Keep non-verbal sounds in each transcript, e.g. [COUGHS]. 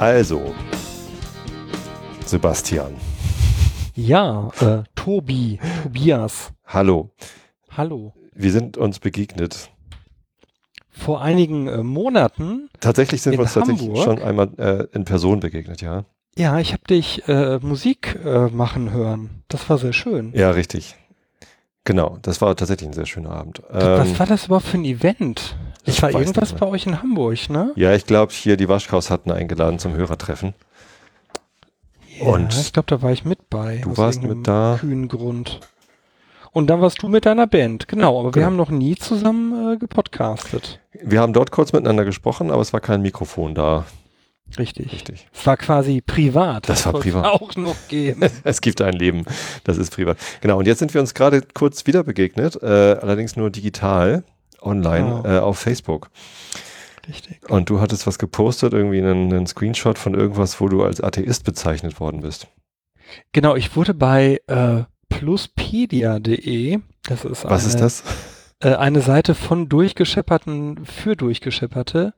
Also, Sebastian. Ja, äh, Tobi, Tobias. Hallo. Hallo. Wir sind uns begegnet. Vor einigen äh, Monaten. Tatsächlich sind wir uns Hamburg. tatsächlich schon einmal äh, in Person begegnet, ja. Ja, ich habe dich äh, Musik äh, machen hören. Das war sehr schön. Ja, richtig. Genau, das war tatsächlich ein sehr schöner Abend. Was Ähm, war das überhaupt für ein Event? ich war irgendwas bei euch in Hamburg, ne? ja, ich glaube, hier die Waschkaus hatten eingeladen zum Hörertreffen. Und ja, ich glaube, da war ich mit bei. du warst mit da. Kühnen Grund. Und dann warst du mit deiner Band, genau. Aber wir Genau. haben noch nie zusammen äh, gepodcastet. Wir haben dort kurz miteinander gesprochen, aber es war kein Mikrofon da. Richtig. Richtig. Es war quasi privat. Das war sollte privat. auch noch gehen. [LAUGHS] Es gibt ein Leben, das ist privat. Genau, und jetzt sind wir uns gerade kurz wieder begegnet, äh, allerdings nur digital, online, Oh. äh, auf Facebook. Richtig. Und du hattest was gepostet, irgendwie einen, einen Screenshot von irgendwas, wo du als Atheist bezeichnet worden bist. Genau, ich wurde bei äh, pluspedia.de, das ist Was eine, ist das? Äh, eine Seite von Durchgeschepperten für Durchgeschepperte,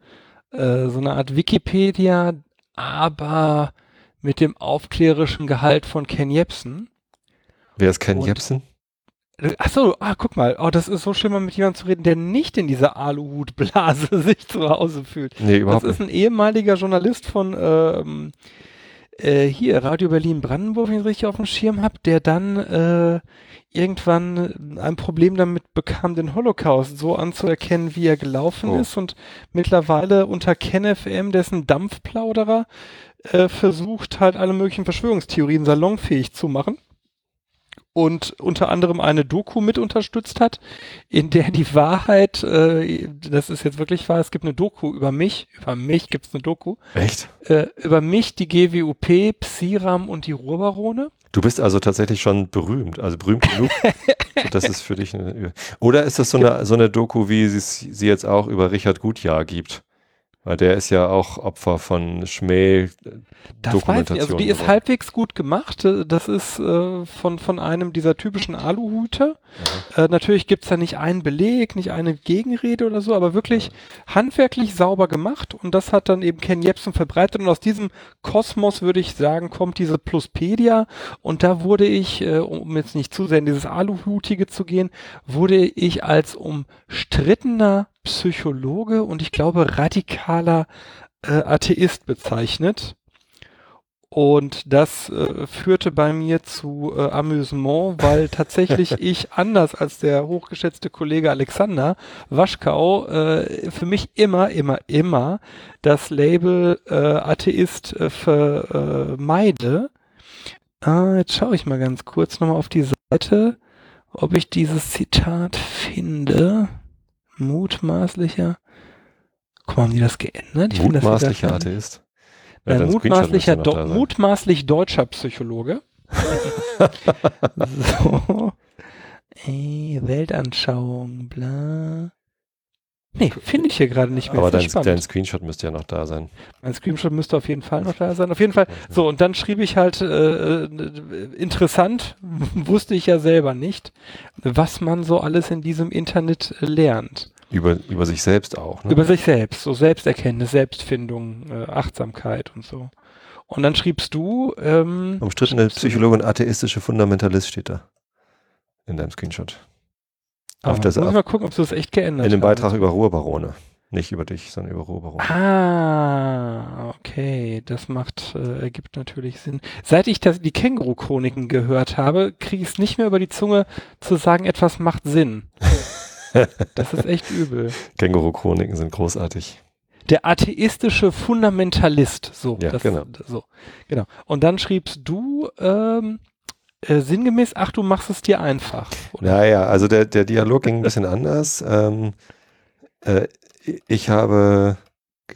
äh, so eine Art Wikipedia, aber mit dem aufklärischen Gehalt von Ken Jebsen. Wer ist Ken Und- Jebsen? Äh, Ach so, ah, guck mal, oh, das ist so schlimm, mal mit jemandem zu reden, der nicht in dieser Aluhutblase [LAUGHS] sich zu Hause fühlt. Nee, Das überhaupt ist nicht. ein ehemaliger Journalist von ähm, äh, hier, Radio Berlin Brandenburg, wenn ich richtig auf dem Schirm habe, der dann äh, irgendwann ein Problem damit bekam, den Holocaust so anzuerkennen, wie er gelaufen Oh. ist und mittlerweile unter KenFM, dessen Dampfplauderer, äh, versucht halt alle möglichen Verschwörungstheorien salonfähig zu machen und unter anderem eine Doku mit unterstützt hat, in der die Wahrheit, äh, das ist jetzt wirklich wahr, es gibt eine Doku über mich, über mich gibt es eine Doku, Echt? äh, über mich, die GWUP, Psiram und die Ruhrbarone. Du bist also tatsächlich schon berühmt, also berühmt genug. [LAUGHS] das ist für dich eine, Oder ist das so eine, so eine Doku, wie sie es sie jetzt auch über Richard Gutjahr gibt? Weil der ist ja auch Opfer von Schmäh. Das weiß ich. Also die ist halbwegs gut gemacht. Das ist äh, von, von einem dieser typischen Aluhüte. Äh, natürlich gibt's da nicht einen Beleg, nicht eine Gegenrede oder so, aber wirklich handwerklich sauber gemacht. Und das hat dann eben Ken Jebsen verbreitet. Und aus diesem Kosmos, würde ich sagen, kommt diese Pluspedia. Und da wurde ich, äh, um jetzt nicht zu sehr in dieses Aluhutige zu gehen, wurde ich als umstrittener Psychologe und ich glaube radikaler äh, Atheist bezeichnet. Und das äh, führte bei mir zu äh, Amüsement, weil tatsächlich [LAUGHS] ich anders als der hochgeschätzte Kollege Alexander Waschkau äh, für mich immer, immer, immer das Label äh, Atheist äh, vermeide. Äh, jetzt schaue ich mal ganz kurz nochmal auf die Seite, ob ich dieses Zitat finde. Mutmaßlicher. Guck mal, haben die das geändert? Ich das Mutmaßlicher schön. Atheist. Ja, Ein mutmaßlicher, Do mutmaßlich deutscher Psychologe. [LAUGHS] [LAUGHS] so. Ey, Weltanschauung, bla. Nee, finde ich hier gerade nicht mehr. Aber dein, dein Screenshot müsste ja noch da sein. Mein Screenshot müsste auf jeden Fall noch da sein. Auf jeden Fall. So, und dann schrieb ich halt, äh, äh, interessant, [LAUGHS] wusste ich ja selber nicht, was man so alles in diesem Internet lernt. Über, über sich selbst auch. Ne? Über sich selbst, so Selbsterkenntnis, Selbstfindung, äh, Achtsamkeit und so. Und dann schriebst du, ähm, Umstrittene Psychologe und atheistische Fundamentalist steht da. In deinem Screenshot. Auf ah, der muss ich mal gucken, ob du es echt geändert in dem. Beitrag über Ruhrbarone. Nicht über dich, sondern über Ruhrbarone. Ah, okay, das macht, äh, ergibt natürlich Sinn. Seit ich das, die Känguru-Chroniken gehört habe, kriege ich es nicht mehr über die Zunge zu sagen, etwas macht Sinn. [LAUGHS] Das ist echt übel. Känguru-Chroniken sind großartig. Der atheistische Fundamentalist, so, Ja, das, genau. so, genau. Und dann schriebst du ähm, äh, sinngemäß, ach, du machst es dir einfach. Oder? Naja, also der, der Dialog ging ein bisschen anders. Ähm, äh, ich habe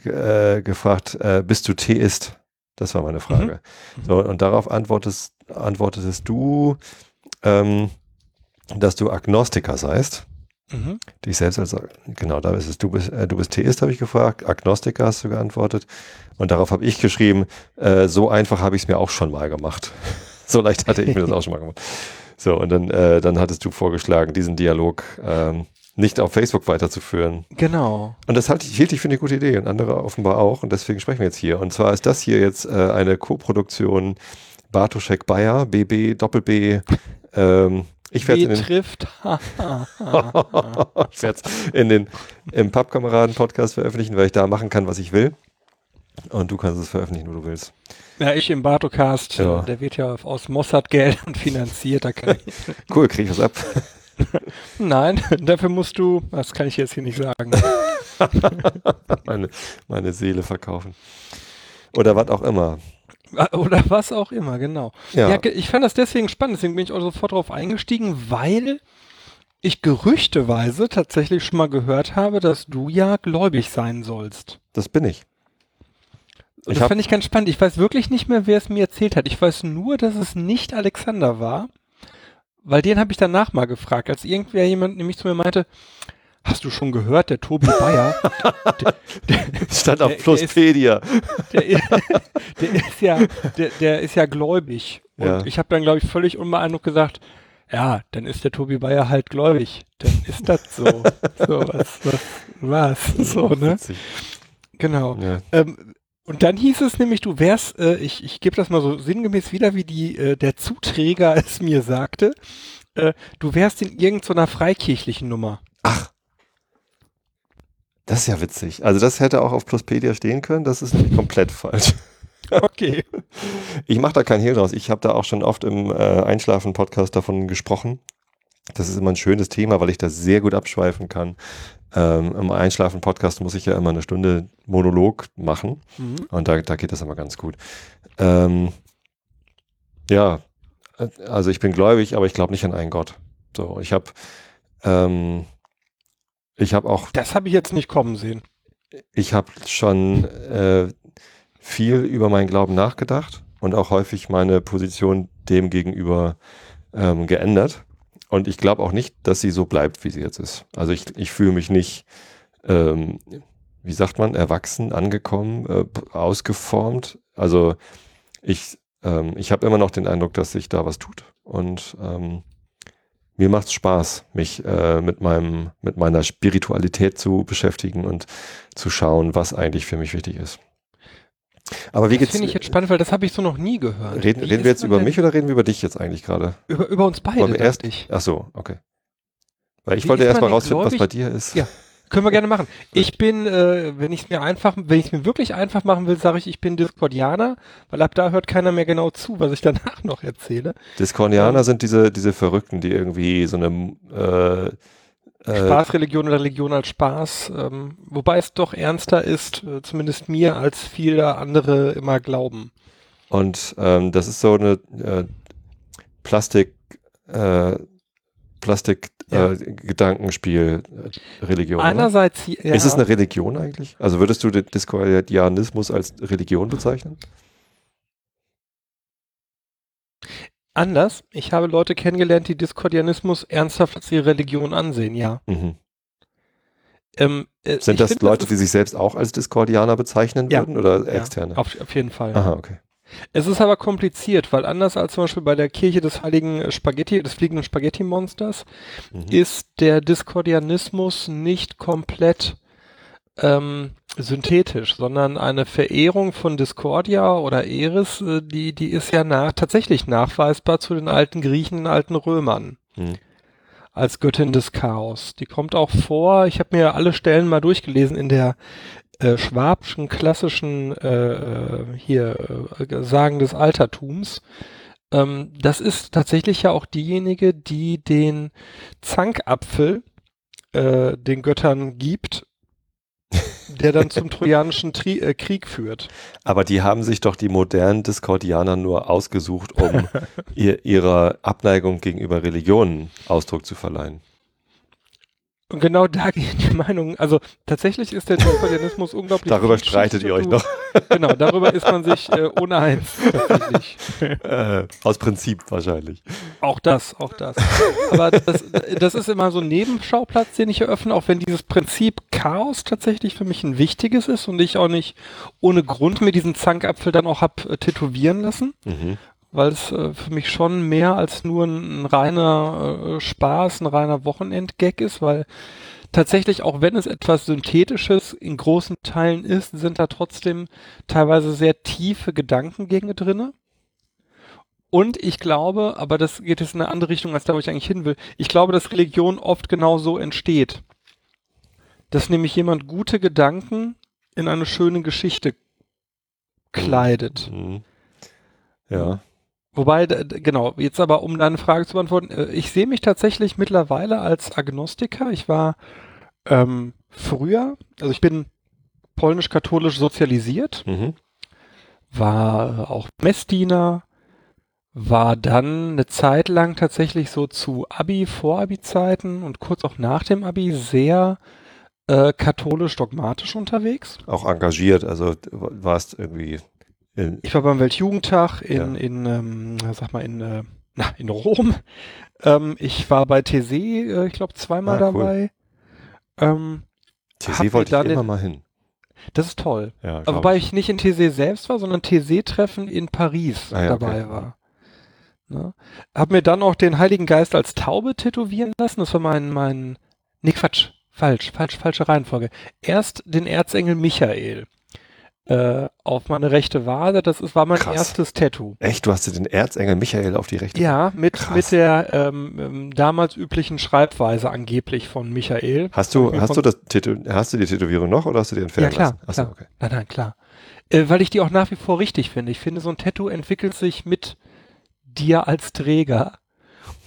äh, gefragt, äh, bist du Theist? Das war meine Frage. Mhm. So, und darauf antwortest, antwortetest du, ähm, dass du Agnostiker seist. Mhm. Dich selbst als, genau, da ist es, du bist, äh, du bist Theist, habe ich gefragt, Agnostiker hast du geantwortet. Und darauf habe ich geschrieben, äh, so einfach habe ich es mir auch schon mal gemacht. [LAUGHS] so leicht hatte ich mir das auch schon mal gemacht. So, und dann, äh, dann hattest du vorgeschlagen, diesen Dialog ähm, nicht auf Facebook weiterzuführen. Genau. Und das halte ich, hielt ich für eine gute Idee und andere offenbar auch. Und deswegen sprechen wir jetzt hier. Und zwar ist das hier jetzt äh, eine Co-Produktion Bartoschek Bayer, BB, Doppel B, ähm, ich werde es trifft. ich werde in den im Pappkameraden-Podcast veröffentlichen, weil ich da machen kann, was ich will. Und du kannst es veröffentlichen, wo du willst. Ja, ich im Bartocast, ja. der wird ja aus Mossad-Geldern [LAUGHS] finanziert. Da kann ich [LAUGHS] cool, krieg ich was ab. [LAUGHS] Nein, dafür musst du, das kann ich jetzt hier nicht sagen. meine, meine Seele verkaufen. Oder was auch immer. Oder was auch immer, genau. Ja. ja. ich fand das deswegen spannend, deswegen bin ich auch sofort darauf eingestiegen, weil ich gerüchteweise tatsächlich schon mal gehört habe, dass du ja gläubig sein sollst. Das bin ich. Ich das fand ich ganz spannend. Ich weiß wirklich nicht mehr, wer es mir erzählt hat. Ich weiß nur, dass es nicht Alexander war, weil den habe ich danach mal gefragt, als irgendwer jemand nämlich zu mir meinte, Hast du schon gehört, der Tobi Bayer? [LAUGHS] der, der, Stand auf Pluspedia. Der ist, der, ist ja, der, der ist ja gläubig. Und ja. ich habe dann, glaube ich, völlig unbeeindruckt gesagt, ja, dann ist der Tobi Bayer halt gläubig. Dann ist das so. [LAUGHS] so, was, was, was, so, ne? Genau. Ja. Ähm, und dann hieß es nämlich, du wärst, äh, ich, ich gebe das mal so sinngemäß wieder, wie die, äh, der Zuträger [LAUGHS] es mir sagte, äh, du wärst in irgendeiner freikirchlichen Nummer. Ach. Das ist ja witzig. Also das hätte auch auf Pluspedia stehen können, das ist nämlich komplett falsch. [LAUGHS] Okay. Ich mache da keinen Hehl draus. Ich habe da auch schon oft im äh, Einschlafen-Podcast davon gesprochen. Das ist immer ein schönes Thema, weil ich da sehr gut abschweifen kann. Ähm, Im Einschlafen-Podcast muss ich ja immer eine Stunde Monolog machen. Mhm. Und da, da geht das immer ganz gut. Ähm, ja, äh, also ich bin gläubig, aber ich glaube nicht an einen Gott. So, ich habe ähm, ich habe auch. Das habe ich jetzt nicht kommen sehen. Ich habe schon äh, viel über meinen Glauben nachgedacht und auch häufig meine Position dem gegenüber ähm, geändert. Und ich glaube auch nicht, dass sie so bleibt, wie sie jetzt ist. Also ich, ich fühle mich nicht, ähm, wie sagt man, erwachsen, angekommen, äh, ausgeformt. Also ich, ähm, ich habe immer noch den Eindruck, dass sich da was tut. Und ähm, mir macht es Spaß, mich äh, mit meinem, mit meiner Spiritualität zu beschäftigen und zu schauen, was eigentlich für mich wichtig ist. Aber wie das finde ich jetzt spannend, weil das habe ich so noch nie gehört. Reden, reden wir jetzt über mich oder reden wir über dich jetzt eigentlich gerade? Über, über uns beide. wir erst, ich. Ach so, okay. Weil ich wie wollte erst mal rausfinden, was bei dir ist. Ja. Können wir gerne machen. [LAUGHS] Ich bin, äh, wenn ich es mir einfach, wenn ich es mir wirklich einfach machen will, sage ich, ich bin Discordianer, weil ab da hört keiner mehr genau zu, was ich [LAUGHS] danach noch erzähle. Discordianer ähm, sind diese, diese Verrückten, die irgendwie so eine äh, Spaßreligion oder Religion als Spaß, ähm, wobei es doch ernster ist, äh, zumindest mir, als viele andere immer glauben. Und ähm, das ist so eine äh, Plastik, äh, Plastik-Gedankenspiel-Religion. Ja. Äh, Einerseits, ja. Ist es eine Religion eigentlich? Also würdest du den Diskordianismus als Religion bezeichnen? Anders. Ich habe Leute kennengelernt, die Diskordianismus ernsthaft als ihre Religion ansehen, ja. Mhm. Ähm, äh, Sind das Leute, das die sich selbst auch als Diskordianer bezeichnen ja. würden oder externe? Ja, auf, auf jeden Fall. Aha, okay. Es ist aber kompliziert, weil anders als zum Beispiel bei der Kirche des heiligen Spaghetti, des fliegenden Spaghetti-Monsters, mhm. ist der Diskordianismus nicht komplett ähm, synthetisch, sondern eine Verehrung von Discordia oder Eris, äh, die, die ist ja nach, tatsächlich nachweisbar zu den alten Griechen, den alten Römern. Mhm. Als Göttin des Chaos. Die kommt auch vor, ich habe mir alle Stellen mal durchgelesen in der äh, schwabschen klassischen äh, äh, hier äh, Sagen des Altertums. Ähm, das ist tatsächlich ja auch diejenige, die den Zankapfel äh, den Göttern gibt, der dann zum Trojanischen Tri äh, Krieg führt. Aber die haben sich doch die modernen Discordianer nur ausgesucht, um [LAUGHS] ihr, ihrer Abneigung gegenüber Religionen Ausdruck zu verleihen. Und genau da [LAUGHS] gehen die Meinungen, also tatsächlich ist der Transparentismus unglaublich. Darüber streitet ihr euch noch. Genau, darüber ist man sich äh, uneins. Tatsächlich. Äh, aus Prinzip wahrscheinlich. Auch das, auch das. Aber das, das ist immer so ein Nebenschauplatz, den ich eröffne, auch wenn dieses Prinzip Chaos tatsächlich für mich ein wichtiges ist und ich auch nicht ohne Grund mir diesen Zankapfel dann auch hab äh, tätowieren lassen. Mhm. Weil es äh, für mich schon mehr als nur ein, ein reiner äh, Spaß, ein reiner Wochenendgag ist, weil tatsächlich, auch wenn es etwas Synthetisches in großen Teilen ist, sind da trotzdem teilweise sehr tiefe Gedankengänge drinne. Und ich glaube, aber das geht jetzt in eine andere Richtung, als da, wo ich eigentlich hin will. Ich glaube, dass Religion oft genau so entsteht. Dass nämlich jemand gute Gedanken in eine schöne Geschichte kleidet. Mhm. Ja. Wobei, genau, jetzt aber, um deine Frage zu beantworten, äh, ich sehe mich tatsächlich mittlerweile als Agnostiker. Ich war ähm, früher, also ich bin polnisch-katholisch sozialisiert, Mhm. war auch Messdiener, war dann eine Zeit lang tatsächlich so zu Abi, Vor-Abi-Zeiten und kurz auch nach dem Abi sehr äh, katholisch-dogmatisch unterwegs. Auch engagiert, also warst irgendwie Ich war beim Weltjugendtag in, Ja. in ähm, sag mal, in, äh, na, in Rom. Ähm, ich war bei TC, äh, ich glaube, zweimal Ah, cool. dabei. Ähm, TC wollte ich immer den- mal hin. das ist toll. Ja, Aber glaub wobei ich. ich nicht in TC selbst war, sondern TC-Treffen in Paris Ah ja, dabei okay. war. Ne? Hab mir dann auch den Heiligen Geist als Taube tätowieren lassen. Das war mein, mein, nee, Quatsch, falsch, falsch, falsche Reihenfolge. Erst den Erzengel Michael äh, auf meine rechte Wade. Das ist, war mein Krass. erstes Tattoo. Echt, du hast dir den Erzengel Michael auf die rechte. Ja, mit, Krass. mit der ähm, ähm, damals üblichen Schreibweise angeblich von Michael. Hast du, hast du das Tätow hast du die Tätowierung noch oder hast du die entfernen Ja, klar, lassen? Achso, klar. okay. Nein, nein, klar. Äh, weil ich die auch nach wie vor richtig finde. Ich finde, so ein Tattoo entwickelt sich mit dir als Träger.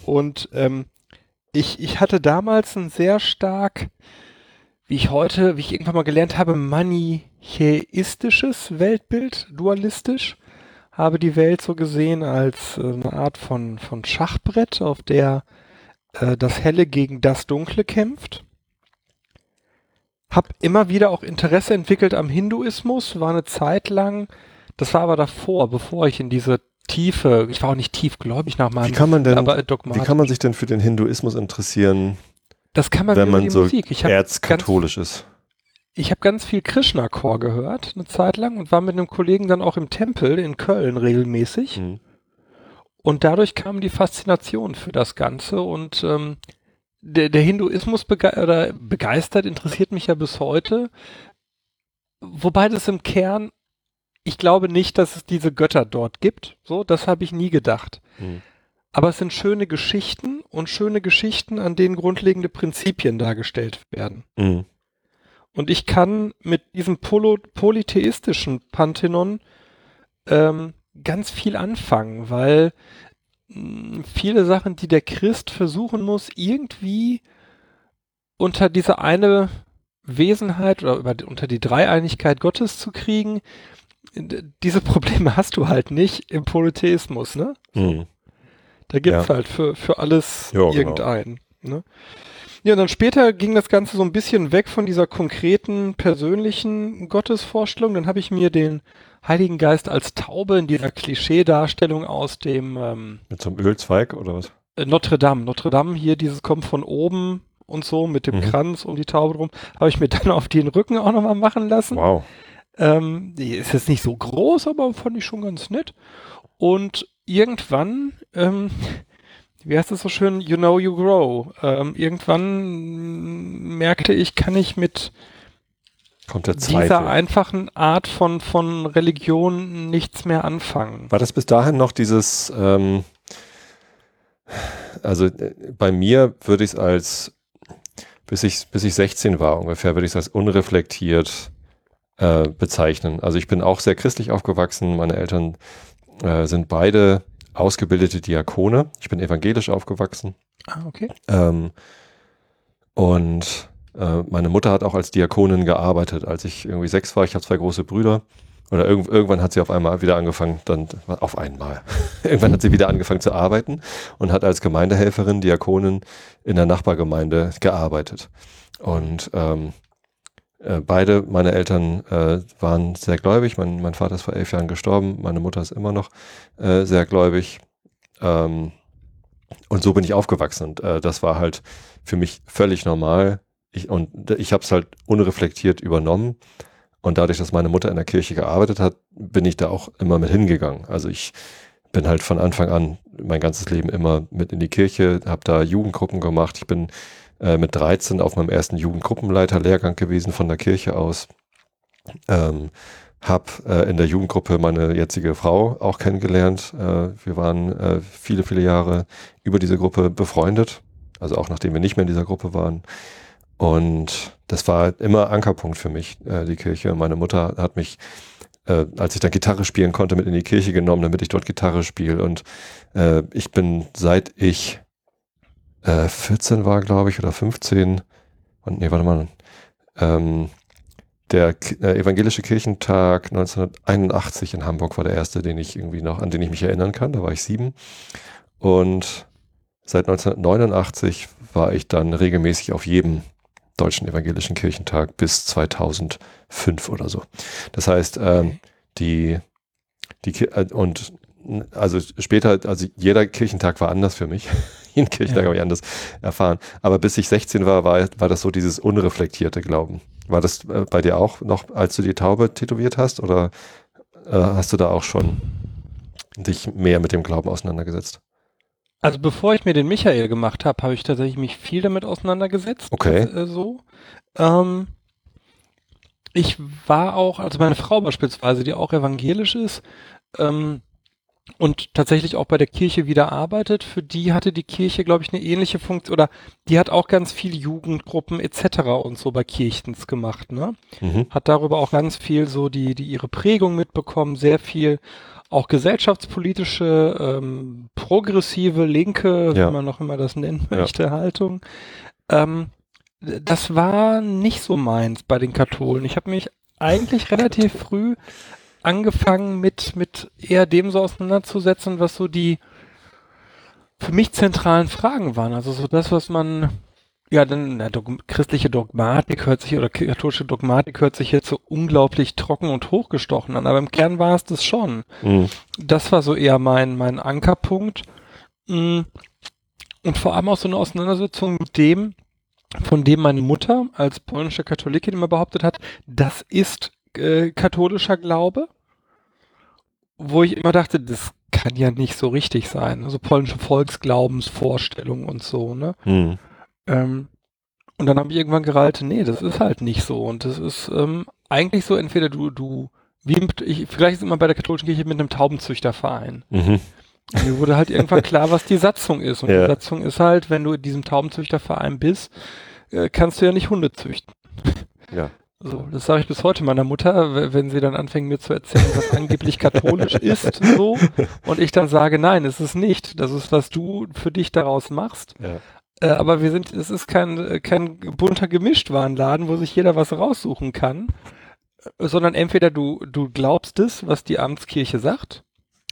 Und ähm, ich, ich hatte damals ein sehr stark, wie ich heute, wie ich irgendwann mal gelernt habe, manichäistisches Weltbild, dualistisch. Habe die Welt so gesehen als äh, eine Art von, von Schachbrett, auf der äh, das Helle gegen das Dunkle kämpft. Hab immer wieder auch Interesse entwickelt am Hinduismus, war eine Zeit lang, das war aber davor, bevor ich in diese Tiefe, ich war auch nicht tiefgläubig nach meinem, Wie kann man denn, aber wie dogmatisch. kann man sich denn für den Hinduismus interessieren, das kann man wenn man so Musik. Ich erzkatholisch ist? Ich hab ganz viel Krishna-Chor gehört, eine Zeit lang, und war mit einem Kollegen dann auch im Tempel in Köln regelmäßig. Mhm. Und dadurch kam die Faszination für das Ganze und ähm, der, der Hinduismus bege oder begeistert, interessiert mich ja bis heute. Wobei das im Kern, ich glaube nicht, dass es diese Götter dort gibt. So, das habe ich nie gedacht. Mhm. Aber es sind schöne Geschichten und schöne Geschichten, an denen grundlegende Prinzipien dargestellt werden. Mhm. Und ich kann mit diesem Polo polytheistischen Pantheon ähm, ganz viel anfangen, weil mh, viele Sachen, die der Christ versuchen muss, irgendwie unter diese eine Wesenheit oder über, unter die Dreieinigkeit Gottes zu kriegen, diese Probleme hast du halt nicht im Polytheismus, ne? Mhm. Da gibt's Ja. halt für, für alles Ja, genau. irgendeinen. Ne? Ja, und dann später ging das Ganze so ein bisschen weg von dieser konkreten, persönlichen Gottesvorstellung. Dann habe ich mir den Heiligen Geist als Taube in dieser Klischee-Darstellung aus dem ähm, Mit so einem Ölzweig oder was? äh, Notre Dame. Notre Dame hier, dieses kommt von oben und so mit dem Mhm. Kranz um die Taube drum, habe ich mir [LAUGHS] dann auf den Rücken auch nochmal machen lassen. Wow. Ähm, die ist jetzt nicht so groß, aber fand ich schon ganz nett. Und irgendwann, ähm, wie heißt es so schön, you know you grow. Ähm, irgendwann merkte ich, kann ich mit dieser einfachen Art von, von Religion nichts mehr anfangen. War das bis dahin noch dieses, ähm, also äh, bei mir würde ich es als, bis ich, bis ich 16 war ungefähr, würde ich es als unreflektiert äh, bezeichnen. Also ich bin auch sehr christlich aufgewachsen. Meine Eltern äh, sind beide ausgebildete Diakone. Ich bin evangelisch aufgewachsen. Ah, okay. Ähm, und äh, meine Mutter hat auch als Diakonin gearbeitet, als ich irgendwie sechs war. Ich habe zwei große Brüder oder irg irgendwann hat sie auf einmal wieder angefangen, dann auf einmal. [LAUGHS] irgendwann hat sie wieder angefangen zu arbeiten und hat als Gemeindehelferin, Diakonin in der Nachbargemeinde gearbeitet. Und ähm, äh, beide meine Eltern äh, waren sehr gläubig. Mein, mein Vater ist vor elf Jahren gestorben, meine Mutter ist immer noch äh, sehr gläubig. Ähm, und so bin ich aufgewachsen. Und äh, das war halt für mich völlig normal. Ich, und ich habe es halt unreflektiert übernommen. Und dadurch, dass meine Mutter in der Kirche gearbeitet hat, bin ich da auch immer mit hingegangen. Also ich bin halt von Anfang an mein ganzes Leben immer mit in die Kirche, habe da Jugendgruppen gemacht. Ich bin äh, mit 13 auf meinem ersten Jugendgruppenleiterlehrgang gewesen von der Kirche aus. Ähm, hab äh, in der Jugendgruppe meine jetzige Frau auch kennengelernt. Äh, wir waren äh, viele, viele Jahre über diese Gruppe befreundet. Also auch nachdem wir nicht mehr in dieser Gruppe waren. Und das war immer Ankerpunkt für mich, äh, die Kirche. Meine Mutter hat mich, äh, als ich dann Gitarre spielen konnte, mit in die Kirche genommen, damit ich dort Gitarre spiele. Und äh, ich bin, seit ich äh, 14 war, glaube ich, oder 15, und nee, warte mal, ähm, der äh, evangelische Kirchentag 1981 in Hamburg war der erste, den ich irgendwie noch, an den ich mich erinnern kann. Da war ich sieben. Und seit 1989 war ich dann regelmäßig auf jedem deutschen evangelischen Kirchentag bis 2005 oder so. Das heißt, ähm, die, die, äh, und also später, also jeder Kirchentag war anders für mich. [LAUGHS] Jeden Kirchentag ja. habe ich anders erfahren. Aber bis ich 16 war, war, war das so dieses unreflektierte Glauben. War das äh, bei dir auch noch, als du die Taube tätowiert hast? Oder äh, hast du da auch schon dich mehr mit dem Glauben auseinandergesetzt? Also bevor ich mir den Michael gemacht habe, habe ich tatsächlich mich viel damit auseinandergesetzt. Okay. Äh, so. Ähm, ich war auch, also meine Frau beispielsweise, die auch evangelisch ist, ähm, und tatsächlich auch bei der Kirche wieder arbeitet, für die hatte die Kirche, glaube ich, eine ähnliche Funktion oder die hat auch ganz viel Jugendgruppen etc. und so bei Kirchens gemacht, ne? Mhm. Hat darüber auch ganz viel so die, die ihre Prägung mitbekommen, sehr viel auch gesellschaftspolitische, ähm, progressive, linke, ja. wie man noch immer das nennen möchte, ja. Haltung. Ähm, das war nicht so meins bei den Katholen. Ich habe mich eigentlich relativ früh angefangen mit, mit eher dem so auseinanderzusetzen, was so die für mich zentralen Fragen waren. Also so das, was man, ja, dann na, Dog christliche Dogmatik hört sich oder katholische Dogmatik hört sich jetzt so unglaublich trocken und hochgestochen an, aber im Kern war es das schon. Mhm. Das war so eher mein, mein Ankerpunkt. Mm. Und vor allem auch so eine Auseinandersetzung mit dem, von dem meine Mutter als polnische Katholikin immer behauptet hat, das ist äh, katholischer Glaube, wo ich immer dachte, das kann ja nicht so richtig sein. Also polnische Volksglaubensvorstellungen und so, ne? Mhm. Ähm, und dann habe ich irgendwann gereilt, nee, das ist halt nicht so. Und das ist ähm, eigentlich so, entweder du, du, wie ich, vielleicht ist immer bei der katholischen Kirche mit einem Taubenzüchterverein. Mhm. Und mir wurde halt irgendwann klar, was die Satzung ist. Und ja. die Satzung ist halt, wenn du in diesem Taubenzüchterverein bist, äh, kannst du ja nicht Hunde züchten. Ja. So, das sage ich bis heute meiner Mutter, wenn sie dann anfängt mir zu erzählen, was angeblich katholisch [LAUGHS] ist, so, und ich dann sage, nein, es ist nicht. Das ist, was du für dich daraus machst. Ja. Äh, aber wir sind, es ist kein, kein bunter Gemischtwarenladen, wo sich jeder was raussuchen kann, sondern entweder du, du glaubst es, was die Amtskirche sagt,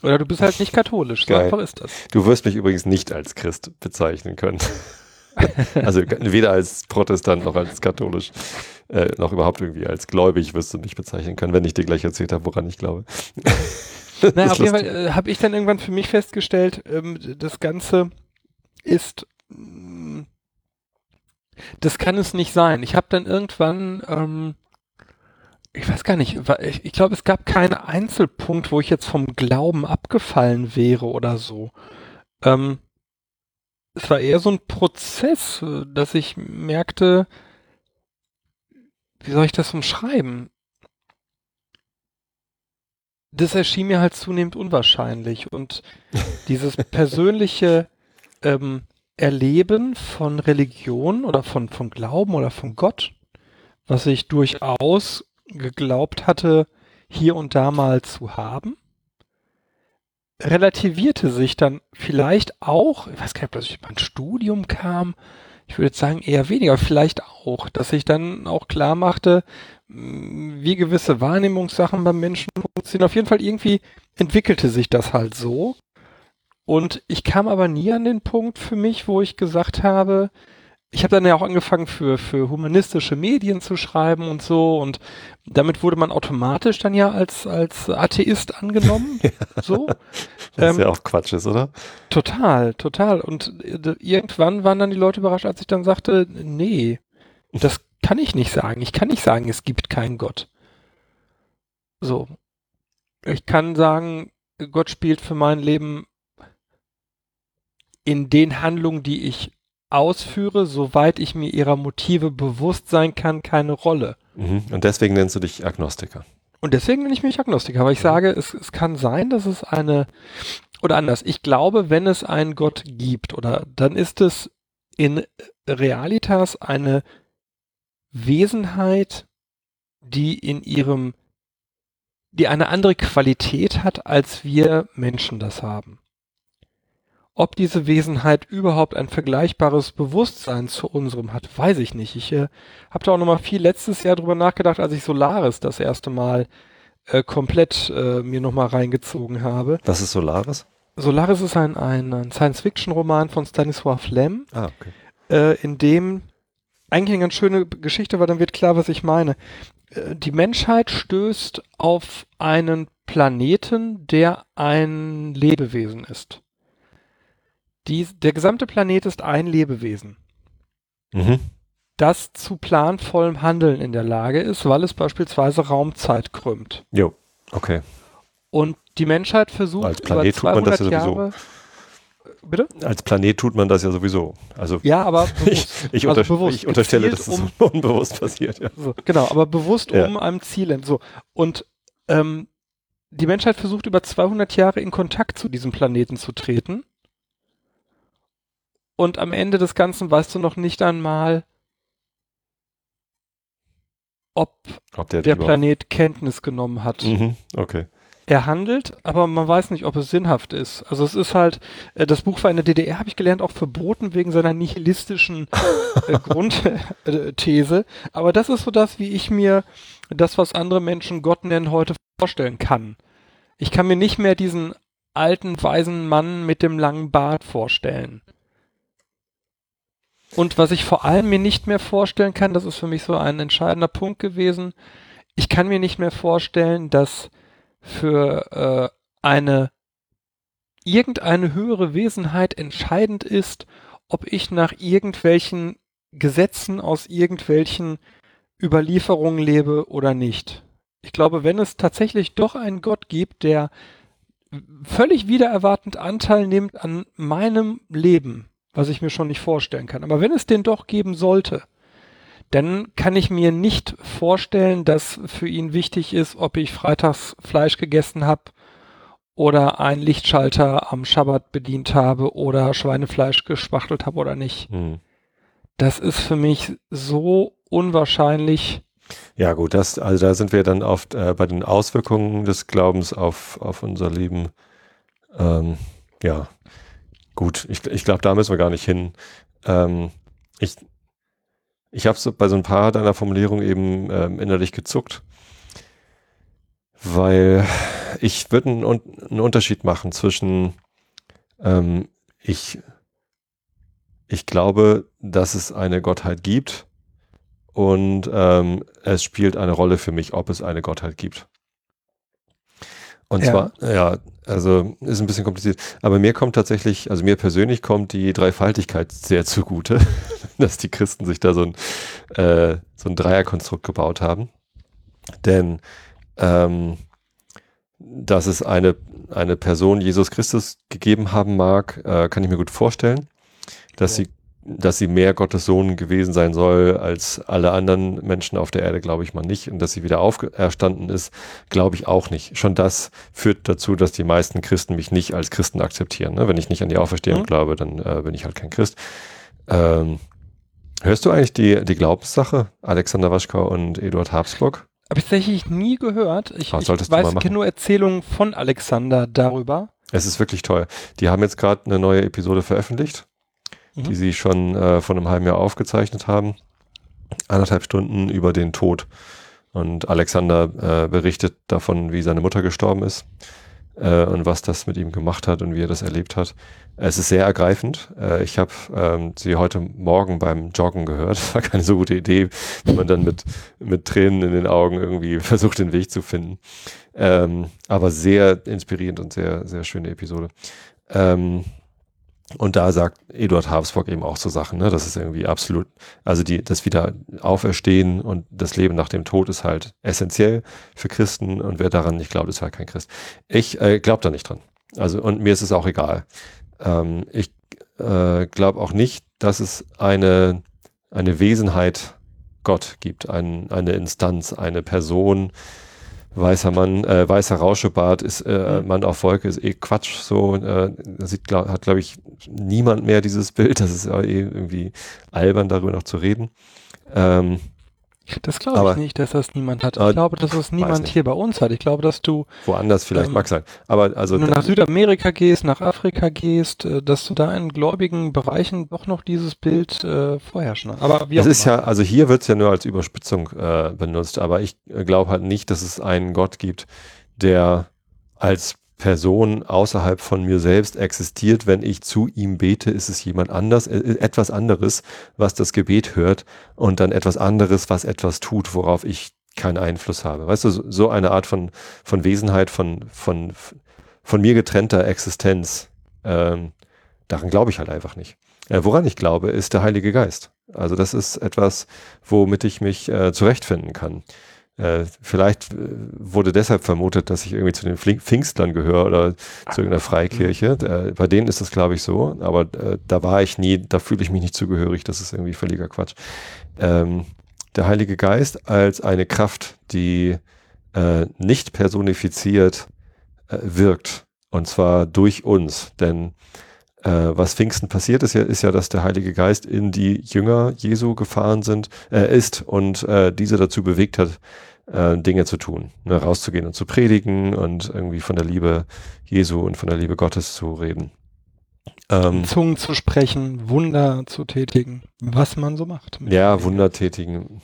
oder du bist halt nicht katholisch. So einfach ist das. Du wirst mich übrigens nicht als Christ bezeichnen können. [LAUGHS] also weder als Protestant noch als katholisch, äh, noch überhaupt irgendwie als gläubig wirst du mich bezeichnen können, wenn ich dir gleich erzählt habe, woran ich glaube. [LAUGHS] naja, auf jeden Fall äh, habe ich dann irgendwann für mich festgestellt, ähm, das Ganze ist, mh, mm, das kann es nicht sein. Ich habe dann irgendwann, ähm, ich weiß gar nicht, ich, ich glaube, es gab keinen Einzelpunkt, wo ich jetzt vom Glauben abgefallen wäre oder so. Ähm, es war eher so ein Prozess, dass ich merkte, wie soll ich das umschreiben? Das erschien mir halt zunehmend unwahrscheinlich und [LAUGHS] dieses persönliche ähm, Erleben von Religion oder von, von Glauben oder von Gott, was ich durchaus geglaubt hatte, hier und da mal zu haben, relativierte sich dann vielleicht auch, ich weiß gar nicht, ob das mein Studium kam, ich würde jetzt sagen eher weniger, vielleicht auch, dass ich dann auch klar machte, wie gewisse Wahrnehmungssachen beim Menschen funktionieren. Auf jeden Fall irgendwie entwickelte sich das halt so. Und ich kam aber nie an den Punkt für mich, wo ich gesagt habe, ich habe dann ja auch angefangen für, für humanistische Medien zu schreiben und so und damit wurde man automatisch dann ja als, als Atheist angenommen. [LAUGHS] So. Was ähm, ja auch Quatsch ist, oder? Total, total. Und äh, irgendwann waren dann die Leute überrascht, als ich dann sagte, nee, das kann ich nicht sagen. Ich kann nicht sagen, es gibt keinen Gott. So. Ich kann sagen, Gott spielt für mein Leben in den Handlungen, die ich ausführe, soweit ich mir ihrer Motive bewusst sein kann, keine Rolle. Mhm. Und deswegen nennst du dich Agnostiker. Und deswegen nenne ich mich Agnostiker, weil ich mhm. sage, es, es kann sein, dass es eine, oder anders, ich glaube, wenn es einen Gott gibt, oder dann ist es in Realitas eine Wesenheit, die in ihrem, die eine andere Qualität hat, als wir Menschen das haben. Ob diese Wesenheit überhaupt ein vergleichbares Bewusstsein zu unserem hat, weiß ich nicht. Ich äh, habe da auch noch mal viel letztes Jahr drüber nachgedacht, als ich Solaris das erste Mal äh, komplett äh, mir noch mal reingezogen habe. Was ist Solaris? Solaris ist ein, ein, ein Science-Fiction-Roman von Stanisław Lem, ah, okay. äh, in dem eigentlich eine ganz schöne Geschichte, weil dann wird klar, was ich meine. Äh, die Menschheit stößt auf einen Planeten, der ein Lebewesen ist. Die, der gesamte Planet ist ein Lebewesen. Mhm. Das zu planvollem Handeln in der Lage ist, weil es beispielsweise Raumzeit krümmt. Jo, okay. Und die Menschheit versucht Als Planet über 200 tut man das ja Jahre, Bitte? Als Planet tut man das ja sowieso. Also ja, aber [LAUGHS] ich, ich, also unter bewusst, ich unterstelle, dass das um, [LAUGHS] unbewusst passiert. Ja. So, genau, aber bewusst ja. um einem Ziel. So und ähm, die Menschheit versucht über 200 Jahre in Kontakt zu diesem Planeten zu treten und am Ende des Ganzen weißt du noch nicht einmal, ob, ob der, der Planet Kenntnis genommen hat. Mhm, okay. Er handelt, aber man weiß nicht, ob es sinnhaft ist. Also es ist halt, äh, das Buch war in der DDR, habe ich gelernt, auch verboten wegen seiner nihilistischen äh, [LAUGHS] Grundthese. Aber das ist so das, wie ich mir das, was andere Menschen Gott nennen, heute vorstellen kann. Ich kann mir nicht mehr diesen alten, weisen Mann mit dem langen Bart vorstellen. Und was ich vor allem mir nicht mehr vorstellen kann, das ist für mich so ein entscheidender Punkt gewesen, ich kann mir nicht mehr vorstellen, dass für äh, eine irgendeine höhere Wesenheit entscheidend ist, ob ich nach irgendwelchen Gesetzen aus irgendwelchen Überlieferungen lebe oder nicht. Ich glaube, wenn es tatsächlich doch einen Gott gibt, der völlig wiedererwartend Anteil nimmt an meinem Leben, was ich mir schon nicht vorstellen kann. Aber wenn es den doch geben sollte, dann kann ich mir nicht vorstellen, dass für ihn wichtig ist, ob ich freitags Fleisch gegessen habe oder einen Lichtschalter am Schabbat bedient habe oder Schweinefleisch gespachtelt habe oder nicht. Mhm. Das ist für mich so unwahrscheinlich. Ja gut, das, also da sind wir dann oft äh, bei den Auswirkungen des Glaubens auf, auf unser Leben. Ähm, ja, Gut, ich, ich glaube, da müssen wir gar nicht hin. Ähm, ich ich habe so bei so ein paar deiner Formulierungen eben ähm, innerlich gezuckt, weil ich würde einen, Unterschied machen zwischen ähm, ich, ich glaube, dass es eine Gottheit gibt und ähm, es spielt eine Rolle für mich, ob es eine Gottheit gibt. Und ja. zwar, ja, also ist ein bisschen kompliziert. Aber mir kommt tatsächlich, also mir persönlich kommt die Dreifaltigkeit sehr zugute, [LAUGHS] dass die Christen sich da so ein, äh, so ein Dreierkonstrukt gebaut haben. Denn ähm, dass es eine, eine Person Jesus Christus gegeben haben mag, äh, kann ich mir gut vorstellen. Dass ja. sie dass sie mehr Gottes Sohn gewesen sein soll als alle anderen Menschen auf der Erde, glaube ich mal nicht. Und dass sie wieder auferstanden ist, glaube ich auch nicht. Schon das führt dazu, dass die meisten Christen mich nicht als Christen akzeptieren. Ne? Wenn ich nicht an die Auferstehung mhm. glaube, dann äh, bin ich halt kein Christ. Ähm, hörst du eigentlich die, die Glaubenssache, Alexander Waschkau und Eduard Habsburg? Habe ich tatsächlich nie gehört. Ich, ah, ich weiß, ich kenne nur Erzählungen von Alexander darüber. Es ist wirklich toll. Die haben jetzt gerade eine neue Episode veröffentlicht die sie schon äh, vor einem halben Jahr aufgezeichnet haben. Anderthalb Stunden über den Tod Und Alexander äh, berichtet davon, wie seine Mutter gestorben ist äh, und was das mit ihm gemacht hat und wie er das erlebt hat. Es ist sehr ergreifend. Äh, ich habe ähm, sie heute Morgen beim Joggen gehört. [LAUGHS] War keine so gute Idee, wenn man dann mit, mit Tränen in den Augen irgendwie [LAUGHS] versucht, den Weg zu finden. Ähm, aber sehr inspirierend und sehr, sehr schöne Episode. Ähm, und da sagt Eduard Habsburg eben auch so Sachen, ne? Das ist irgendwie absolut, also die, das wieder Auferstehen und das Leben nach dem Tod ist halt essentiell für Christen und wer daran nicht glaubt, ist halt kein Christ. Ich äh, glaube da nicht dran. Also, und mir ist es auch egal. Ähm, ich äh, glaube auch nicht, dass es eine, eine Wesenheit Gott gibt, ein, eine Instanz, eine Person, weißer Mann, äh, weißer Rauschebart ist äh, mhm. Mann auf Wolke, ist eh Quatsch. So, äh, sieht, glaub, hat, glaube ich, niemand mehr dieses Bild. Das ist eh irgendwie albern, darüber noch zu reden. Ähm, das glaube ich nicht, dass das niemand hat. Ich glaube, dass das niemand hier bei uns hat. Ich glaube, dass du woanders vielleicht ähm, mag sein. Aber also wenn du nach Südamerika gehst, nach Afrika gehst, äh, dass du da in gläubigen Bereichen doch noch dieses Bild äh, vorherrschen. Aber wie Das ist ja, also hier wird es ja nur als Überspitzung äh, benutzt, aber ich äh, glaube halt nicht, dass es einen Gott gibt, der als Person außerhalb von mir selbst existiert. Wenn ich zu ihm bete, ist es jemand anders, äh, äh, etwas anderes, was das Gebet hört und dann etwas anderes, was etwas tut, worauf ich keinen Einfluss habe. Weißt du, so eine Art von, von Wesenheit, von, von, von mir getrennter Existenz, ähm, daran glaube ich halt einfach nicht. Äh, woran ich glaube, ist der Heilige Geist. Also das ist etwas, womit ich mich äh, zurechtfinden kann. Äh, vielleicht äh, wurde deshalb vermutet, dass ich irgendwie zu den Pfingstlern gehöre oder zu irgendeiner Freikirche. Äh, bei denen ist das, glaube ich, so, aber äh, da war ich nie, da fühle ich mich nicht zugehörig, das ist irgendwie völliger Quatsch. Ähm, der Heilige Geist als eine Kraft, die äh, nicht personifiziert wirkt, und zwar durch uns, denn was Pfingsten passiert ist ja, ist ja, dass der Heilige Geist in die Jünger Jesu gefahren sind, äh, ist und äh, diese dazu bewegt hat, äh, Dinge zu tun, ne, rauszugehen und zu predigen und irgendwie von der Liebe Jesu und von der Liebe Gottes zu reden. Ähm, Zungen zu sprechen, Wunder zu tätigen, was man so macht. Ja, Wunder tätigen.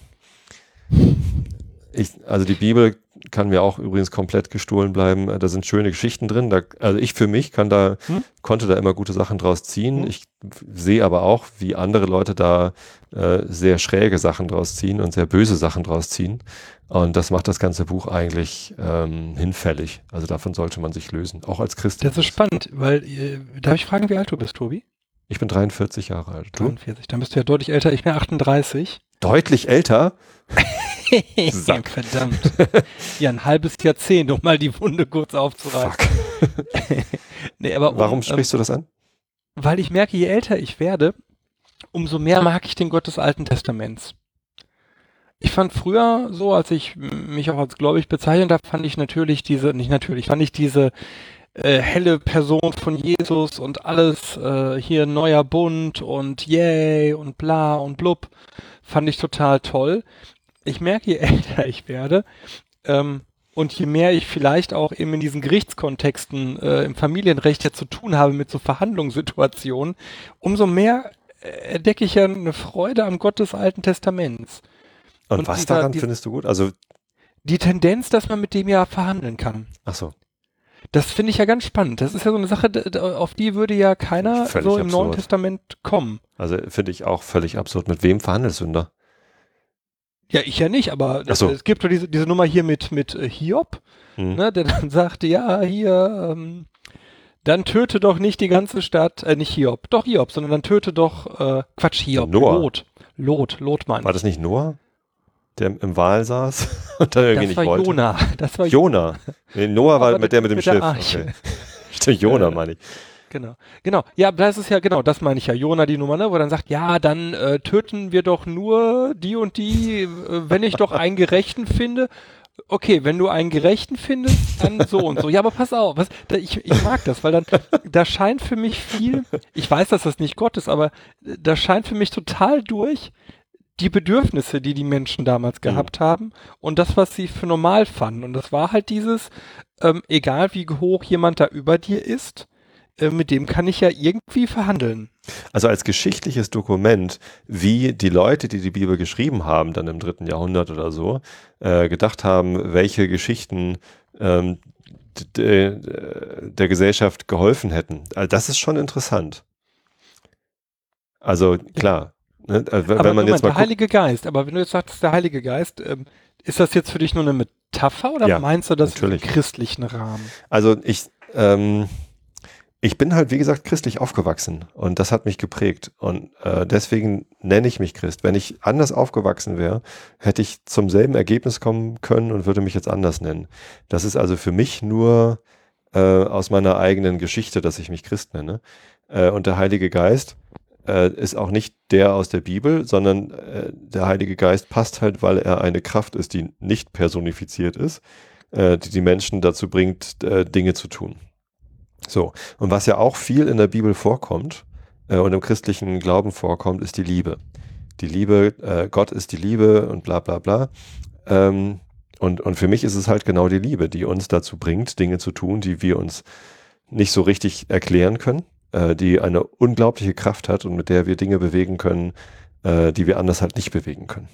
Ich, also die Bibel kann mir auch übrigens komplett gestohlen bleiben. Äh, da sind schöne Geschichten drin. Da, also ich für mich kann da, hm? konnte da immer gute Sachen draus ziehen. Hm? Ich sehe aber auch, wie andere Leute da äh, sehr schräge Sachen draus ziehen und sehr böse Sachen draus ziehen. Und das macht das ganze Buch eigentlich ähm, hinfällig. Also davon sollte man sich lösen, auch als Christ. Das ist spannend, weil, äh, darf ich fragen, wie alt du bist, Tobi? Ich bin 43 Jahre alt. Du? 43, dann bist du ja deutlich älter. Ich bin 38. Deutlich älter? Sack. [LAUGHS] Verdammt. Ja, ein halbes Jahrzehnt, um mal die Wunde kurz aufzureißen. [LAUGHS] nee, aber um, Warum sprichst ähm, du das an? Weil ich merke, je älter ich werde, umso mehr mag ich den Gott des Alten Testaments. Ich fand früher so, als ich mich auch als gläubig bezeichnet habe, fand ich natürlich diese, nicht natürlich, fand ich diese äh, helle Person von Jesus und alles äh, hier neuer Bund und yay und bla und blub, fand ich total toll ich merke, je älter ich werde, ähm, und je mehr ich vielleicht auch eben in diesen Gerichtskontexten äh, im Familienrecht ja zu tun habe mit so Verhandlungssituationen, umso mehr äh, entdecke ich ja eine Freude am Gott des Alten Testaments. Und, und was dieser, daran die, findest du gut? Also die Tendenz, dass man mit dem ja verhandeln kann. Ach so. Das finde ich ja ganz spannend. Das ist ja so eine Sache, auf die würde ja keiner völlig so im absurd. Neuen Testament kommen. Also finde ich auch völlig absurd. Mit wem verhandelst du denn da? Ja, ich ja nicht, aber so. es gibt doch diese, diese Nummer hier mit, mit äh, Hiob, hm. ne, der dann sagte, ja, hier, ähm, dann töte doch nicht die ganze Stadt, äh, nicht Hiob, doch Hiob, sondern dann töte doch, äh, Quatsch, Hiob, Noah. Lot, Lot, Lot War das nicht Noah? Der im Wal saß [LAUGHS] und dann irgendwie das nicht war wollte? Jona. [LAUGHS] Das war Jona. Nee, Noah war mit der mit dem mit Schiff. Okay. [LAUGHS] Stimmt, Jona meine ich. Genau, genau. Ja, das ist ja genau, das meine ich ja. Jona die Nummer, ne, wo dann sagt, ja, dann äh, töten wir doch nur die und die, äh, wenn ich doch einen Gerechten finde. Okay, wenn du einen Gerechten findest, dann so und so. Ja, aber pass auf, was, da, ich, ich mag das, weil dann, da scheint für mich viel, ich weiß, dass das nicht Gott ist, aber da scheint für mich total durch, die Bedürfnisse, die die Menschen damals mhm. gehabt mhm. haben und das, was sie für normal fanden. Und das war halt dieses, ähm, egal wie hoch jemand da über dir ist, äh, mit dem kann ich ja irgendwie verhandeln. Also als geschichtliches Dokument, wie die Leute, die die Bibel geschrieben haben, dann im dritten Jahrhundert oder so, äh, gedacht haben, welche Geschichten ähm, der Gesellschaft geholfen hätten. Also das ist schon interessant. Also klar. Ne, also wenn aber man jetzt mal der Heilige Geist, aber wenn du jetzt sagst, der Heilige Geist, ähm, ist das jetzt für dich nur eine Metapher oder ja, meinst du das natürlich. im christlichen Rahmen? Also ich, ähm, ich bin halt, wie gesagt, christlich aufgewachsen und das hat mich geprägt. Und äh, deswegen nenne ich mich Christ. Wenn ich anders aufgewachsen wäre, hätte ich zum selben Ergebnis kommen können und würde mich jetzt anders nennen. Das ist also für mich nur äh, aus meiner eigenen Geschichte, dass ich mich Christ nenne. Äh, und der Heilige Geist äh, ist auch nicht der aus der Bibel, sondern äh, der Heilige Geist passt halt, weil er eine Kraft ist, die nicht personifiziert ist, äh, die die Menschen dazu bringt, äh, Dinge zu tun. So, und was ja auch viel in der Bibel vorkommt äh, und im christlichen Glauben vorkommt, ist die Liebe. Die Liebe, äh, Gott ist die Liebe und bla bla bla. Ähm, und, und für mich ist es halt genau die Liebe, die uns dazu bringt, Dinge zu tun, die wir uns nicht so richtig erklären können, äh, die eine unglaubliche Kraft hat und mit der wir Dinge bewegen können, äh, die wir anders halt nicht bewegen können.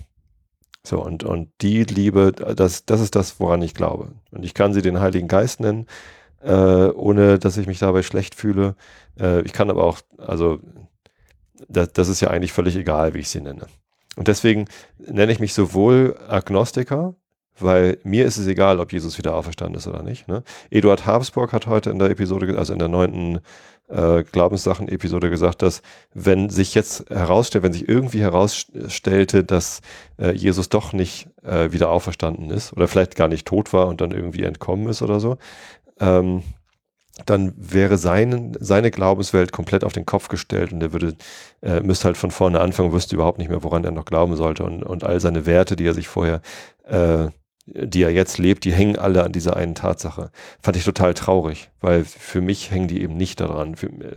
So, und, und die Liebe, das, das ist das, woran ich glaube. Und ich kann sie den Heiligen Geist nennen äh, ohne dass ich mich dabei schlecht fühle. Äh, ich kann aber auch, also das, das ist ja eigentlich völlig egal, wie ich sie nenne. Und deswegen nenne ich mich sowohl Agnostiker, weil mir ist es egal, ob Jesus wieder auferstanden ist oder nicht. Ne? Eduard Habsburg hat heute in der Episode, also in der neunten äh, Glaubenssachen-Episode gesagt, dass wenn sich jetzt herausstellt, wenn sich irgendwie herausstellte, dass äh, Jesus doch nicht äh, wieder auferstanden ist oder vielleicht gar nicht tot war und dann irgendwie entkommen ist oder so, ähm, dann wäre sein, seine Glaubenswelt komplett auf den Kopf gestellt und er würde, äh, müsste halt von vorne anfangen, wüsste überhaupt nicht mehr, woran er noch glauben sollte und, und all seine Werte, die er sich vorher, äh, die er jetzt lebt, die hängen alle an dieser einen Tatsache. Fand ich total traurig, weil für mich hängen die eben nicht daran. Für, äh,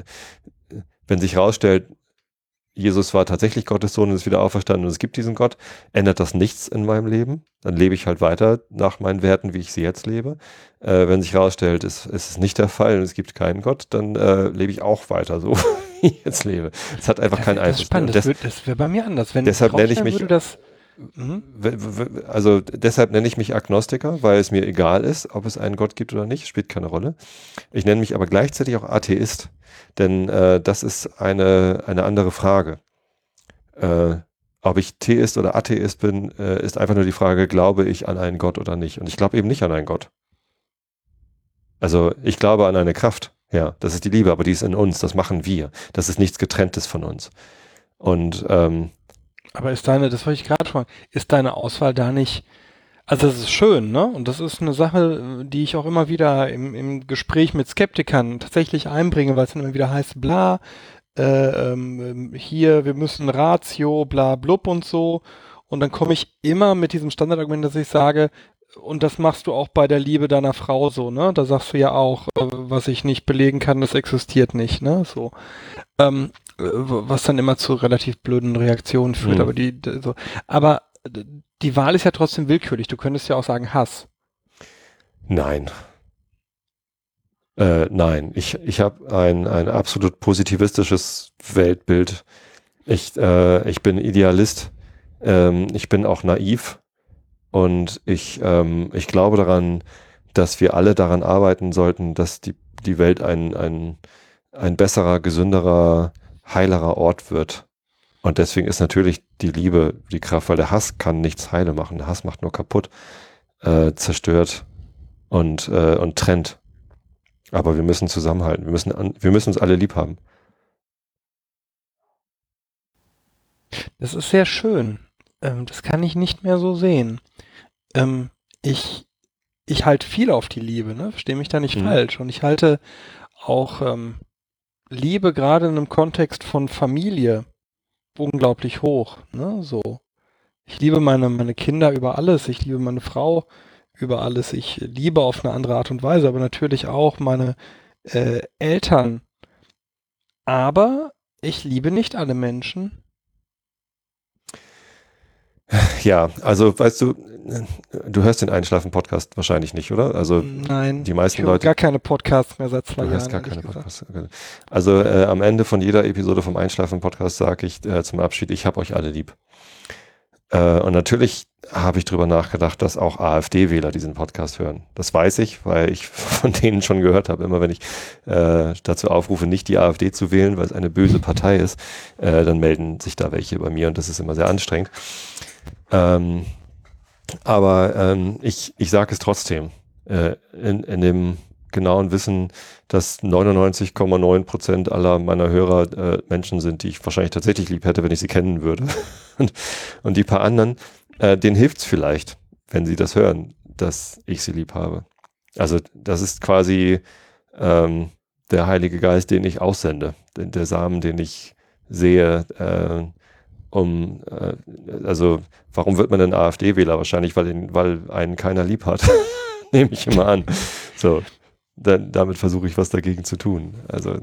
wenn sich herausstellt, Jesus war tatsächlich Gottes Sohn und ist wieder auferstanden und es gibt diesen Gott, ändert das nichts in meinem Leben. Dann lebe ich halt weiter nach meinen Werten, wie ich sie jetzt lebe. Äh, wenn sich herausstellt, es, es ist nicht der Fall und es gibt keinen Gott, dann äh, lebe ich auch weiter so, [LAUGHS] wie ich jetzt lebe. Es hat einfach das, keinen Einfluss. Das, das, das wäre bei mir anders. Wenn deshalb nenne ich mich, das, mhm. Also deshalb nenne ich mich Agnostiker, weil es mir egal ist, ob es einen Gott gibt oder nicht, spielt keine Rolle. Ich nenne mich aber gleichzeitig auch Atheist. Denn äh, das ist eine, eine andere Frage. Äh, ob ich Theist oder Atheist bin, äh, ist einfach nur die Frage, glaube ich an einen Gott oder nicht. Und ich glaube eben nicht an einen Gott. Also ich glaube an eine Kraft. Ja, das ist die Liebe, aber die ist in uns, das machen wir. Das ist nichts getrenntes von uns. Und ähm, aber ist deine, das wollte ich gerade fragen, ist deine Auswahl da nicht also das ist schön, ne? Und das ist eine Sache, die ich auch immer wieder im, im Gespräch mit Skeptikern tatsächlich einbringe, weil es dann immer wieder heißt, bla, äh, ähm, hier, wir müssen Ratio, bla, blub und so. Und dann komme ich immer mit diesem Standardargument, dass ich sage, und das machst du auch bei der Liebe deiner Frau so, ne? Da sagst du ja auch, äh, was ich nicht belegen kann, das existiert nicht, ne? So. Ähm, äh, was dann immer zu relativ blöden Reaktionen führt, mhm. aber die, so. Aber die Wahl ist ja trotzdem willkürlich. Du könntest ja auch sagen Hass. Nein. Äh, nein, ich, ich habe ein, ein absolut positivistisches Weltbild. Ich, äh, ich bin Idealist. Ähm, ich bin auch naiv. Und ich, ähm, ich glaube daran, dass wir alle daran arbeiten sollten, dass die, die Welt ein, ein, ein besserer, gesünderer, heilerer Ort wird. Und deswegen ist natürlich die Liebe die Kraft, weil der Hass kann nichts heile machen. Der Hass macht nur kaputt, äh, zerstört und, äh, und trennt. Aber wir müssen zusammenhalten. Wir müssen, an, wir müssen uns alle lieb haben. Das ist sehr schön. Ähm, das kann ich nicht mehr so sehen. Ähm, ich, ich halte viel auf die Liebe, ne? Verstehe mich da nicht mhm. falsch. Und ich halte auch ähm, Liebe gerade in einem Kontext von Familie unglaublich hoch. Ne? So. Ich liebe meine, meine Kinder über alles, ich liebe meine Frau über alles, ich liebe auf eine andere Art und Weise, aber natürlich auch meine äh, Eltern. Aber ich liebe nicht alle Menschen. [LAUGHS] Ja, also weißt du, du hörst den Einschlafen-Podcast wahrscheinlich nicht, oder? Also Nein, die meisten ich Leute. gar keine Podcasts mehr seit zwei Du Jahren. hörst gar keine. Podcasts. Also äh, am Ende von jeder Episode vom Einschlafen-Podcast sage ich äh, zum Abschied, ich hab euch alle lieb. Äh, und natürlich habe ich drüber nachgedacht, dass auch AfD-Wähler diesen Podcast hören. Das weiß ich, weil ich [LAUGHS] von denen schon gehört habe. Immer wenn ich äh, dazu aufrufe, nicht die AfD zu wählen, weil es eine böse Partei ist, äh, dann melden sich da welche bei mir und das ist immer sehr anstrengend. Ähm, aber ähm, ich, ich sage es trotzdem. Äh, in, in dem genauen Wissen, dass 99,9 Prozent aller meiner Hörer äh, Menschen sind, die ich wahrscheinlich tatsächlich lieb hätte, wenn ich sie kennen würde. [LAUGHS] und, und die paar anderen, äh, denen hilft's vielleicht, wenn sie das hören, dass ich sie lieb habe. Also das ist quasi ähm, der Heilige Geist, den ich aussende, der, der Samen, den ich sehe, äh, um, äh, also warum wird man denn AfD-Wähler? Wahrscheinlich, weil, ihn, weil einen keiner lieb hat. [LAUGHS] Nehme ich immer an. So, dann, damit versuche ich was dagegen zu tun. Also,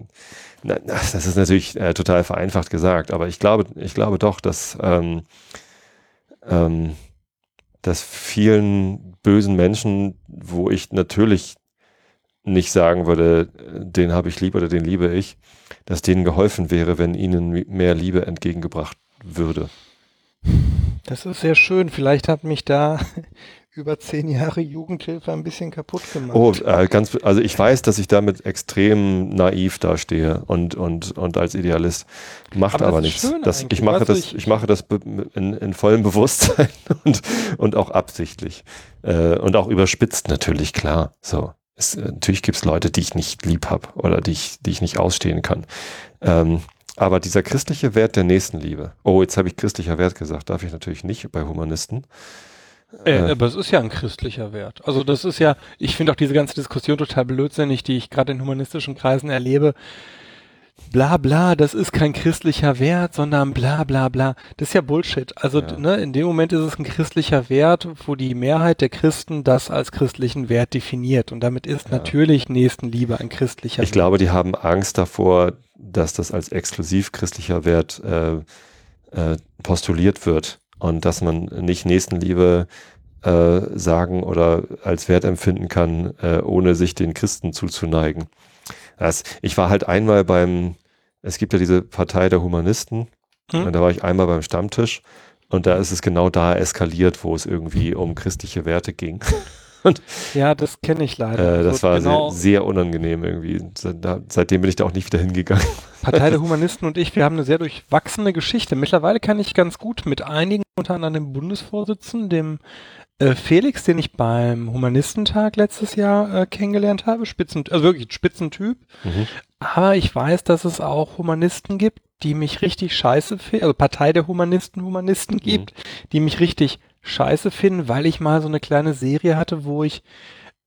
na, das ist natürlich äh, total vereinfacht gesagt, aber ich glaube, ich glaube doch, dass, ähm, ähm, dass vielen bösen Menschen, wo ich natürlich nicht sagen würde, äh, den habe ich lieb oder den liebe ich, dass denen geholfen wäre, wenn ihnen mehr Liebe entgegengebracht würde. Das ist sehr schön. Vielleicht hat mich da [LAUGHS] über zehn Jahre Jugendhilfe ein bisschen kaputt gemacht. Oh, äh, ganz, also ich weiß, dass ich damit extrem naiv dastehe und, und, und als Idealist macht Aber aber, nichts. Das, ich eigentlich. mache das, ich- ich mache das in, in vollem [LAUGHS] Bewusstsein und, und auch absichtlich. Äh, und auch überspitzt natürlich, klar. So. Es, äh, natürlich gibt's Leute, die ich nicht lieb hab oder die ich, die ich nicht ausstehen kann. Ähm, aber dieser christliche Wert der Nächstenliebe. Oh, jetzt habe ich christlicher Wert gesagt. Darf ich natürlich nicht bei Humanisten. Äh, Äh. aber es ist ja ein christlicher Wert. Also das ist ja, ich finde auch diese ganze Diskussion total blödsinnig, die ich gerade in humanistischen Kreisen erlebe. Bla bla, das ist kein christlicher Wert, sondern bla bla bla. Das ist ja Bullshit. Also Ja. ne, in dem Moment ist es ein christlicher Wert, wo die Mehrheit der Christen das als christlichen Wert definiert. Und damit ist Ja. natürlich Nächstenliebe ein christlicher Ich glaube, die haben Angst davor, dass das als exklusiv christlicher Wert äh, äh, postuliert wird und dass man nicht Nächstenliebe äh, sagen oder als Wert empfinden kann, äh, ohne sich den Christen zuzuneigen. Das, ich war halt einmal beim, es gibt ja diese Partei der Humanisten, Hm? und da war ich einmal beim Stammtisch und da ist es genau da eskaliert, wo es irgendwie um christliche Werte ging. [LAUGHS] Ja, das kenne ich leider. Äh, das Also war genau, sehr, sehr unangenehm irgendwie. Da- Seitdem bin ich da auch nicht wieder hingegangen. [LAUGHS] Partei der [LAUGHS] Humanisten und ich, wir haben eine sehr durchwachsene Geschichte. Mittlerweile kann ich ganz gut mit einigen, unter anderem dem Bundesvorsitzenden, dem äh, Felix, den ich beim Humanistentag letztes Jahr äh, kennengelernt habe, Spitzen, also wirklich ein Spitzentyp. Mhm. Aber ich weiß, dass es auch Humanisten gibt, die mich richtig scheiße finden, also Partei der Humanisten, Humanisten gibt, die mich richtig scheiße finden, weil ich mal so eine kleine Serie hatte, wo ich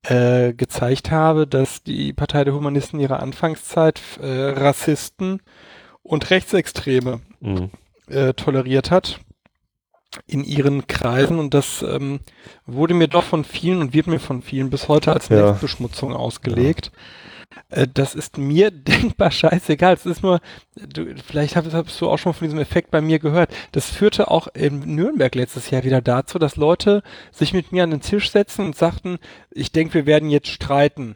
äh, gezeigt habe, dass die Partei der Humanisten ihrer Anfangszeit äh, Rassisten und Rechtsextreme Mhm. äh, toleriert hat in ihren Kreisen und das ähm, wurde mir doch von vielen und wird mir von vielen bis heute als Ja. Netzbeschmutzung ausgelegt. Äh, das ist mir [LAUGHS] denkbar scheißegal. Es ist nur, du, vielleicht hast, hast du auch schon von diesem Effekt bei mir gehört. Das führte auch in Nürnberg letztes Jahr wieder dazu, dass Leute sich mit mir an den Tisch setzen und sagten, ich denke, wir werden jetzt streiten.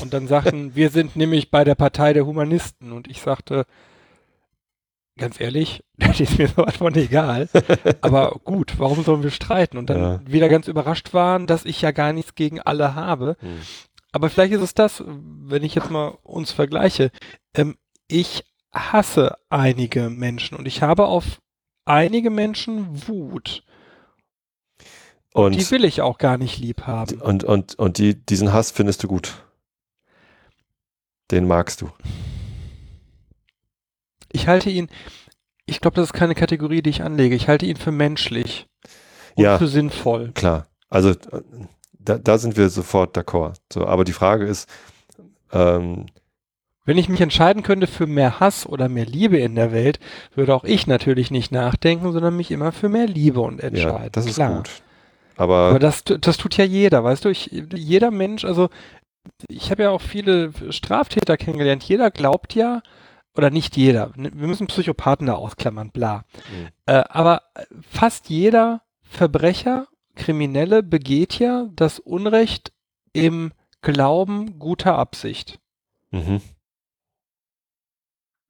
Und dann sagten, [LAUGHS] wir sind nämlich bei der Partei der Humanisten. Und ich sagte, ganz ehrlich, [LAUGHS] das ist mir sowas von egal. Aber gut, warum sollen wir streiten? Und dann Ja. wieder ganz überrascht waren, dass ich ja gar nichts gegen alle habe. Mhm. Aber vielleicht ist es das, wenn ich jetzt mal uns vergleiche. Ähm, ich hasse einige Menschen und ich habe auf einige Menschen Wut. Und, Die will ich auch gar nicht lieb haben. und, und, und die, diesen Hass findest du gut. Den magst du. Ich halte ihn, ich glaube, das ist keine Kategorie, die ich anlege. Ich halte ihn für menschlich und Ja. für sinnvoll. Klar. Also da, da sind wir sofort d'accord. So, aber die Frage ist, ähm, Wenn ich mich entscheiden könnte für mehr Hass oder mehr Liebe in der Welt, würde auch ich natürlich nicht nachdenken, sondern mich immer für mehr Liebe und entscheiden. ja, das ist Klar. gut. Aber, Aber das, das tut ja jeder, weißt du? Ich, jeder Mensch, also ich habe ja auch viele Straftäter kennengelernt. Jeder glaubt ja, oder nicht jeder, ne, wir müssen Psychopathen da ausklammern, bla. Mhm. Äh, aber fast jeder Verbrecher, Kriminelle begeht ja das Unrecht im Glauben guter Absicht. Mhm.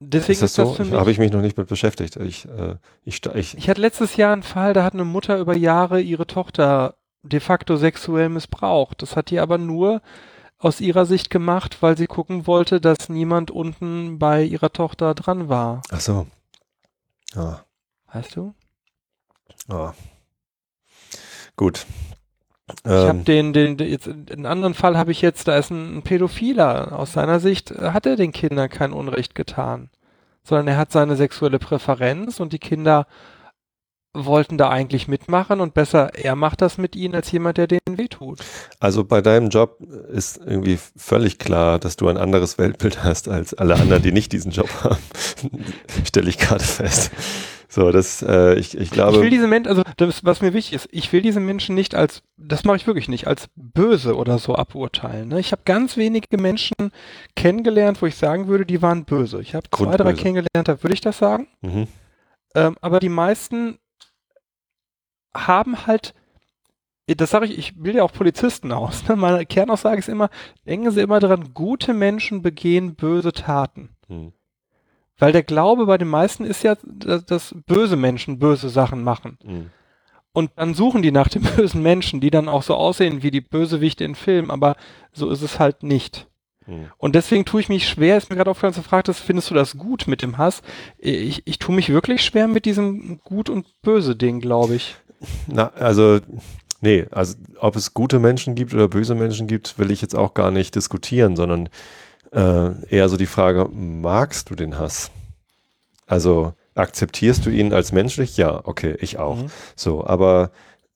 Deswegen ist das ist das so? für mich. Habe ich mich noch nicht mit beschäftigt. Ich, äh, ich, ich, Ich hatte letztes Jahr einen Fall, da hat eine Mutter über Jahre ihre Tochter de facto sexuell missbraucht. Das hat die aber nur aus ihrer Sicht gemacht, weil sie gucken wollte, dass niemand unten bei ihrer Tochter dran war. ach so. Ah, Weißt du? ah. Gut. Ich habe Ähm, den, den, den, jetzt, einen anderen Fall habe ich jetzt, da ist ein, ein Pädophiler. Aus seiner Sicht äh, hat er den Kindern kein Unrecht getan, sondern er hat seine sexuelle Präferenz und die Kinder wollten da eigentlich mitmachen und besser er macht das mit ihnen als jemand, der denen wehtut. also bei deinem Job ist irgendwie völlig klar, dass du ein anderes Weltbild hast als alle anderen, die nicht diesen Job haben. [LAUGHS] Stelle ich gerade fest. So, das, äh, ich, ich Ich glaube. will diese Menschen, also das, was mir wichtig ist, ich will diese Menschen nicht als, das mache ich wirklich nicht, als böse oder so aburteilen. Ne? Ich habe ganz wenige Menschen kennengelernt, wo ich sagen würde, die waren böse. Ich habe zwei, drei kennengelernt, da würde ich das sagen. mhm. Ähm, aber die meisten haben halt, das sage ich, ich will ja auch Polizisten aus. Ne? Meine Kernaussage ist immer, denken Sie immer dran, gute Menschen begehen böse Taten. Mhm. Weil der Glaube bei den meisten ist ja, dass, dass böse Menschen böse Sachen machen. Mhm. Und dann suchen die nach den [LAUGHS] bösen Menschen, die dann auch so aussehen wie die Bösewichte in Filmen, aber so ist es halt nicht. Mhm. Und deswegen tue ich mich schwer, ist mir gerade aufgefallen, dass du fragtest, findest du das gut mit dem Hass? Ich, ich tue mich wirklich schwer mit diesem Gut und Böse Ding, glaube ich. Na, also, nee, also ob es gute Menschen gibt oder böse Menschen gibt, will ich jetzt auch gar nicht diskutieren, sondern äh, eher so die Frage, magst du den Hass? Also akzeptierst du ihn als menschlich? Ja, okay, ich auch. Mhm. So, aber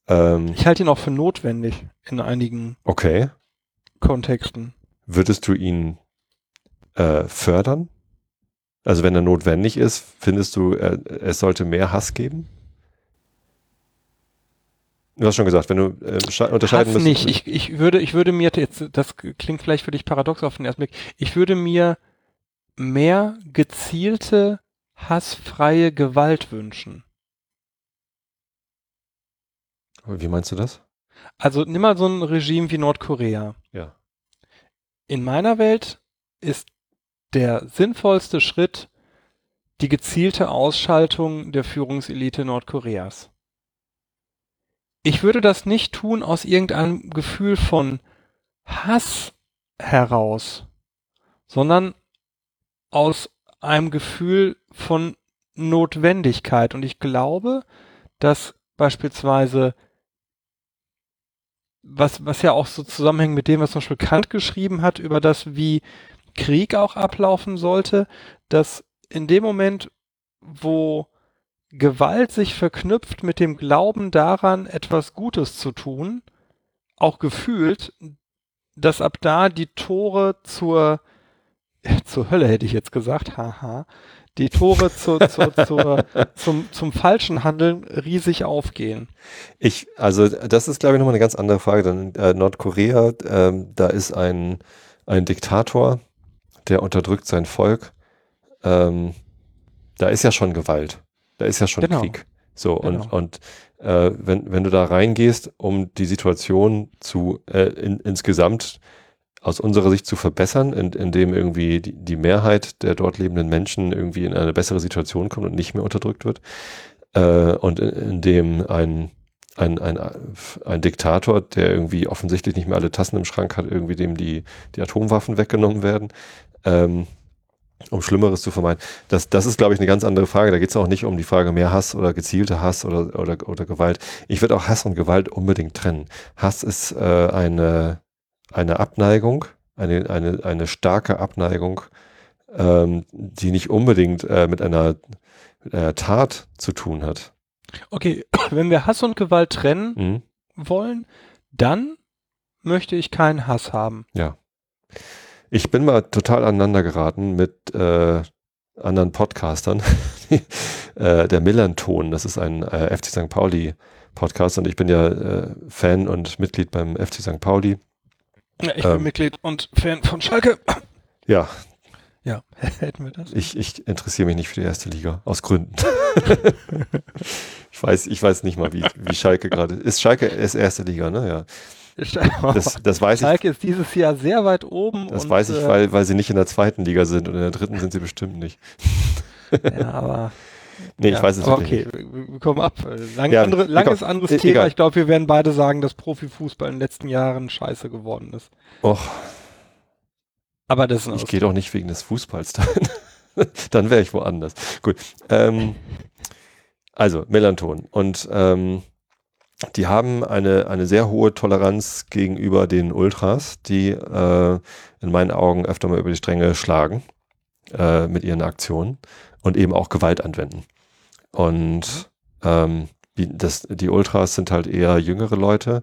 ähm, Ich halte ihn auch für notwendig in einigen okay, Kontexten. würdest du ihn äh, fördern? Also wenn er notwendig ist, findest du, äh, es sollte mehr Hass geben? Du hast schon gesagt, wenn du äh, sche- unterscheiden Hass nicht. Ich, ich würde, ich würde mir jetzt, das klingt vielleicht für dich paradox auf den ersten Blick, ich würde mir mehr gezielte, hassfreie Gewalt wünschen. Wie meinst du das? Also nimm mal so ein Regime wie Nordkorea. Ja. In meiner Welt ist der sinnvollste Schritt die gezielte Ausschaltung der Führungselite Nordkoreas. Ich würde das nicht tun aus irgendeinem Gefühl von Hass heraus, sondern aus einem Gefühl von Notwendigkeit. Und ich glaube, dass beispielsweise was, was ja auch so zusammenhängt mit dem, was zum Beispiel Kant geschrieben hat, über das, wie Krieg auch ablaufen sollte, dass in dem Moment, wo Gewalt sich verknüpft mit dem Glauben daran, etwas Gutes zu tun, auch gefühlt, dass ab da die Tore zur, [LAUGHS] zur Hölle hätte ich jetzt gesagt, haha, die Tore zur, zur, zur, [LAUGHS] zum, zum falschen Handeln riesig aufgehen. Ich, also das ist, glaube ich, nochmal eine ganz andere Frage. Dann äh, Nordkorea, ähm, da ist ein, ein Diktator, der unterdrückt sein Volk. Ähm, da ist ja schon Gewalt. Da ist ja schon Genau. Krieg. So, Genau. und, und äh, wenn, wenn du da reingehst, um die Situation zu äh, in, insgesamt aus unserer Sicht zu verbessern, in, indem irgendwie die, die Mehrheit der dort lebenden Menschen irgendwie in eine bessere Situation kommt und nicht mehr unterdrückt wird, äh, und in, indem ein ein, ein, ein Diktator, der irgendwie offensichtlich nicht mehr alle Tassen im Schrank hat, irgendwie dem die, die Atomwaffen weggenommen werden, ähm, um Schlimmeres zu vermeiden. Das, das ist, glaube ich, eine ganz andere Frage. Da geht es auch nicht um die Frage mehr Hass oder gezielte Hass oder, oder, oder Gewalt. Ich würde auch Hass und Gewalt unbedingt trennen. Hass ist äh, eine, eine Abneigung, eine, eine, eine starke Abneigung, ähm, die nicht unbedingt äh, mit, einer, mit einer Tat zu tun hat. Okay, [COUGHS] wenn wir Hass und Gewalt trennen Mhm. wollen, dann möchte ich keinen Hass haben. Ich bin mal total aneinander geraten mit äh, anderen Podcastern. [LAUGHS] äh, der Millanton, das ist ein äh, FC St. Pauli Podcast und ich bin ja äh, Fan und Mitglied beim FC St. Pauli. Ja, ich Ähm. bin Mitglied und Fan von Schalke. Ja, Ja, [LAUGHS] hätten wir das. Ich, ich interessiere mich nicht für die erste Liga, aus Gründen. [LAUGHS] ich weiß, ich weiß nicht mal, wie, wie Schalke gerade ist. Schalke ist erste Liga, ne? Ja. [LAUGHS] Das, das weiß Schalke ich. ist dieses Jahr sehr weit oben. Das und, weiß ich, äh, weil, weil sie nicht in der zweiten Liga sind und in der dritten sind sie bestimmt nicht. [LAUGHS] ja, aber. Nee, ja, ich weiß es okay, nicht. wir kommen ab. Lang, ja, andere, langes komm, anderes Thema. Egal. Ich glaube, wir werden beide sagen, dass Profifußball in den letzten Jahren scheiße geworden ist. Och. Aber das ist Ich gehe doch nicht wegen des Fußballs dahin. [LAUGHS] Dann wäre ich woanders. Gut. Ähm, also, Melanton. Und ähm, die haben eine, eine sehr hohe Toleranz gegenüber den Ultras, die äh, in meinen Augen öfter mal über die Stränge schlagen äh, mit ihren Aktionen und eben auch Gewalt anwenden. Und ähm, die, das, die Ultras sind halt eher jüngere Leute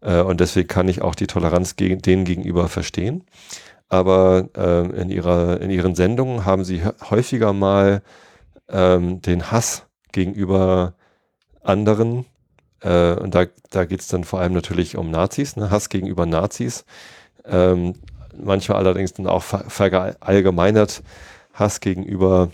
äh, und deswegen kann ich auch die Toleranz gegen, denen gegenüber verstehen. Aber äh, in, ihrer, in ihren Sendungen haben sie häufiger mal ähm, den Hass gegenüber anderen äh, und da, da geht es dann vor allem natürlich um Nazis, ne? Hass gegenüber Nazis. Ähm, manchmal allerdings dann auch verallgemeinert Hass gegenüber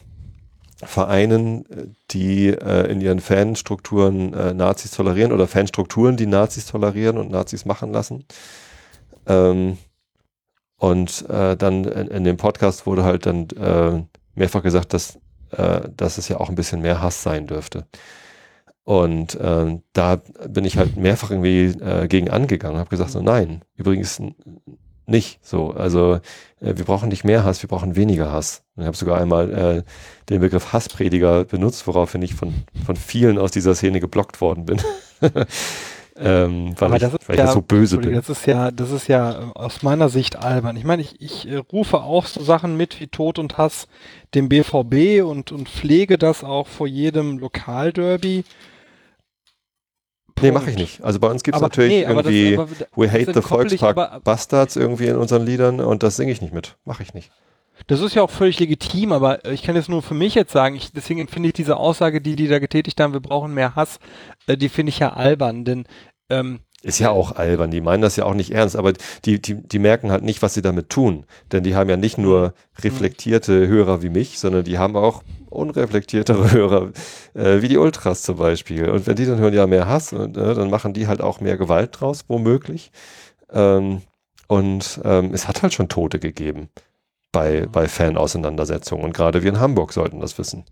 Vereinen, die äh, in ihren Fanstrukturen äh, Nazis tolerieren oder Fanstrukturen, die Nazis tolerieren und Nazis machen lassen. Ähm, und äh, dann in, in, dem Podcast wurde halt dann äh, mehrfach gesagt, dass, äh, dass es ja auch ein bisschen mehr Hass sein dürfte. Und ähm, da bin ich halt mehrfach irgendwie äh, gegen angegangen, habe gesagt so nein, übrigens nicht so. Also äh, wir brauchen nicht mehr Hass, wir brauchen weniger Hass. Und ich habe sogar einmal äh, den Begriff Hassprediger benutzt, woraufhin ich von von vielen aus dieser Szene geblockt worden bin. [LAUGHS] ähm, weil, Aber ich, das ist weil ja, ich so böse bin. Das ist ja, das ist ja äh, aus meiner Sicht albern. Ich meine, ich, ich äh, rufe auch so Sachen mit wie Tod und Hass dem BVB und und pflege das auch vor jedem Lokalderby. Nee, mache ich nicht. Also bei uns gibt es natürlich nee, irgendwie das, aber, We Hate the Volkspark Bastards irgendwie in unseren Liedern und das singe ich nicht mit. Mache ich nicht. Das ist ja auch völlig legitim, aber ich kann jetzt nur für mich jetzt sagen, ich, deswegen finde ich diese Aussage, die die da getätigt haben, wir brauchen mehr Hass, äh, die finde ich ja albern, denn ähm, ist ja auch albern, die meinen das ja auch nicht ernst, aber die, die, die merken halt nicht, was sie damit tun. Denn die haben ja nicht nur reflektierte Hörer wie mich, sondern die haben auch unreflektiertere [LAUGHS] Hörer, äh, wie die Ultras zum Beispiel. Und wenn die dann hören, ja, mehr Hass, und, äh, dann machen die halt auch mehr Gewalt draus, womöglich. Ähm, und ähm, es hat halt schon Tote gegeben bei, bei Fan-Auseinandersetzungen. Und gerade wir in Hamburg sollten das wissen.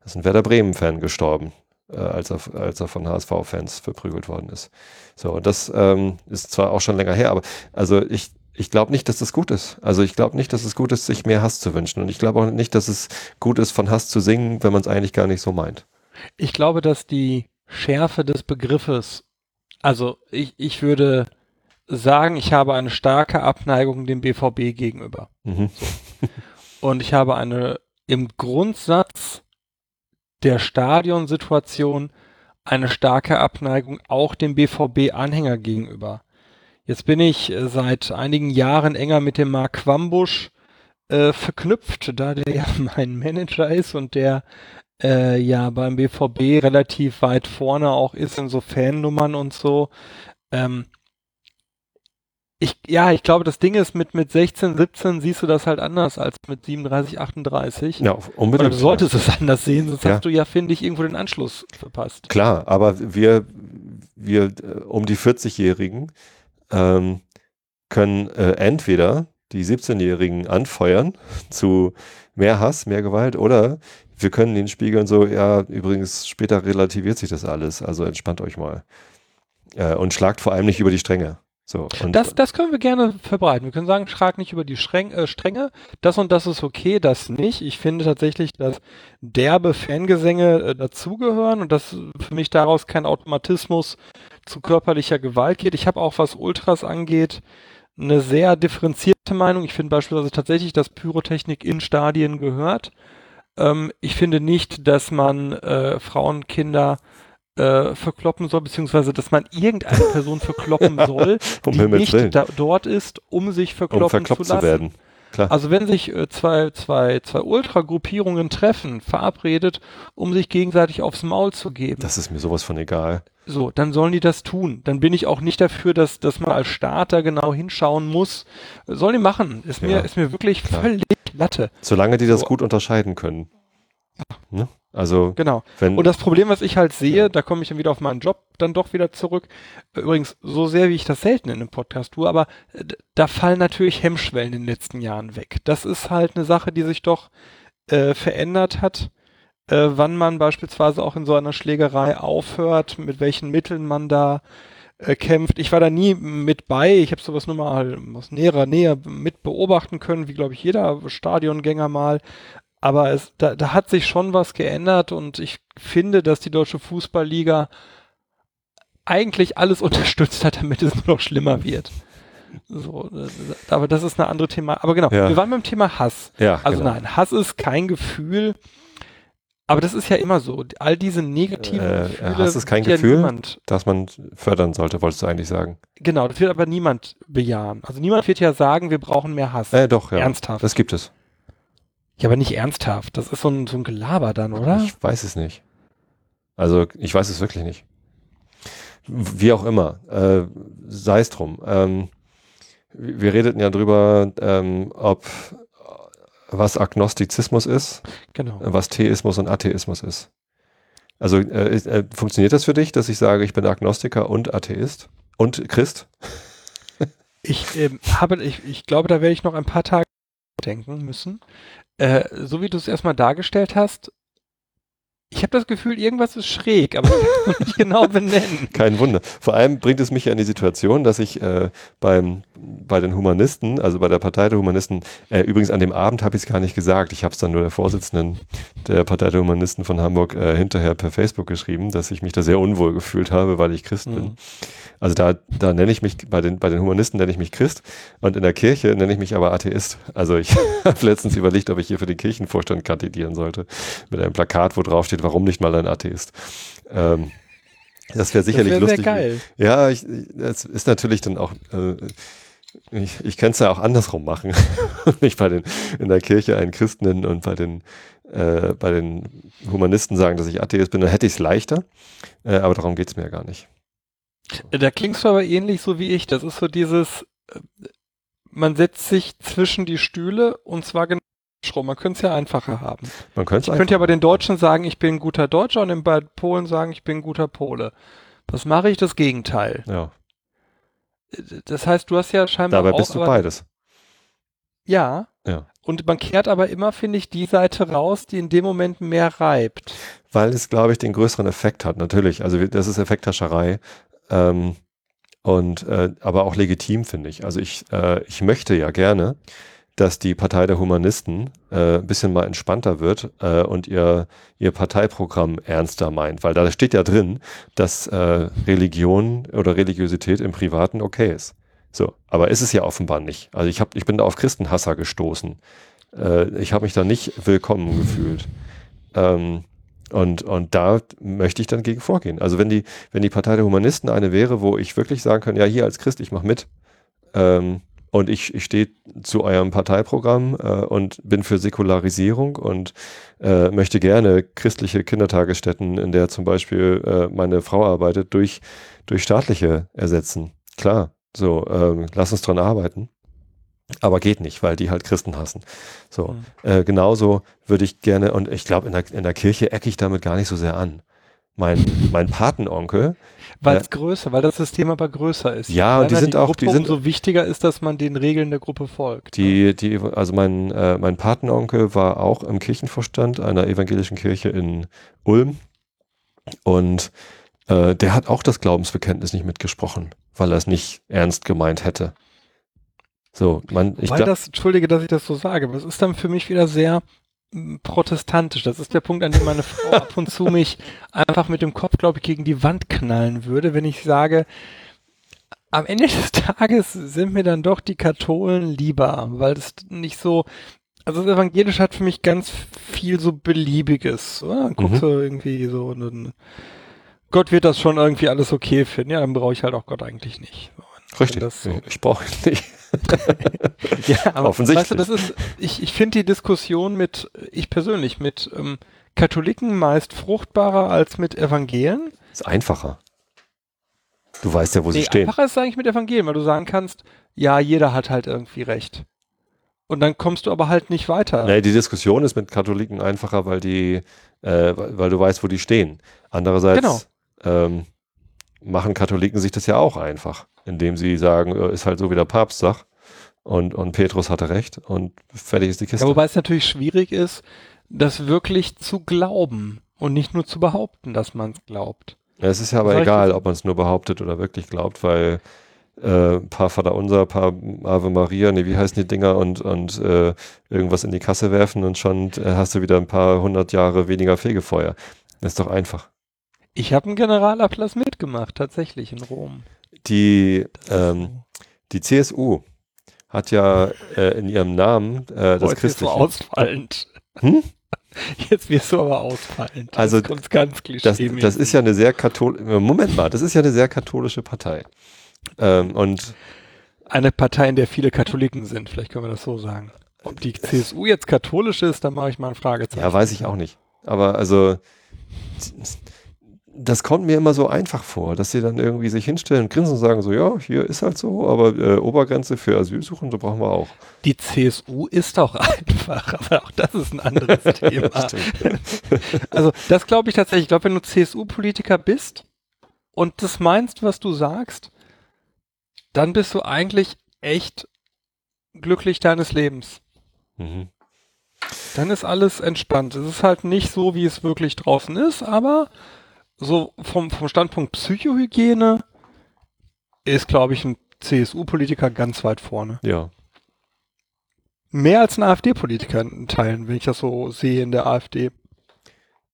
Da ist ein Werder Bremen-Fan gestorben, äh, als, er, als er von HSV-Fans verprügelt worden ist. So, und das ähm, ist zwar auch schon länger her, aber also ich, ich glaube nicht, dass das gut ist. Also ich glaube nicht, dass es gut ist, sich mehr Hass zu wünschen. Und ich glaube auch nicht, dass es gut ist, von Hass zu singen, wenn man es eigentlich gar nicht so meint. Ich glaube, dass die Schärfe des Begriffes, also ich, ich würde sagen, ich habe eine starke Abneigung dem BVB gegenüber. Mhm. So. Und ich habe eine im Grundsatz der Stadionsituation eine starke Abneigung auch dem BVB-Anhänger gegenüber. Jetzt bin ich äh, seit einigen Jahren enger mit dem Mark Quambusch äh, verknüpft, da der ja [LAUGHS] mein Manager ist und der äh, ja beim BVB relativ weit vorne auch ist in so Fannummern und so. Ähm, ich, ja, ich glaube, das Ding ist, mit, mit 16, 17 siehst du das halt anders als mit 37, 38. Ja, unbedingt. Oder du solltest es anders sehen, sonst ja. hast du ja, finde ich, irgendwo den Anschluss verpasst. Klar, aber wir, wir äh, um die 40-Jährigen ähm, können äh, entweder die 17-Jährigen anfeuern [LAUGHS] zu mehr Hass, mehr Gewalt oder wir können ihnen spiegeln so, ja, übrigens, später relativiert sich das alles, also entspannt euch mal. Äh, und schlagt vor allem nicht über die Stränge. So, und das, das können wir gerne verbreiten. Wir können sagen, schlag nicht über die Schrän äh, Stränge. Das und das ist okay, das nicht. Ich finde tatsächlich, dass derbe Fangesänge äh, dazugehören und dass für mich daraus kein Automatismus zu körperlicher Gewalt geht. Ich habe auch, was Ultras angeht, eine sehr differenzierte Meinung. Ich finde beispielsweise tatsächlich, dass Pyrotechnik in Stadien gehört. Ähm, ich finde nicht, dass man äh, Frauen, Kinder äh, verkloppen soll, beziehungsweise dass man irgendeine [LAUGHS] Person verkloppen soll, um die nicht da, dort ist, um sich verkloppen um zu lassen. Zu werden. klar. Also wenn sich äh, zwei, zwei, zwei Ultragruppierungen treffen, verabredet, um sich gegenseitig aufs Maul zu geben. Das ist mir sowas von egal. So, dann sollen die das tun. Dann bin ich auch nicht dafür, dass, dass man als Starter genau hinschauen muss. Sollen die machen. Ist Ja, mir, ist mir wirklich klar. völlig Latte. Solange die das So. gut unterscheiden können. Ne? Also, Genau. Und das Problem, was ich halt sehe, da komme ich dann wieder auf meinen Job dann doch wieder zurück. Übrigens, so sehr wie ich das selten in einem Podcast tue, aber äh, da fallen natürlich Hemmschwellen in den letzten Jahren weg. Das ist halt eine Sache, die sich doch äh, verändert hat, äh, wann man beispielsweise auch in so einer Schlägerei aufhört, mit welchen Mitteln man da äh, kämpft. Ich war da nie mit bei, ich habe sowas nur mal aus näherer Nähe mit beobachten können, wie glaube ich jeder Stadiongänger mal. Aber es, da, da hat sich schon was geändert und ich finde, dass die deutsche Fußballliga eigentlich alles [LAUGHS] unterstützt hat, damit es nur noch schlimmer wird. So, äh, aber das ist eine andere Thema. Aber genau, Ja. wir waren beim Thema Hass. ja, Also genau. nein, Hass ist kein Gefühl. Aber das ist ja immer so. All diese negativen Äh, Gefühle. Hass ist kein wird ja Gefühl? Niemand, dass man fördern sollte, wolltest du eigentlich sagen. genau, das wird aber niemand bejahen. Also niemand wird ja sagen, wir brauchen mehr Hass. Äh, doch, ja. Ernsthaft. Das gibt es. Ja, aber nicht ernsthaft. Das ist so ein, so ein Gelaber dann, oder? Ich weiß es nicht. Also, ich weiß es wirklich nicht. Wie auch immer, äh, sei es drum. Ähm, wir redeten ja drüber, ähm, ob was Agnostizismus ist, Genau. was Theismus und Atheismus ist. Also äh, äh, funktioniert das für dich, dass ich sage, ich bin Agnostiker und Atheist und Christ? Ich ähm, habe, ich, ich glaube, da werde ich noch ein paar Tage denken müssen. Äh, so wie du es erstmal dargestellt hast, ich habe das Gefühl, irgendwas ist schräg, aber ich kann es nicht genau [LAUGHS] benennen. Kein Wunder. Vor allem bringt es mich ja in die Situation, dass ich äh, beim, bei den Humanisten, also bei der Partei der Humanisten, äh, übrigens an dem Abend habe ich es gar nicht gesagt, ich habe es dann nur der Vorsitzenden der Partei der Humanisten von Hamburg äh, hinterher per Facebook geschrieben, dass ich mich da sehr unwohl gefühlt habe, weil ich Christ bin. Mhm. Also da, da nenne ich mich, bei den, bei den Humanisten nenne ich mich Christ und in der Kirche nenne ich mich aber Atheist. Also ich [LAUGHS] habe letztens überlegt, ob ich hier für den Kirchenvorstand kandidieren sollte, mit einem Plakat, wo drauf steht, warum nicht mal ein Atheist. Ähm, das wäre sicherlich das wär lustig. geil. Ja, ich, es ist natürlich dann auch, äh, ich, ich kann es ja auch andersrum machen. [LAUGHS] nicht bei den, in der Kirche einen Christ nennen und bei den, äh, bei den Humanisten sagen, dass ich Atheist bin, dann hätte ich es leichter. Äh, aber darum geht es mir ja gar nicht. Äh, Da klingst du aber ähnlich so wie ich. Das ist so dieses, äh, man setzt sich zwischen die Stühle und zwar genau andersrum. Man könnte es ja einfacher haben. Man könnte Ich es könnte ja bei den Deutschen sagen, ich bin ein guter Deutscher und bei Polen sagen, ich bin ein guter Pole. Was mache ich? Das Gegenteil. ja, Das heißt, du hast ja scheinbar dabei auch, bist du beides. Ja. Ja. Und man kehrt aber immer, finde ich, die Seite raus, die in dem Moment mehr reibt. Weil es, glaube ich, den größeren Effekt hat, natürlich. Also das ist Effekthascherei. Ähm, und äh, aber auch legitim, finde ich. Also ich, äh, ich möchte ja gerne, dass die Partei der Humanisten äh, ein bisschen mal entspannter wird äh, und ihr, ihr Parteiprogramm ernster meint. Weil da steht ja drin, dass äh, Religion oder Religiosität im Privaten okay ist. So, aber ist es ja offenbar nicht. Also ich, hab, ich bin da auf Christenhasser gestoßen. Äh, ich habe mich da nicht willkommen gefühlt. Ähm, und, und da möchte ich dann gegen vorgehen. Also wenn die, wenn die Partei der Humanisten eine wäre, wo ich wirklich sagen kann, ja, hier als Christ, ich mache mit ähm, und ich, ich stehe zu eurem Parteiprogramm äh, und bin für Säkularisierung und äh, möchte gerne christliche Kindertagesstätten, in der zum Beispiel äh, meine Frau arbeitet, durch, durch staatliche ersetzen. Klar, so, ähm, lass uns dran arbeiten. Aber geht nicht, weil die halt Christen hassen. So, Mhm. äh, genauso würde ich gerne, und ich glaube, in der, in der Kirche ecke ich damit gar nicht so sehr an. Mein, mein Patenonkel, Weil Ja. es größer, weil das System aber größer ist. Ja, und die sind auch- Gruppe, die sind- umso wichtiger ist, dass man den Regeln der Gruppe folgt. die, die, also mein, äh, mein Patenonkel war auch im Kirchenvorstand einer evangelischen Kirche in Ulm und äh, der hat auch das Glaubensbekenntnis nicht mitgesprochen, weil er es nicht ernst gemeint hätte. So, man, ich Weil das, entschuldige, dass ich das so sage, aber es ist dann für mich wieder sehr protestantisch. Das ist der Punkt, an dem meine Frau ab und zu mich einfach mit dem Kopf, glaube ich, gegen die Wand knallen würde, wenn ich sage, am Ende des Tages sind mir dann doch die Katholen lieber, weil das nicht so, also das Evangelische hat für mich ganz viel so Beliebiges. Oder? Dann guckst Mhm. du irgendwie so, und dann, Gott wird das schon irgendwie alles okay finden. Ja, dann brauche ich halt auch Gott eigentlich nicht. Richtig. So. Ich brauche ihn nicht. [LAUGHS] ja, aber Offensichtlich. weißt du, das ist, ich, ich finde die Diskussion mit, ich persönlich, mit ähm, Katholiken meist fruchtbarer als mit Evangelien. Ist einfacher. Du weißt ja, wo sie Nee, stehen. einfacher ist es eigentlich mit Evangelien, weil du sagen kannst, ja, jeder hat halt irgendwie recht. Und dann kommst du aber halt nicht weiter. Nee, die Diskussion ist mit Katholiken einfacher, weil die, äh, weil weil du weißt, wo die stehen. Andererseits Genau. ähm, machen Katholiken sich das ja auch einfach, indem sie sagen, äh, ist halt so wie der Papst sagt und, und Petrus hatte recht und fertig ist die Kiste. Ja, wobei es natürlich schwierig ist, das wirklich zu glauben und nicht nur zu behaupten, dass man es glaubt. Ja, es ist ja aber ich egal, ob man es nur behauptet oder wirklich glaubt, weil äh, paar Vater Unser, paar Ave Maria, nee, wie heißen die Dinger und, und äh, irgendwas in die Kasse werfen und schon äh, hast du wieder ein paar hundert Jahre weniger Fegefeuer. Das ist doch einfach. Ich habe einen Generalablass mitgemacht, tatsächlich in Rom. Die, ähm, die CSU hat ja äh, in ihrem Namen äh, das Oh, jetzt wirst du Christliche. ausfallend. Hm? [LAUGHS] Jetzt wirst du aber ausfallend. Also, Jetzt kommt's ganz Das, das ist ja eine sehr katholische, Moment mal, das ist ja eine sehr katholische Partei. Ähm, und eine Partei, in der viele Katholiken sind. Vielleicht können wir das so sagen. Ob die CSU jetzt katholisch ist, da mache ich mal ein Fragezeichen. Ja, weiß ich auch nicht. Aber also, das kommt mir immer so einfach vor, dass sie dann irgendwie sich hinstellen und grinsen und sagen so, ja, hier ist halt so, aber äh, Obergrenze für Asylsuchende brauchen wir auch. Die CSU ist auch [LAUGHS] einfach, aber auch das ist ein anderes [LAUGHS] Thema. [LAUGHS] Also das glaube ich tatsächlich. Ich glaube, wenn du CSU-Politiker bist und das meinst, was du sagst, dann bist du eigentlich echt glücklich deines Lebens. Mhm. Dann ist alles entspannt. Es ist halt nicht so, wie es wirklich draußen ist, aber so vom, vom Standpunkt Psychohygiene ist, glaube ich, ein CSU-Politiker ganz weit vorne. Ja. Mehr als ein AfD-Politiker in Teilen, wenn ich das so sehe in der AfD.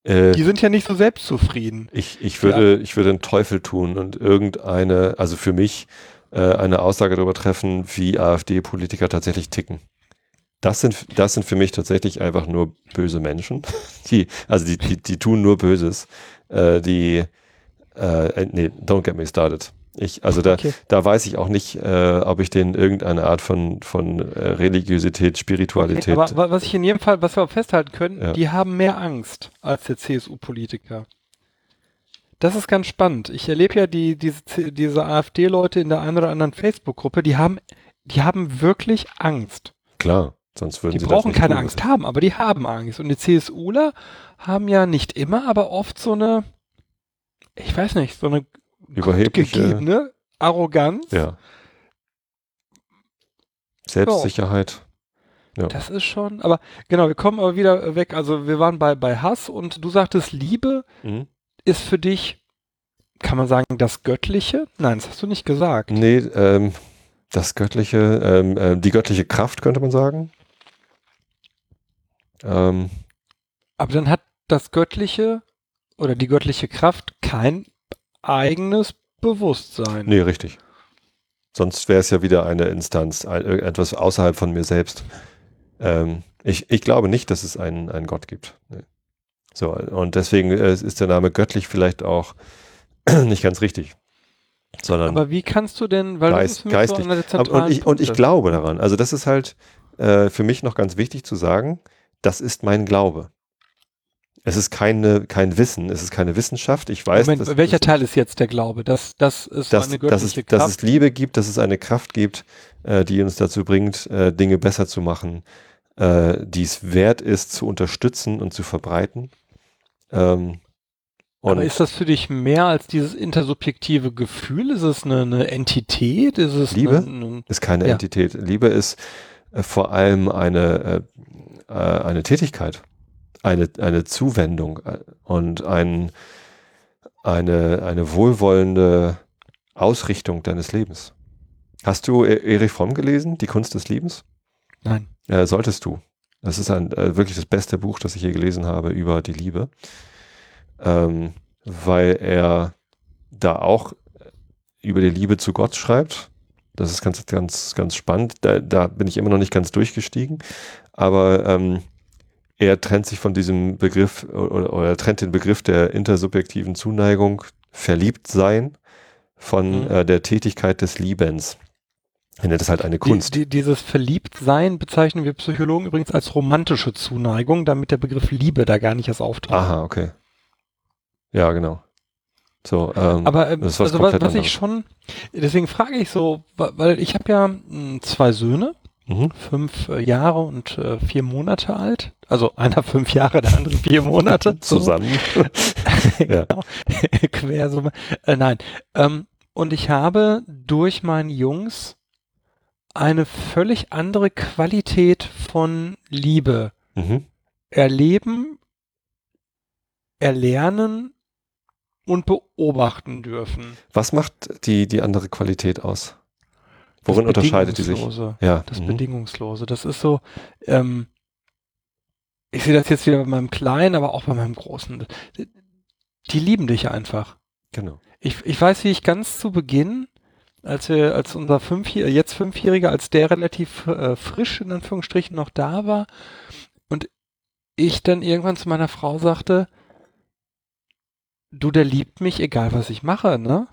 Äh, Die sind ja nicht so selbstzufrieden. ich, ich würde, ich würde einen Teufel tun und irgendeine, also für mich, äh, eine Aussage darüber treffen, wie AfD-Politiker tatsächlich ticken. Das sind, das sind für mich tatsächlich einfach nur böse Menschen. [LAUGHS] Die, also die, die, die tun nur Böses. Äh, die, äh, nee, don't get me started. Ich, also da, Okay. da weiß ich auch nicht, äh, ob ich denen irgendeine Art von, von äh, Religiosität, Spiritualität. Aber wa- was ich in jedem Fall, was wir auch festhalten können, Ja. die haben mehr Angst als der CSU-Politiker. Das ist ganz spannend. Ich erlebe ja die, diese, diese AfD-Leute in der einen oder anderen Facebook-Gruppe, die haben, die haben wirklich Angst. Klar, sonst würden Die sie brauchen das nicht keine. Angst haben, aber die haben Angst. Und die CSUler haben ja nicht immer, aber oft so eine, ich weiß nicht, so eine gegebene Arroganz. Ja. Selbstsicherheit. Ja. Das ist schon, aber genau, wir kommen aber wieder weg. Also wir waren bei, bei Hass und du sagtest, Liebe Mhm. ist für dich, kann man sagen, das Göttliche? Nein, das hast du nicht gesagt. Nee, ähm, das göttliche, ähm, äh, die göttliche Kraft könnte man sagen. Ähm, Aber dann hat das Göttliche oder die göttliche Kraft kein eigenes Bewusstsein. nee, richtig. Sonst wäre es ja wieder eine Instanz, etwas außerhalb von mir selbst. Ähm, ich, ich glaube nicht, dass es einen, einen Gott gibt. Nee. So, und deswegen äh, ist der Name göttlich vielleicht auch [CLEARS THROAT] nicht ganz richtig. Sondern Aber wie kannst du denn, weil Geist- mich geistig. so und, ich, und ich glaube daran. Also das ist halt äh, für mich noch ganz wichtig zu sagen, das ist mein Glaube. Es ist keine, kein Wissen, es ist keine Wissenschaft. Ich weiß, Moment, dass, welcher dass, Teil ist jetzt der Glaube? Das, das ist dass, eine dass, es, göttliche dass Kraft. es Liebe gibt, dass es eine Kraft gibt, äh, die uns dazu bringt, äh, Dinge besser zu machen, äh, die es wert ist, zu unterstützen und zu verbreiten. Ähm, und Aber ist das für dich mehr als dieses intersubjektive Gefühl? Ist es eine, eine Entität? Ist es Liebe? Eine, eine, ist keine Ja. Entität. Liebe ist äh, vor allem eine, äh, äh, eine Tätigkeit, eine, eine Zuwendung äh, und ein, eine, eine wohlwollende Ausrichtung deines Lebens. Hast du E- Erich Fromm gelesen, Die Kunst des Liebens? nein. Äh, solltest du. Das ist ein, äh, wirklich das beste Buch, das ich je gelesen habe über die Liebe. Ähm, weil er da auch über die Liebe zu Gott schreibt. Das ist ganz, ganz, ganz spannend. Da, da bin ich immer noch nicht ganz durchgestiegen. Aber ähm, er trennt sich von diesem Begriff oder, oder trennt den Begriff der intersubjektiven Zuneigung, verliebt sein, von Mhm. äh, der Tätigkeit des Liebens. Er nennt es halt eine Kunst. Die, die, dieses Verliebtsein bezeichnen wir Psychologen übrigens als romantische Zuneigung, damit der Begriff Liebe da gar nicht erst auftritt. Aha, okay. Ja, genau. So, ähm, Aber äh, was also was, was ich schon, deswegen frage ich so, weil ich habe ja mh, zwei Söhne, mhm. fünf äh, Jahre und äh, vier Monate alt. Also einer [LAUGHS] fünf Jahre, der andere vier Monate. [LAUGHS] Zusammen. [LAUGHS] Genau. Quersumme. Äh, nein. Ähm, und ich habe durch meine Jungs eine völlig andere Qualität von Liebe mhm. erleben, erlernen und beobachten dürfen. Was macht die, die andere Qualität aus? Worin unterscheidet die sich? Bedingungslose. Ja. Das mhm. Bedingungslose. Das ist so, ähm, ich sehe das jetzt wieder bei meinem Kleinen, aber auch bei meinem Großen. Die lieben dich einfach. Genau. Ich, ich weiß, wie ich ganz zu Beginn, als wir, als unser Fünfjähriger, jetzt Fünfjähriger, als der relativ äh, frisch in Anführungsstrichen noch da war und ich dann irgendwann zu meiner Frau sagte, du, der liebt mich, egal was ich mache, ne?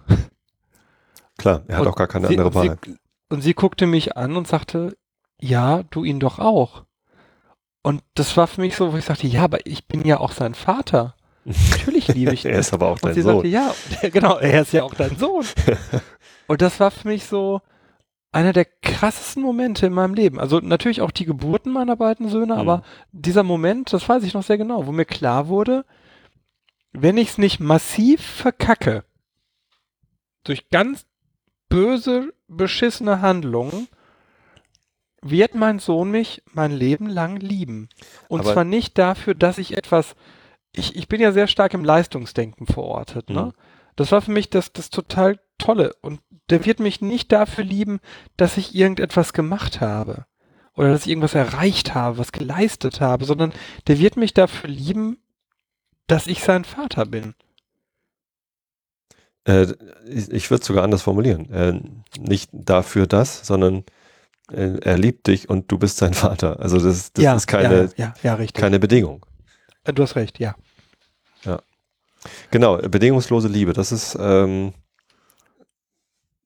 Klar, er hat Und auch gar keine sie, andere Wahl. Sie, und sie guckte mich an und sagte, ja, du ihn doch auch. Und das war für mich so, wo ich sagte, ja, aber ich bin ja auch sein Vater. Natürlich liebe ich [LAUGHS] er ist aber auch Und dein sie Sohn. sagte, ja, [LAUGHS] genau, er ist ja auch dein Sohn. [LAUGHS] Und das war für mich so einer der krassesten Momente in meinem Leben. Also natürlich auch die Geburten meiner beiden Söhne, Mhm. aber dieser Moment, das weiß ich noch sehr genau, wo mir klar wurde, wenn ich es nicht massiv verkacke, durch ganz böse, beschissene Handlungen, wird mein Sohn mich mein Leben lang lieben. Und Aber- zwar nicht dafür, dass ich etwas, ich, ich bin ja sehr stark im Leistungsdenken verortet, ne? Mhm. Das war für mich das, das total Tolle. Und der wird mich nicht dafür lieben, dass ich irgendetwas gemacht habe. Oder dass ich irgendwas erreicht habe, was geleistet habe, sondern der wird mich dafür lieben, dass ich sein Vater bin. Äh, ich ich würde es sogar anders formulieren. Äh, nicht dafür das, sondern äh, er liebt dich und du bist sein [LAUGHS] Vater. Also das, das ist keine, ja, ja, ja, keine Bedingung. Äh, Du hast recht, ja. Genau, äh, bedingungslose Liebe, das ist, ähm,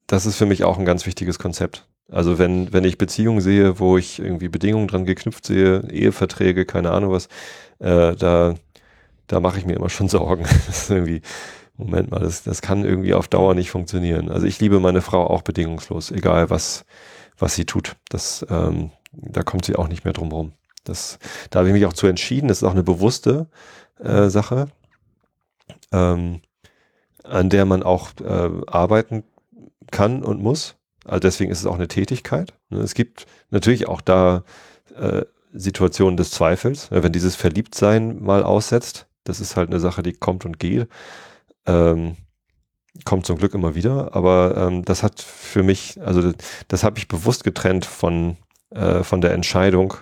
das ist für mich auch ein ganz wichtiges Konzept. Also wenn, wenn ich Beziehungen sehe, wo ich irgendwie Bedingungen dran geknüpft sehe, Eheverträge, keine Ahnung was, äh, da, da mache ich mir immer schon [LAUGHS] Sorgen. Das ist irgendwie, Moment mal, das, das kann irgendwie auf Dauer nicht funktionieren. Also ich liebe meine Frau auch bedingungslos, egal was, was sie tut. Das, ähm, da kommt sie auch nicht mehr drum rum. Das, da habe ich mich auch zu entschieden. Das ist auch eine bewusste äh, Sache ähm, an der man auch äh, arbeiten kann und muss. Also deswegen ist es auch eine Tätigkeit. Ne? Es gibt natürlich auch da äh, Situationen des Zweifels, ne? wenn dieses Verliebtsein mal aussetzt. Das ist halt eine Sache, die kommt und geht. Ähm, kommt zum Glück immer wieder, aber ähm, das hat für mich, also das, das habe ich bewusst getrennt von, äh, von der Entscheidung,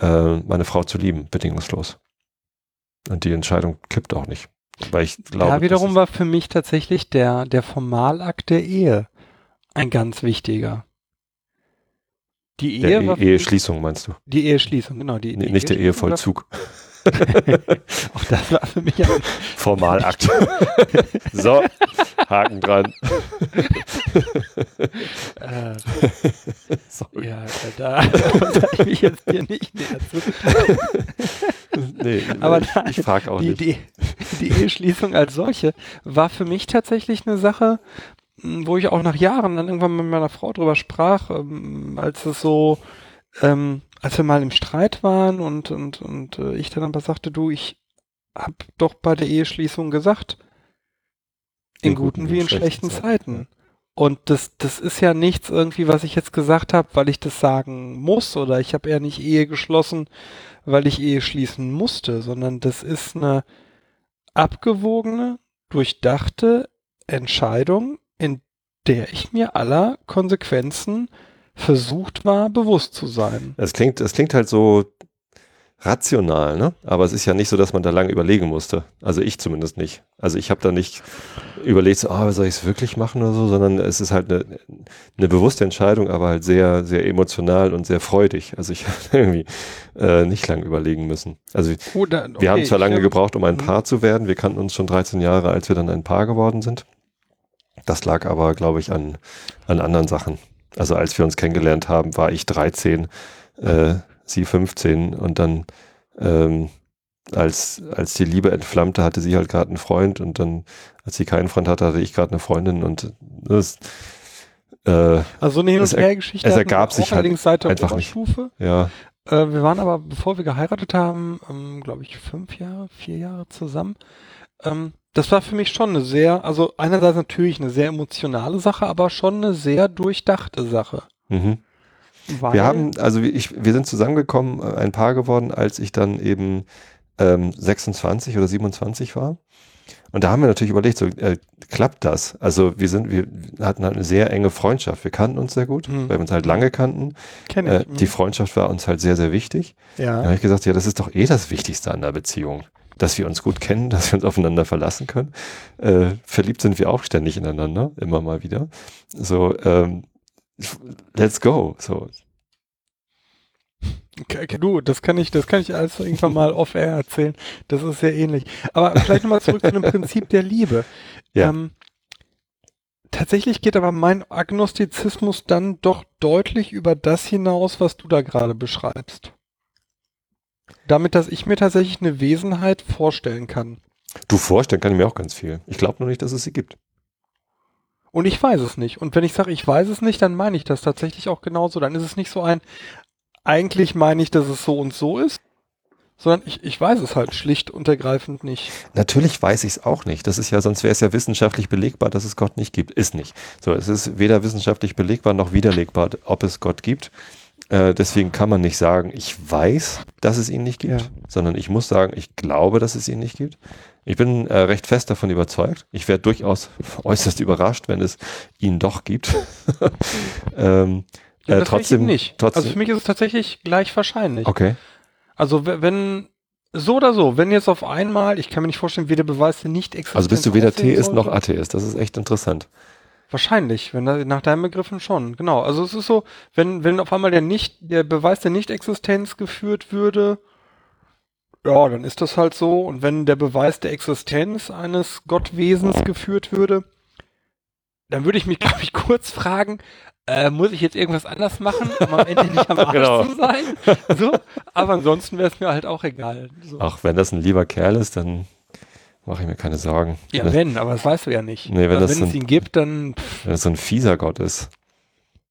äh, meine Frau zu lieben, bedingungslos. Und die Entscheidung kippt auch nicht. Weil ich glaube, da wiederum war für mich tatsächlich der, der Formalakt der Ehe ein ganz wichtiger. Die der Ehe war e Eheschließung meinst du? die Eheschließung, genau. Die, die nicht der Eheschließung Ehevollzug. [LAUGHS] [LAUGHS] Auch das war für mich ein, Formalakt. [LAUGHS] so, Haken dran. äh, Sorry. ja, da [LAUGHS] muss ich mich jetzt hier nicht näher zu. Nee, Aber ich, nein, ich frage auch die, nicht. die, die Eheschließung als solche war für mich tatsächlich eine Sache, mh, wo ich auch nach Jahren dann irgendwann mit meiner Frau drüber sprach, ähm, als es so, ähm, als wir mal im Streit waren und, und, und äh, ich dann aber sagte, du, ich hab doch bei der Eheschließung gesagt, in, guten, wie in schlechten Zeiten. Und das, das ist ja nichts irgendwie, was ich jetzt gesagt habe, weil ich das sagen muss oder ich habe eher nicht Ehe geschlossen, weil ich Ehe schließen musste, sondern das ist eine abgewogene, durchdachte Entscheidung, in der ich mir aller Konsequenzen versucht war, bewusst zu sein. Es klingt, es klingt halt so rational, ne? Aber es ist ja nicht so, dass man da lange überlegen musste. Also ich zumindest nicht. Also ich habe da nicht überlegt, so, ah, soll ich es wirklich machen oder so, sondern es ist halt eine, eine bewusste Entscheidung, aber halt sehr, sehr emotional und sehr freudig. Also ich [LAUGHS] habe irgendwie äh, nicht lange überlegen müssen. Also Oder, wir haben zwar lange gebraucht. um ein Mhm. Paar zu werden. Wir kannten uns schon 13 Jahre, als wir dann ein Paar geworden sind. Das lag aber, glaube ich, an, an anderen Sachen. Also als wir uns kennengelernt haben, war ich 13, äh, sie 15 und dann ähm, als, als die Liebe entflammte, hatte sie halt gerade einen Freund und dann, als sie keinen Freund hatte, hatte ich gerade eine Freundin und das äh, also so eine Hin- und Her-Geschichte. Es ergab sich halt Seite einfach Oberstufe. nicht. Ja. Äh, wir waren aber, bevor wir geheiratet haben, ähm, glaube ich, fünf Jahre, vier Jahre zusammen. Ähm, das war für mich schon eine sehr, also einerseits natürlich eine sehr emotionale Sache, aber schon eine sehr durchdachte Sache. Mhm. wir haben, also ich, wir sind zusammengekommen, äh, ein Paar geworden, als ich dann eben ähm, 26 oder 27 war. Und da haben wir natürlich überlegt, so äh, klappt das? Also wir sind, wir hatten halt eine sehr enge Freundschaft. Wir kannten uns sehr gut, hm. weil wir uns halt lange kannten. Kenn ich. Äh, die Freundschaft war uns halt sehr, sehr wichtig. Ja. Da habe ich gesagt, ja, das ist doch eh das Wichtigste an der Beziehung. Dass wir uns gut kennen, [LAUGHS] dass wir uns aufeinander verlassen können. Äh, verliebt sind wir auch ständig ineinander, immer mal wieder. So, ähm, let's go. So, Du, das kann ich, das kann ich alles irgendwann mal off-air erzählen. Das ist sehr ähnlich. Aber vielleicht nochmal zurück zu dem Prinzip der Liebe. Ja. Ähm, tatsächlich geht aber mein Agnostizismus dann doch deutlich über das hinaus, was du da gerade beschreibst. Damit, dass ich mir tatsächlich eine Wesenheit vorstellen kann. Du vorstellen kann ich mir auch ganz viel. Ich glaube nur nicht, dass es sie gibt. Und ich weiß es nicht. Und wenn ich sage, ich weiß es nicht, dann meine ich das tatsächlich auch genauso. Dann ist es nicht so ein, eigentlich meine ich, dass es so und so ist, sondern ich, ich weiß es halt schlicht und ergreifend nicht. Natürlich weiß ich es auch nicht. Das ist ja, sonst wäre es ja wissenschaftlich belegbar, dass es Gott nicht gibt. Ist nicht. So, es ist weder wissenschaftlich belegbar noch widerlegbar, ob es Gott gibt. Äh, deswegen kann man nicht sagen, ich weiß, dass es ihn nicht gibt, ja. sondern ich muss sagen, ich glaube, dass es ihn nicht gibt. Ich bin äh, recht fest davon überzeugt. Ich wäre durchaus äußerst überrascht, wenn es ihn doch gibt. [LAUGHS] ähm, ja, äh, trotzdem nicht. Trotzdem. Also für mich ist es tatsächlich gleich wahrscheinlich. Okay. Also wenn so oder so, wenn jetzt auf einmal, ich kann mir nicht vorstellen, wie der Beweis der nicht existiert. Also bist du weder Theist noch Atheist, das ist echt interessant. Wahrscheinlich, wenn da, nach deinen Begriffen schon, genau. Also es ist so, wenn, wenn auf einmal der nicht, der Beweis der Nicht-Existenz geführt würde, ja, dann ist das halt so. Und wenn der Beweis der Existenz eines Gottwesens geführt würde, dann würde ich mich, [LAUGHS] glaube ich, kurz fragen, äh, muss ich jetzt irgendwas anders machen, um am Ende nicht am [LAUGHS] Arsch genau. zu sein? So, aber ansonsten wäre es mir halt auch egal. So. Ach, wenn das ein lieber Kerl ist, dann mache ich mir keine Sorgen. Ja, wenn, wenn aber das weißt du ja nicht. Nee, wenn, es ihn gibt, dann. Pff. Wenn es so ein fieser Gott ist.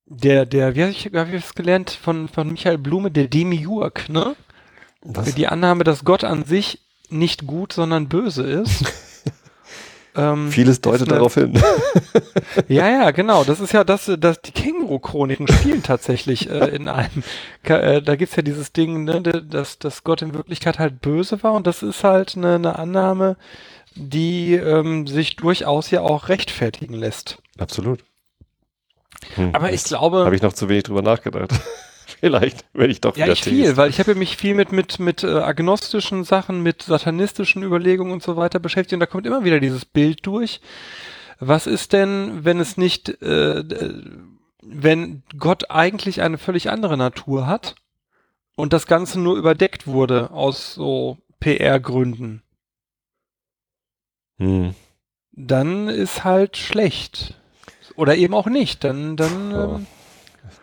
Der, der, wie habe ich, das gelernt von, von Michael Blume, der Demiurg, ne? Was? Die Annahme, dass Gott an sich nicht gut, sondern böse ist. [LAUGHS] Ähm, Vieles deutet eine, darauf hin. [LAUGHS] ja, ja, genau. Das ist ja das, das die Känguru-Chroniken spielen tatsächlich äh, in einem. Äh, da gibt's ja dieses Ding, ne, dass, dass Gott in Wirklichkeit halt böse war und das ist halt eine, eine Annahme, die ähm, sich durchaus ja auch rechtfertigen lässt. Absolut. Hm, Aber ich glaube. Habe ich noch zu wenig drüber nachgedacht. Vielleicht, wenn ich doch ja, ich viel, weil ich habe mich viel mit mit mit äh, agnostischen Sachen, mit satanistischen Überlegungen und so weiter beschäftigt und da kommt immer wieder dieses Bild durch. Was ist denn, wenn es nicht, äh, wenn Gott eigentlich eine völlig andere Natur hat und das Ganze nur überdeckt wurde aus so PR-Gründen? Hm. Dann ist halt schlecht. Oder eben auch nicht. Dann, dann. Ähm,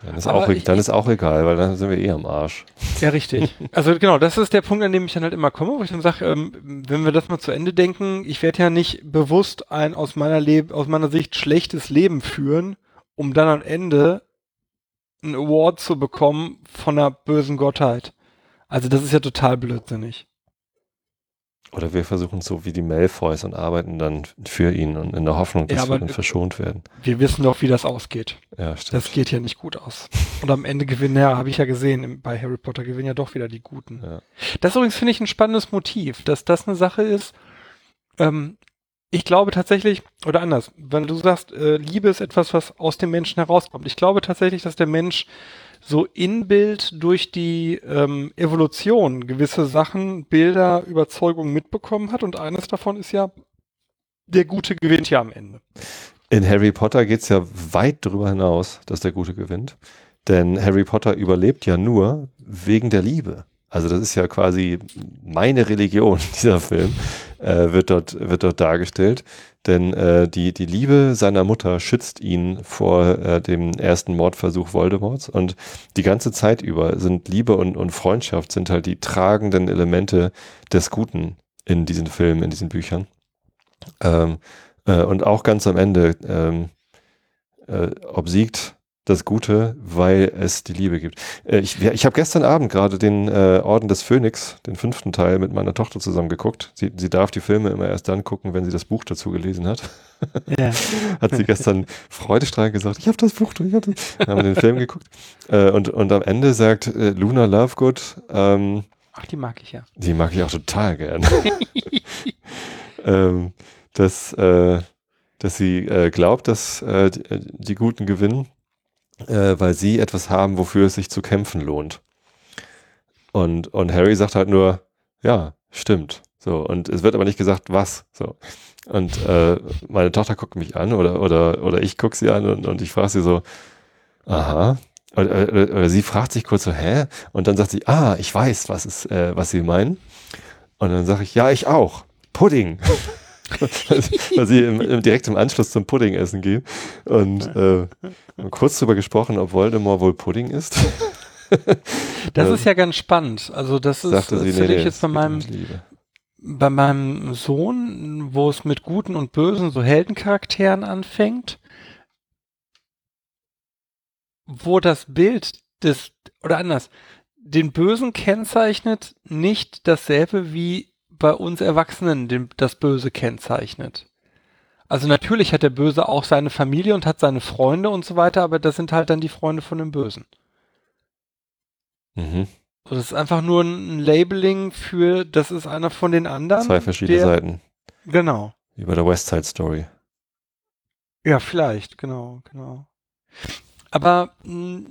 dann ist, auch, ich, dann ist auch egal, weil dann sind wir eh am Arsch. Ja, richtig. Also genau, das ist der Punkt, an dem ich dann halt immer komme, wo ich dann sage, ähm, wenn wir das mal zu Ende denken, ich werde ja nicht bewusst ein aus meiner Leb aus meiner Sicht schlechtes Leben führen, um dann am Ende einen Award zu bekommen von einer bösen Gottheit. Also das ist ja total blödsinnig. Oder wir versuchen so wie die Malfoys und arbeiten dann für ihn und in der Hoffnung, dass ja, wir dann verschont werden. Wir wissen doch, wie das ausgeht. Ja, stimmt. Das geht ja nicht gut aus. Und am Ende gewinnen ja, habe ich ja gesehen, bei Harry Potter gewinnen ja doch wieder die Guten. Ja. Das übrigens finde ich ein spannendes Motiv, dass das eine Sache ist. Ähm, ich glaube tatsächlich, oder anders, wenn du sagst, äh, Liebe ist etwas, was aus dem Menschen herauskommt. Ich glaube tatsächlich, dass der Mensch so in Bild durch die ähm, Evolution gewisse Sachen, Bilder, Überzeugungen mitbekommen hat und eines davon ist ja, der Gute gewinnt ja am Ende. In Harry Potter geht es ja weit darüber hinaus, dass der Gute gewinnt. Denn Harry Potter überlebt ja nur wegen der Liebe. Also das ist ja quasi meine Religion, [LAUGHS] dieser Film. Äh, wird, dort, wird dort dargestellt. Denn äh, die, die Liebe seiner Mutter schützt ihn vor äh, dem ersten Mordversuch Voldemorts. Und die ganze Zeit über sind Liebe und, und Freundschaft sind halt die tragenden Elemente des Guten in diesen Filmen, in diesen Büchern. Ähm, äh, und auch ganz am Ende ähm, äh, obsiegt das Gute, weil es die Liebe gibt. Äh, ich ich habe gestern Abend gerade den äh, Orden des Phönix, den fünften Teil, mit meiner Tochter zusammen geguckt. Sie, sie darf die Filme immer erst dann gucken, wenn sie das Buch dazu gelesen hat. [LAUGHS] Ja. [LAUGHS] hat sie gestern freudestrahlend gesagt, ich habe das Buch, ich habe das. haben wir den Film geguckt. Äh, und, und am Ende sagt äh, Luna Lovegood, ähm, Ach, die mag ich ja. Die mag ich auch total gern. [LAUGHS] ähm, dass, äh, dass sie äh, glaubt, dass die, die Guten gewinnen äh, weil sie etwas haben, wofür es sich zu kämpfen lohnt. Und, und Harry sagt halt nur, ja, stimmt. So, und es wird aber nicht gesagt, was. So. Und äh, meine Tochter guckt mich an oder, oder, oder ich gucke sie an und, und ich frage sie so, aha. Oder, oder, oder, sie fragt sich kurz so, hä? Und dann sagt sie, ah, ich weiß, was, ist, äh, was sie meinen. Und dann sage ich, ja, ich auch. Pudding. [LAUGHS] [LAUGHS] weil sie im, im, direkt im Anschluss zum Pudding essen gehen. Und äh, kurz darüber gesprochen, ob Voldemort wohl Pudding ist. [LAUGHS] das ist ja ganz spannend. Also das ist, Sagte das sie, nee, ich jetzt bei meinem, bei meinem Sohn, wo es mit guten und bösen so Heldencharakteren anfängt, wo das Bild des, oder anders, den Bösen kennzeichnet nicht dasselbe wie bei uns Erwachsenen den, das Böse kennzeichnet. Also natürlich hat der Böse auch seine Familie und hat seine Freunde und so weiter, aber das sind halt dann die Freunde von dem Bösen. Mhm. das ist einfach nur ein Labeling für, das ist einer von den anderen. Zwei verschiedene der, Seiten. Genau. Wie bei der West Side Story. Ja, vielleicht, genau, genau. Aber mh,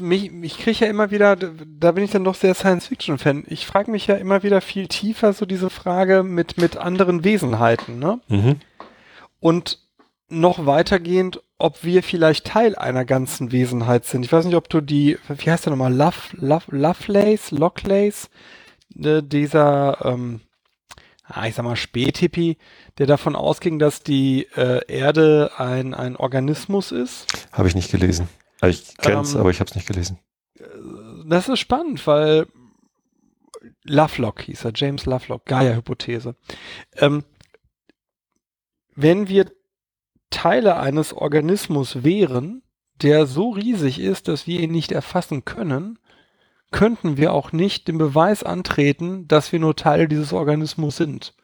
mich, ich kriege ja immer wieder, da bin ich dann doch sehr Science-Fiction-Fan. Ich frage mich ja immer wieder viel tiefer so diese Frage mit, mit anderen Wesenheiten, ne? Mhm. Und noch weitergehend, ob wir vielleicht Teil einer ganzen Wesenheit sind. Ich weiß nicht, ob du die, wie heißt der nochmal, Love, Love, Lovelace, Locklace, äh, dieser, ähm, ah, ich sag mal, Späthippie, der davon ausging, dass die äh, Erde ein, ein Organismus ist. Habe ich nicht gelesen. Ich kenne es, ähm, aber ich habe es nicht gelesen. Das ist spannend, weil Lovelock hieß er, James Lovelock, Gaia-Hypothese. Ähm, wenn wir Teile eines Organismus wären, der so riesig ist, dass wir ihn nicht erfassen können, könnten wir auch nicht den Beweis antreten, dass wir nur Teil dieses Organismus sind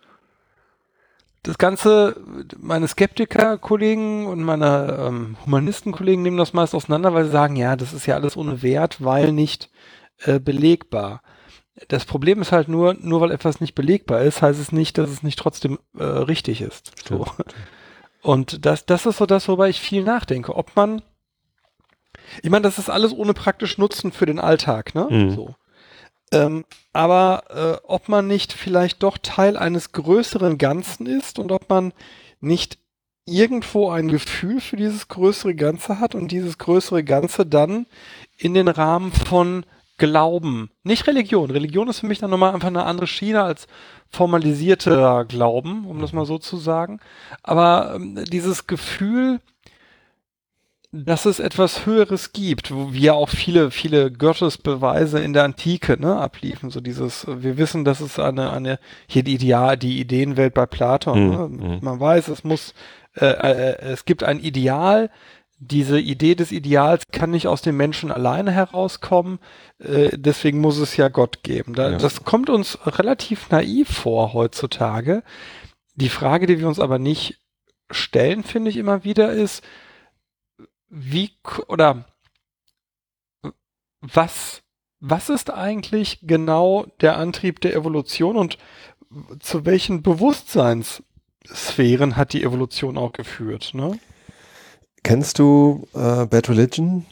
das Ganze, meine Skeptiker-Kollegen und meine ähm, Humanisten-Kollegen nehmen das meist auseinander, weil sie sagen, ja, das ist ja alles ohne Wert, weil nicht äh, belegbar. Das Problem ist halt nur, nur weil etwas nicht belegbar ist, heißt es nicht, dass es nicht trotzdem äh, richtig ist. So. Und das, das ist so das, worüber ich viel nachdenke. Ob man, ich meine, das ist alles ohne praktisch Nutzen für den Alltag, ne? Mhm. So. Ähm, aber äh, ob man nicht vielleicht doch Teil eines größeren Ganzen ist und ob man nicht irgendwo ein Gefühl für dieses größere Ganze hat und dieses größere Ganze dann in den Rahmen von Glauben, nicht Religion. Religion ist für mich dann nochmal einfach eine andere Schiene als formalisierter Glauben, um das mal so zu sagen. Aber ähm, dieses Gefühl, dass es etwas Höheres gibt, wo wir auch viele, viele Gottesbeweise in der Antike ne, abliefen. So dieses, wir wissen, dass es eine, eine hier die Ideal, die Ideenwelt bei Platon. Mhm. Ne? Mhm. Man weiß, es muss, äh, äh, es gibt ein Ideal. Diese Idee des Ideals kann nicht aus dem Menschen alleine herauskommen. Äh, deswegen muss es ja Gott geben. Da, ja. Das kommt uns relativ naiv vor heutzutage. Die Frage, die wir uns aber nicht stellen, finde ich immer wieder, ist, wie oder was was ist eigentlich genau der Antrieb der Evolution und zu welchen Bewusstseinssphären hat die Evolution auch geführt? Ne? Kennst du äh, Bad Religion?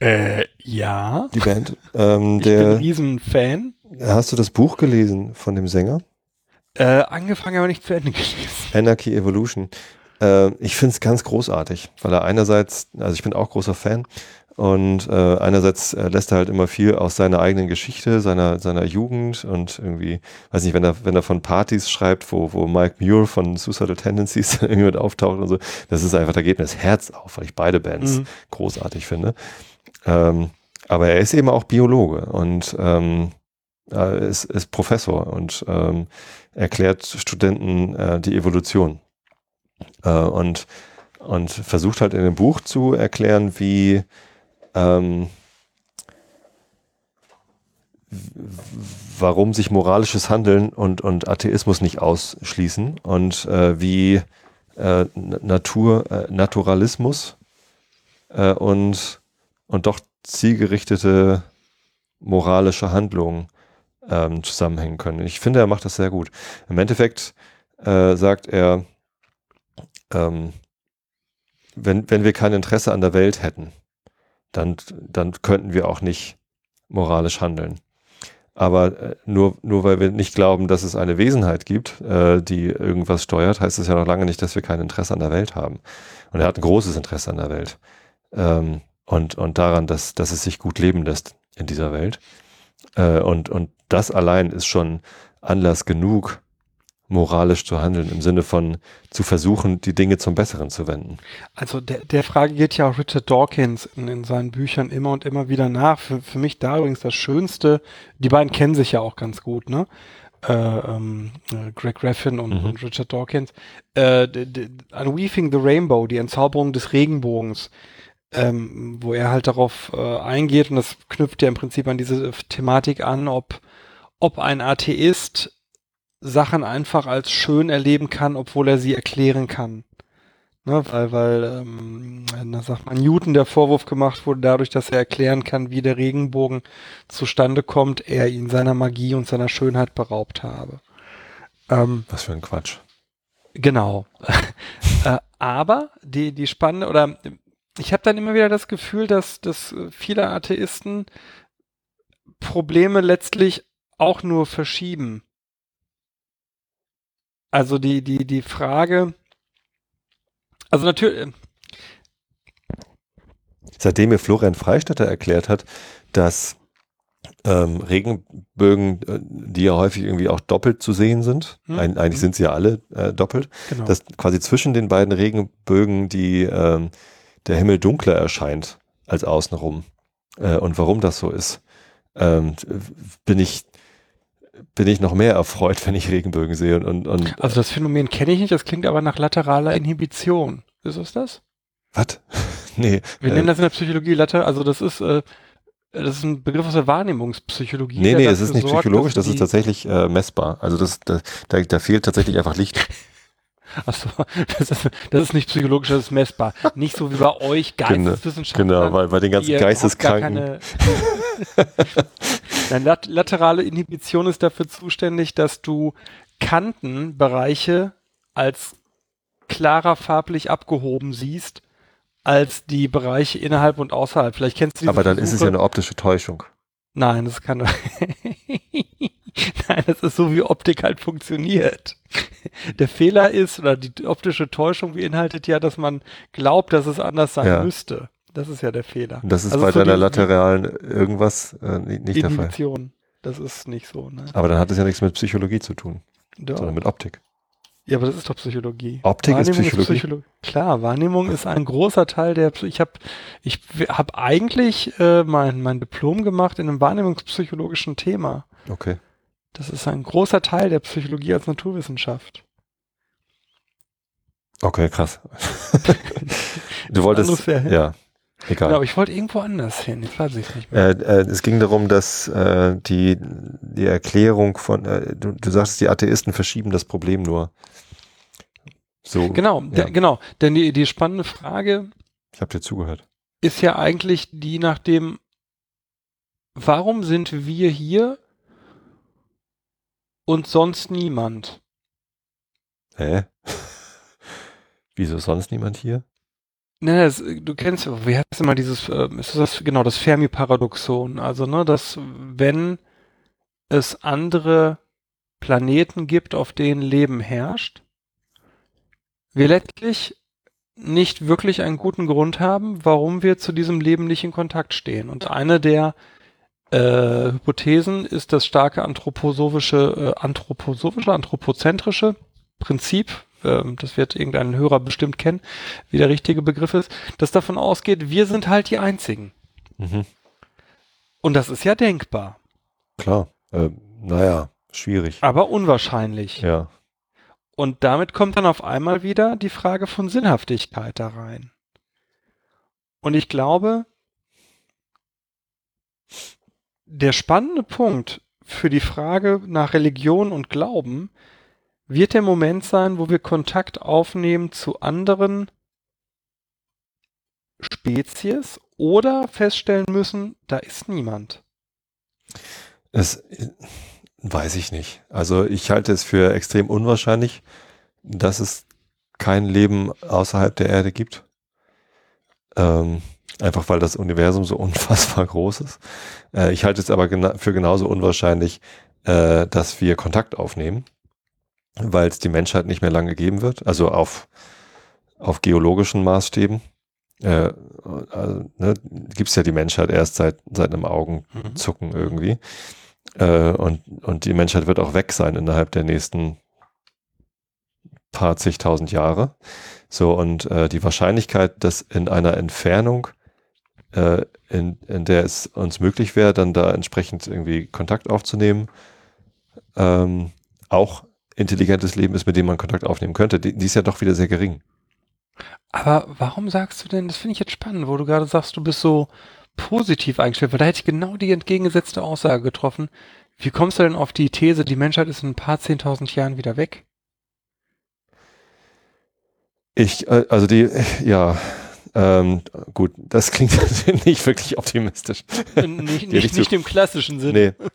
Äh, ja. Die Band. [LAUGHS] Ähm, ich der, bin ein Riesenfan. Hast du das Buch gelesen von dem Sänger? Äh, angefangen, aber nicht zu Ende [LAUGHS] gelesen. Anarchy Evolution. Äh, ich finde es ganz großartig, weil er einerseits, also ich bin auch großer Fan, und äh, einerseits äh, lässt er halt immer viel aus seiner eigenen Geschichte, seiner, seiner Jugend und irgendwie, weiß nicht, wenn er, wenn er von Partys schreibt, wo, wo Mike Muir von Suicidal Tendencies [LAUGHS] irgendwie mit auftaucht und so, das ist einfach, da geht mir das Herz auf, weil ich beide Bands mhm. großartig finde. Ähm, aber er ist eben auch Biologe und ähm, äh, ist, ist Professor und ähm, erklärt Studenten äh, die Evolution. Äh, und, und versucht halt in dem Buch zu erklären, wie ähm, warum sich moralisches Handeln und, und Atheismus nicht ausschließen und äh, wie äh, Natur, äh, Naturalismus äh, und, und doch zielgerichtete moralische Handlungen ähm, zusammenhängen können. Ich finde, er macht das sehr gut. Im Endeffekt äh, sagt er, ähm, wenn, wenn wir kein Interesse an der Welt hätten, dann, dann könnten wir auch nicht moralisch handeln. Aber äh, nur, nur weil wir nicht glauben, dass es eine Wesenheit gibt, äh, die irgendwas steuert, heißt es ja noch lange nicht, dass wir kein Interesse an der Welt haben. Und er hat ein großes Interesse an der Welt. Ähm, und, und daran, dass, dass es sich gut leben lässt in dieser Welt. Äh, und, und das allein ist schon Anlass genug, moralisch zu handeln, im Sinne von zu versuchen, die Dinge zum Besseren zu wenden. Also der, der Frage geht ja auch Richard Dawkins in, in seinen Büchern immer und immer wieder nach. Für, für mich da übrigens das Schönste, die beiden kennen sich ja auch ganz gut, ne? Äh, ähm, äh, Greg Graffin und, mhm. und Richard Dawkins. Äh, Unweaving the Rainbow, die Entzauberung des Regenbogens, ähm, wo er halt darauf äh, eingeht und das knüpft ja im Prinzip an diese Thematik an, ob, ob ein Atheist Sachen einfach als schön erleben kann, obwohl er sie erklären kann. Ne, weil, weil, ähm, da sagt man, Newton der Vorwurf gemacht wurde, dadurch, dass er erklären kann, wie der Regenbogen zustande kommt, er ihn seiner Magie und seiner Schönheit beraubt habe. Ähm, Was für ein Quatsch. Genau. [LAUGHS] äh, aber die, die spannende, oder ich habe dann immer wieder das Gefühl, dass, dass viele Atheisten Probleme letztlich auch nur verschieben. Also die, die, die Frage, also natürlich. Äh, Seitdem mir Florian Freistetter erklärt hat, dass ähm, Regenbögen, äh, die ja häufig irgendwie auch doppelt zu sehen sind, hm. Eig eigentlich hm. sind sie ja alle äh, doppelt, genau. dass quasi zwischen den beiden Regenbögen die, ähm, der Himmel dunkler erscheint als außenrum. Äh, und warum das so ist, ähm, bin ich bin ich noch mehr erfreut, wenn ich Regenbögen sehe. Und, und, also das Phänomen kenne ich nicht, das klingt aber nach lateraler Inhibition. Ist es das? Was? [LAUGHS] nee. Wir äh, nennen das in der Psychologie Later, also das ist, äh, das ist ein Begriff aus der Wahrnehmungspsychologie. Nee, nee, es ist nicht sorgt, psychologisch, das ist tatsächlich äh, messbar. Also das, das da, da fehlt tatsächlich einfach Licht. [LAUGHS] Achso, das ist, das ist nicht psychologisch, das ist messbar. Nicht so wie bei euch Geisteswissenschaftlern. Genau, weil bei den ganzen Geisteskranken. [LAUGHS] Nein, lat laterale Inhibition ist dafür zuständig, dass du Kantenbereiche als klarer farblich abgehoben siehst, als die Bereiche innerhalb und außerhalb. Vielleicht kennst du Aber dann Versuche. ist es ja eine optische Täuschung. Nein, das kann [LAUGHS] [LAUGHS] Nein, das ist so, wie Optik halt funktioniert. Der Fehler ist, oder die optische Täuschung beinhaltet ja, dass man glaubt, dass es anders sein ja. müsste. Das ist ja der Fehler. Das ist also bei so deiner lateralen irgendwas äh, nicht Inhibition. der Fall. Das ist nicht so. Ne? Aber dann hat es ja nichts mit Psychologie zu tun, Doch. sondern mit Optik. Ja, aber das ist doch Psychologie. Optik ist Psychologie. ist Psychologie. Klar, Wahrnehmung ist ein großer Teil der. Ich habe, ich habe eigentlich äh, mein mein Diplom gemacht in einem wahrnehmungspsychologischen Thema. Okay. Das ist ein großer Teil der Psychologie als Naturwissenschaft. Okay, krass. [LAUGHS] du wolltest, ja. Egal. Genau, ich wollte irgendwo anders hin. Ich weiß es nicht mehr. Äh, äh, es ging darum, dass äh, die, die Erklärung von, äh, du, du sagst, die Atheisten verschieben das Problem nur. So. Genau, ja. der, genau. Denn die, die spannende Frage. Ich habe dir zugehört. Ist ja eigentlich die nach dem, warum sind wir hier und sonst niemand? Hä? [LAUGHS] Wieso sonst niemand hier? Ne, das, du kennst, wie heißt immer dieses, äh, ist das genau das Fermi-Paradoxon? Also, ne, dass wenn es andere Planeten gibt, auf denen Leben herrscht, wir letztlich nicht wirklich einen guten Grund haben, warum wir zu diesem Leben nicht in Kontakt stehen. Und eine der äh, Hypothesen ist das starke anthroposophische, äh, anthroposophische, anthropozentrische Prinzip, äh, das wird irgendein Hörer bestimmt kennen, wie der richtige Begriff ist, das davon ausgeht, wir sind halt die Einzigen. Mhm. Und das ist ja denkbar. Klar. Äh, naja, schwierig. Aber unwahrscheinlich. Ja. Und damit kommt dann auf einmal wieder die Frage von Sinnhaftigkeit da rein. Und ich glaube, der spannende Punkt für die Frage nach Religion und Glauben wird der Moment sein, wo wir Kontakt aufnehmen zu anderen Spezies oder feststellen müssen, da ist niemand. Es weiß ich nicht. Also ich halte es für extrem unwahrscheinlich, dass es kein Leben außerhalb der Erde gibt. Ähm, einfach weil das Universum so [LAUGHS] unfassbar groß ist. Äh, ich halte es aber gena für genauso unwahrscheinlich, äh, dass wir Kontakt aufnehmen, weil es die Menschheit nicht mehr lange geben wird. Also auf, auf geologischen Maßstäben. Äh, also, ne, gibt es ja die Menschheit erst seit, seit einem Augenzucken mhm. irgendwie. Äh, und, und die Menschheit wird auch weg sein innerhalb der nächsten paar zigtausend Jahre. So, und äh, die Wahrscheinlichkeit, dass in einer Entfernung, äh, in, in der es uns möglich wäre, dann da entsprechend irgendwie Kontakt aufzunehmen, ähm, auch intelligentes Leben ist, mit dem man Kontakt aufnehmen könnte, die, die ist ja doch wieder sehr gering. Aber warum sagst du denn, das finde ich jetzt spannend, wo du gerade sagst, du bist so positiv eingestellt, weil da hätte ich genau die entgegengesetzte Aussage getroffen. Wie kommst du denn auf die These, die Menschheit ist in ein paar zehntausend Jahren wieder weg? Ich, äh, also die, [LAUGHS] ja, ähm, gut, das klingt [LAUGHS] nicht wirklich optimistisch. Nicht, nicht, nicht im klassischen Sinne. Nee.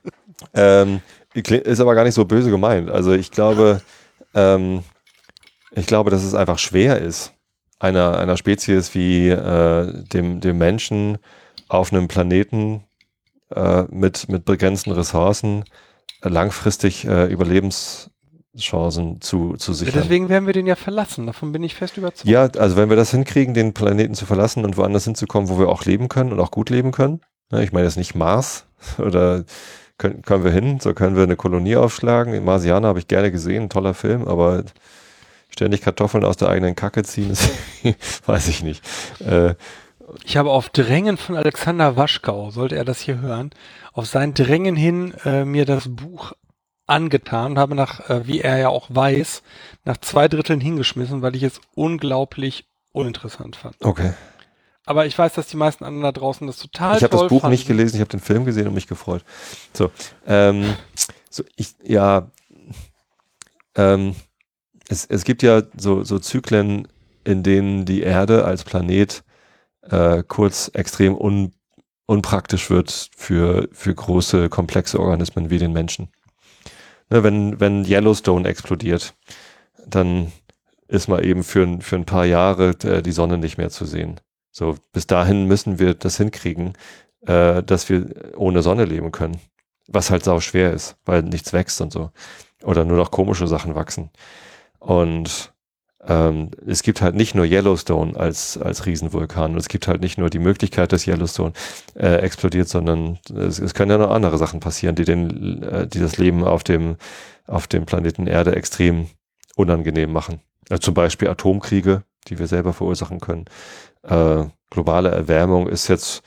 Ähm, ist aber gar nicht so böse gemeint. Also ich glaube, ähm, ich glaube, dass es einfach schwer ist, einer, einer Spezies wie äh, dem, dem Menschen auf einem Planeten äh, mit, mit begrenzten Ressourcen langfristig äh, Überlebenschancen zu, zu sichern. Ja, deswegen werden wir den ja verlassen, davon bin ich fest überzeugt. Ja, also wenn wir das hinkriegen, den Planeten zu verlassen und woanders hinzukommen, wo wir auch leben können und auch gut leben können, ne, ich meine jetzt nicht Mars [LAUGHS] oder können, können wir hin, so können wir eine Kolonie aufschlagen. In Marsianer habe ich gerne gesehen, toller Film, aber ständig Kartoffeln aus der eigenen Kacke ziehen, [LAUGHS] das weiß ich nicht. Äh, ich habe auf Drängen von Alexander Waschkau, sollte er das hier hören, auf sein Drängen hin äh, mir das Buch angetan und habe nach, äh, wie er ja auch weiß, nach zwei Dritteln hingeschmissen, weil ich es unglaublich uninteressant fand. Okay. Aber ich weiß, dass die meisten anderen da draußen das total Ich habe das Buch fanden. nicht gelesen, ich habe den Film gesehen und mich gefreut. So, ähm, so ich, ja, ähm, es, es gibt ja so, so Zyklen, in denen die Erde als Planet äh, kurz extrem un, unpraktisch wird für, für große, komplexe Organismen wie den Menschen. Ne, wenn, wenn Yellowstone explodiert, dann ist mal eben für, für ein paar Jahre äh, die Sonne nicht mehr zu sehen. So, bis dahin müssen wir das hinkriegen, äh, dass wir ohne Sonne leben können. Was halt sau schwer ist, weil nichts wächst und so. Oder nur noch komische Sachen wachsen. Und ähm, es gibt halt nicht nur Yellowstone als, als Riesenvulkan. Und es gibt halt nicht nur die Möglichkeit, dass Yellowstone äh, explodiert, sondern es, es können ja noch andere Sachen passieren, die den, äh, die das Leben auf dem, auf dem Planeten Erde extrem unangenehm machen. Also zum Beispiel Atomkriege, die wir selber verursachen können. Äh, globale Erwärmung ist jetzt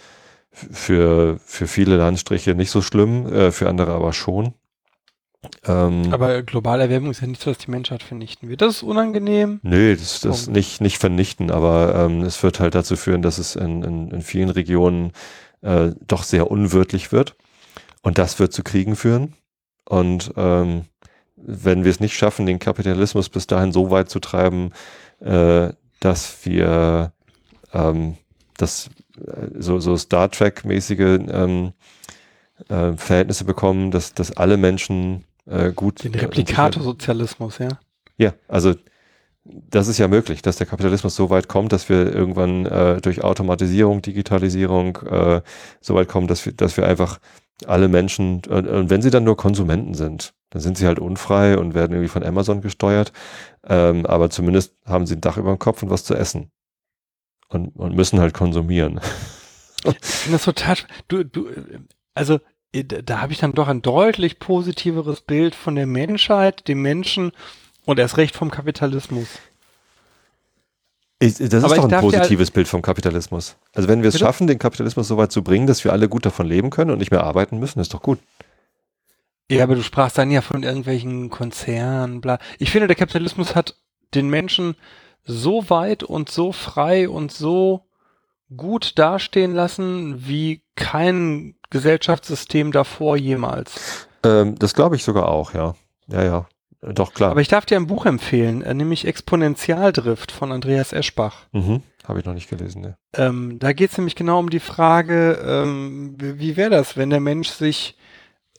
für, für viele Landstriche nicht so schlimm, äh, für andere aber schon. Ähm, Aber globale Erwärmung ist ja nicht so, dass die Menschheit vernichten wird. Das ist unangenehm. Nö, das, das oh. nicht, nicht vernichten, aber ähm, es wird halt dazu führen, dass es in, in, in vielen Regionen äh, doch sehr unwirtlich wird. Und das wird zu Kriegen führen. Und ähm, wenn wir es nicht schaffen, den Kapitalismus bis dahin so weit zu treiben, äh, dass wir ähm, das äh, so, so Star Trek-mäßige ähm, äh, Verhältnisse bekommen, dass, dass alle Menschen äh, gut. Den Replikatorsozialismus, ja. Ja, also das ist ja möglich, dass der Kapitalismus so weit kommt, dass wir irgendwann äh, durch Automatisierung, Digitalisierung äh, so weit kommen, dass wir, dass wir einfach alle Menschen, und, und wenn sie dann nur Konsumenten sind, Dann sind sie halt unfrei und werden irgendwie von Amazon gesteuert. Ähm, aber zumindest haben sie ein Dach über dem Kopf und was zu essen. Und, und müssen halt konsumieren. Ich finde das total, du, du, also äh, da habe ich dann doch ein deutlich positiveres Bild von der Menschheit, dem Menschen und erst recht vom Kapitalismus. Ich, das ist doch ein positives ja, Bild vom Kapitalismus. Also wenn wir es schaffen, den Kapitalismus so weit zu bringen, dass wir alle gut davon leben können und nicht mehr arbeiten müssen, ist doch gut. Ja, aber du sprachst dann ja von irgendwelchen Konzernen, bla. Ich finde, der Kapitalismus hat den Menschen so weit und so frei und so gut dastehen lassen, wie kein Gesellschaftssystem davor jemals. Ähm, das glaube ich sogar auch, ja. Ja, ja. Doch, klar. Aber ich darf dir ein Buch empfehlen, äh, nämlich Exponentialdrift von Andreas Eschbach. Mhm. Habe ich noch nicht gelesen, ne? Ähm, da geht es nämlich genau um die Frage, ähm, wie wäre das, wenn der Mensch sich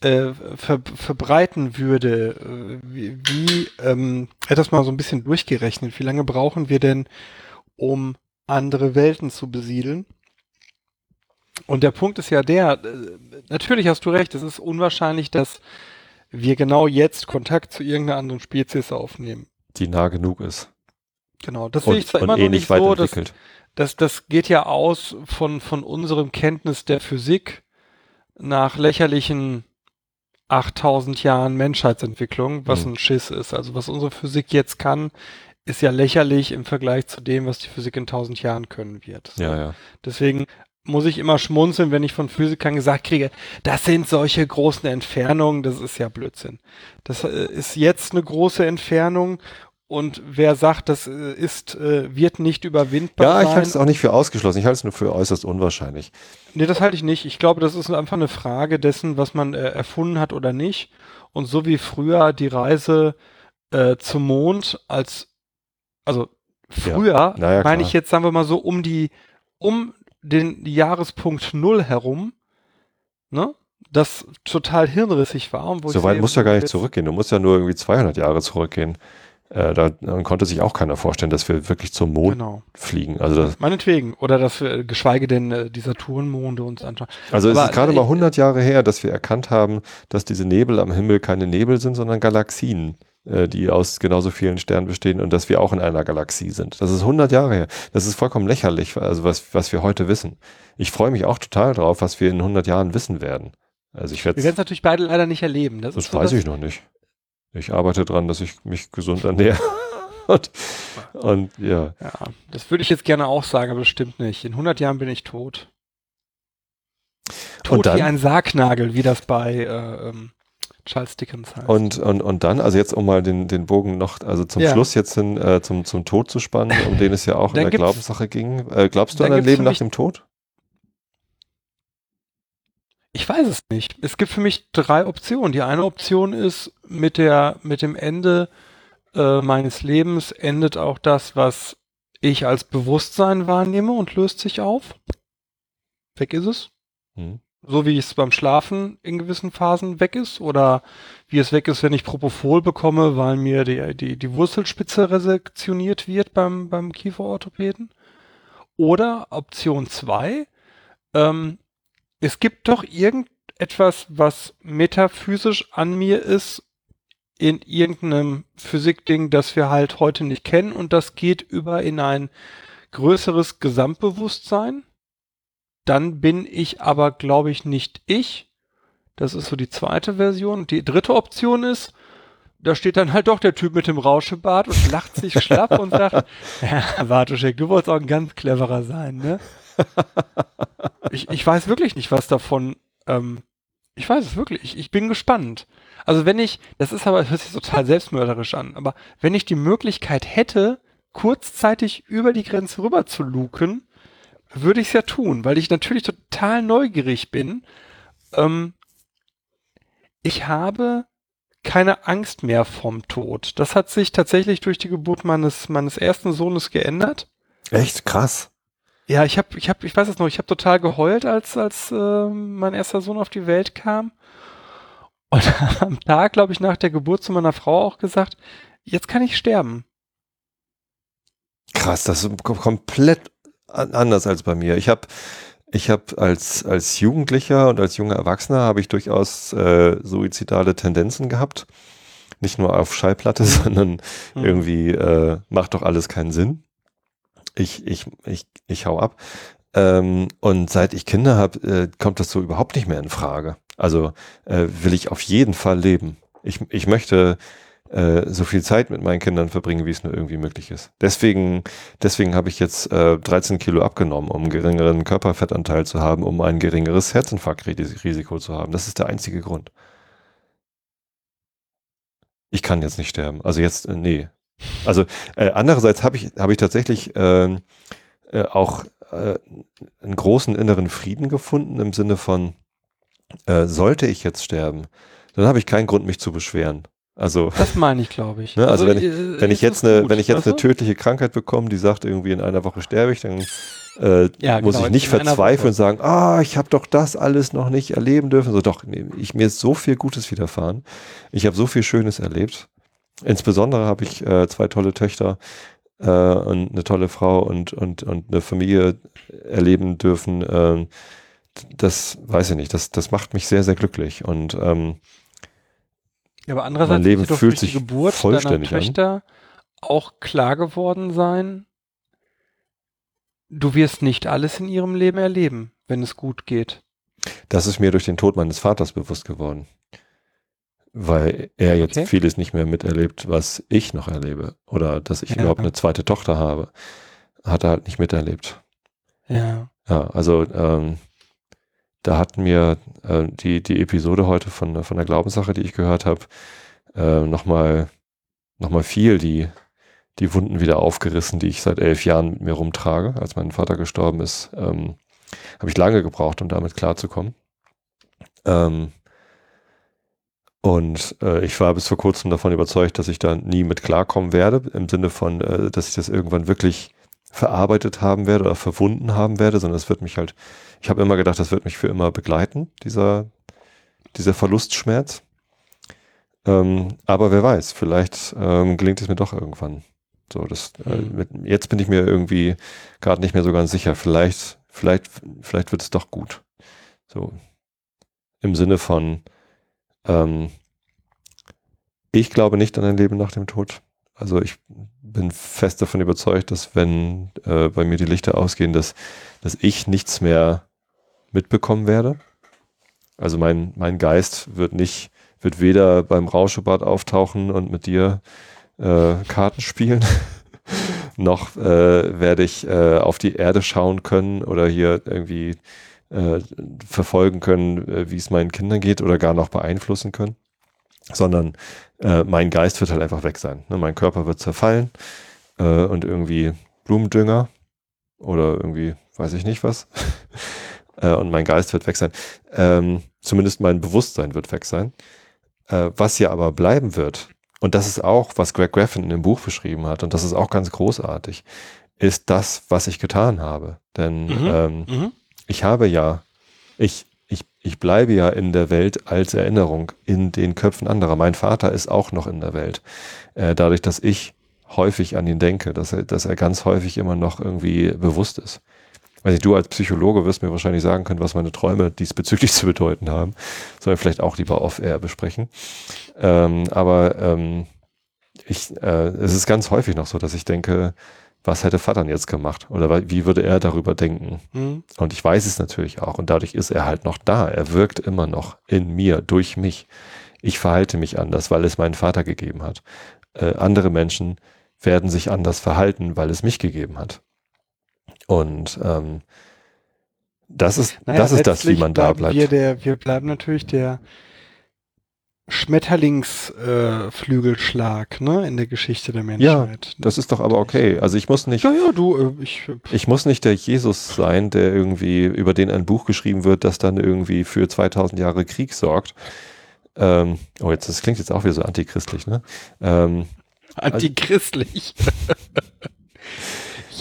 äh, ver verbreiten würde? Äh, wie, wie ähm, hat das mal so ein bisschen durchgerechnet. Wie lange brauchen wir denn, um andere Welten zu besiedeln? Und der Punkt ist ja der, äh, natürlich hast du recht, es ist unwahrscheinlich, dass wir genau jetzt Kontakt zu irgendeiner anderen Spezies aufnehmen. Die nah genug ist. Genau, das sehe ich zwar immer noch nicht so, dass, dass das geht ja aus von, von unserem Kenntnis der Physik nach lächerlichen 8000 Jahren Menschheitsentwicklung, was mhm. ein Schiss ist. Also was unsere Physik jetzt kann, ist ja lächerlich im Vergleich zu dem, was die Physik in 1000 Jahren können wird. So. Ja, ja. Deswegen muss ich immer schmunzeln, wenn ich von Physikern gesagt kriege, das sind solche großen Entfernungen, das ist ja Blödsinn. Das äh, ist jetzt eine große Entfernung und wer sagt, das äh, ist, äh, wird nicht überwindbar Ja, ich halte es auch nicht für ausgeschlossen, ich halte es nur für äußerst unwahrscheinlich. Nee, das halte ich nicht. Ich glaube, das ist einfach eine Frage dessen, was man äh, erfunden hat oder nicht. Und so wie früher die Reise äh, zum Mond als, also früher, ja. naja, meine ich jetzt, sagen wir mal so, um die, um den Jahrespunkt Null herum, ne? Das total hirnrissig war. so weit musst du ja gar nicht zurückgehen. Du musst ja nur irgendwie 200 Jahre zurückgehen. Äh, da dann konnte sich auch keiner vorstellen, dass wir wirklich zum Mond genau. fliegen. Also das, Meinetwegen. Oder dass wir, geschweige denn, äh, die Saturnmonde uns anschauen. Also Aber, es ist gerade äh, mal 100 Jahre her, dass wir erkannt haben, dass diese Nebel am Himmel keine Nebel sind, sondern Galaxien. Äh, die aus genauso vielen Sternen bestehen und dass wir auch in einer Galaxie sind. Das ist 100 Jahre her. Das ist vollkommen lächerlich, also was, was wir heute wissen. Ich freue mich auch total drauf, was wir in 100 Jahren wissen werden. Also ich werde Wir werden es natürlich beide leider nicht erleben. Das, das weiß so, ich noch nicht. Ich arbeite dran, dass ich mich gesund ernähre. [LAUGHS] und, und ja. Ja, das würde ich jetzt gerne auch sagen, aber das stimmt nicht. In 100 Jahren bin ich tot. Tot dann, wie ein Sargnagel, wie das bei äh, ähm, Charles Dickens heißt. Und, und, und dann, also jetzt um mal den, den Bogen noch, also zum ja. Schluss jetzt hin, äh, zum, zum Tod zu spannen, um den es ja auch in der Glaubenssache ging. Äh, glaubst du an ein Leben nach dem Tod? Ich weiß es nicht. Es gibt für mich drei Optionen. Die eine Option ist, mit der, mit dem Ende äh, meines Lebens endet auch das, was ich als Bewusstsein wahrnehme und löst sich auf. Weg ist es. Hm. So wie es beim Schlafen in gewissen Phasen weg ist oder wie es weg ist, wenn ich Propofol bekomme, weil mir die, die, die Wurzelspitze resektioniert wird beim, beim Kieferorthopäden. Oder Option zwei ähm, es gibt doch irgendetwas, was metaphysisch an mir ist, in irgendeinem Physikding, das wir halt heute nicht kennen und das geht über in ein größeres Gesamtbewusstsein dann bin ich aber, glaube ich, nicht ich. Das ist so die zweite Version. Die dritte Option ist, da steht dann halt doch der Typ mit dem Rauschebart und lacht sich [LAUGHS] schlapp und sagt, ja, Bartoschek, du wolltest auch ein ganz cleverer sein, ne? [LAUGHS] Ich, ich weiß wirklich nicht, was davon, ähm, ich weiß es wirklich, ich bin gespannt. Also wenn ich, das ist aber, das hört sich total selbstmörderisch an, aber wenn ich die Möglichkeit hätte, kurzzeitig über die Grenze rüber zu luken, würde ich es ja tun, weil ich natürlich total neugierig bin. Ähm, ich habe keine Angst mehr vom Tod. Das hat sich tatsächlich durch die Geburt meines meines ersten Sohnes geändert. Echt krass. Ja, ich habe ich habe ich weiß es noch, ich habe total geheult, als als äh, mein erster Sohn auf die Welt kam. Und [LAUGHS] am Tag, glaube ich, nach der Geburt zu meiner Frau auch gesagt, jetzt kann ich sterben. Krass, das ist komplett anders als bei mir. Ich habe ich habe als, als Jugendlicher und als junger Erwachsener habe ich durchaus äh, suizidale Tendenzen gehabt. Nicht nur auf Schallplatte, [LAUGHS] sondern mhm. irgendwie äh, macht doch alles keinen Sinn. Ich, ich, ich, ich hau ab. Ähm, und seit ich Kinder habe, äh, kommt das so überhaupt nicht mehr in Frage. Also äh, will ich auf jeden Fall leben. Ich, ich möchte äh, so viel Zeit mit meinen Kindern verbringen, wie es nur irgendwie möglich ist. Deswegen, deswegen habe ich jetzt äh, 13 Kilo abgenommen, um einen geringeren Körperfettanteil zu haben, um ein geringeres Herzinfarktrisiko zu haben. Das ist der einzige Grund. Ich kann jetzt nicht sterben. Also jetzt, äh, nee. Also äh, andererseits habe ich, habe ich tatsächlich äh, äh, auch einen großen inneren Frieden gefunden im Sinne von, sollte ich jetzt sterben, dann habe ich keinen Grund, mich zu beschweren. Also das meine ich, glaube ich. [LAUGHS] Ne, also, also, wenn ich, äh, wenn ich jetzt eine, gut, wenn ich jetzt eine tödliche Krankheit bekomme, die sagt irgendwie in einer Woche sterbe ich, dann äh, ja, muss genau, ich nicht verzweifeln und sagen, ah, ich habe doch das alles noch nicht erleben dürfen. So doch, nee, ich mir ist so viel Gutes widerfahren. Ich habe so viel Schönes erlebt. Insbesondere habe ich äh, zwei tolle Töchter äh, und eine tolle Frau und und und eine Familie erleben dürfen. Äh, das weiß ich nicht. Das das macht mich sehr sehr glücklich und ähm, ja, aber andererseits Leben fühlt sich Geburt vollständig deiner Töchter an. auch klar geworden sein, du wirst nicht alles in ihrem Leben erleben, wenn es gut geht. Das ist mir durch den Tod meines Vaters bewusst geworden. Weil er jetzt okay. vieles nicht mehr miterlebt, was ich noch erlebe. Oder dass ich ja. überhaupt eine zweite Tochter habe. Hat er halt nicht miterlebt. Ja. Ja, also ähm, da hat mir äh, die, die Episode heute von, von der Glaubenssache, die ich gehört habe, äh, nochmal noch mal viel die, die Wunden wieder aufgerissen, die ich seit elf Jahren mit mir rumtrage. Als mein Vater gestorben ist, ähm, habe ich lange gebraucht, um damit klarzukommen. Ähm, und äh, ich war bis vor kurzem davon überzeugt, dass ich da nie mit klarkommen werde, im Sinne von, äh, dass ich das irgendwann wirklich verarbeitet haben werde oder verwunden haben werde, sondern es wird mich halt, ich habe immer gedacht, das wird mich für immer begleiten, dieser, dieser Verlustschmerz. Ähm, aber wer weiß, vielleicht ähm, gelingt es mir doch irgendwann. So, das, äh, mhm. mit, jetzt bin ich mir irgendwie gerade nicht mehr so ganz sicher. Vielleicht, vielleicht, vielleicht wird es doch gut. So im Sinne von, ähm, ich glaube nicht an ein Leben nach dem Tod. Also ich bin fest davon überzeugt, dass wenn äh, bei mir die Lichter ausgehen, dass, dass ich nichts mehr mitbekommen werde. Also mein, mein Geist wird nicht, wird weder beim Rauschebad auftauchen und mit dir äh, Karten spielen, [LAUGHS] noch äh, werde ich äh, auf die Erde schauen können oder hier irgendwie äh, verfolgen können, äh, wie es meinen Kindern geht oder gar noch beeinflussen können sondern äh, mein Geist wird halt einfach weg sein. Ne? Mein Körper wird zerfallen äh, und irgendwie Blumendünger oder irgendwie weiß ich nicht was. [LAUGHS] äh, und mein Geist wird weg sein. Ähm, zumindest mein Bewusstsein wird weg sein. Äh, was ja aber bleiben wird, und das ist auch, was Greg Graffin in dem Buch beschrieben hat, und das ist auch ganz großartig, ist das, was ich getan habe. Denn mhm. Ähm, mhm. ich habe ja, ich, ich, ich bleibe ja in der Welt als Erinnerung in den Köpfen anderer. Mein Vater ist auch noch in der Welt. Äh, dadurch, dass ich häufig an ihn denke, dass er, dass er ganz häufig immer noch irgendwie bewusst ist. Weiß nicht, du als Psychologe wirst mir wahrscheinlich sagen können, was meine Träume diesbezüglich [LAUGHS] zu bedeuten haben. Sollen wir vielleicht auch lieber off-air besprechen. Ähm, aber ähm, ich, äh, es ist ganz häufig noch so, dass ich denke, was hätte Vater jetzt gemacht? Oder wie würde er darüber denken? Mhm. Und ich weiß es natürlich auch. Und dadurch ist er halt noch da. Er wirkt immer noch in mir, durch mich. Ich verhalte mich anders, weil es meinen Vater gegeben hat. Äh, andere Menschen werden sich anders verhalten, weil es mich gegeben hat. Und ähm, das ist, naja, das ist das, wie man da bleibt. Wir, der, wir bleiben natürlich der, Schmetterlingsflügelschlag, äh, ne, in der Geschichte der Menschheit. Ja, das ist doch aber okay. Also ich muss nicht. Ja, ja, du, äh, ich. Ich muss nicht der Jesus sein, der irgendwie über den ein Buch geschrieben wird, das dann irgendwie für 2000 Jahre Krieg sorgt. Ähm, oh, jetzt das klingt jetzt auch wieder so antichristlich, ne? Ähm, antichristlich. [LAUGHS]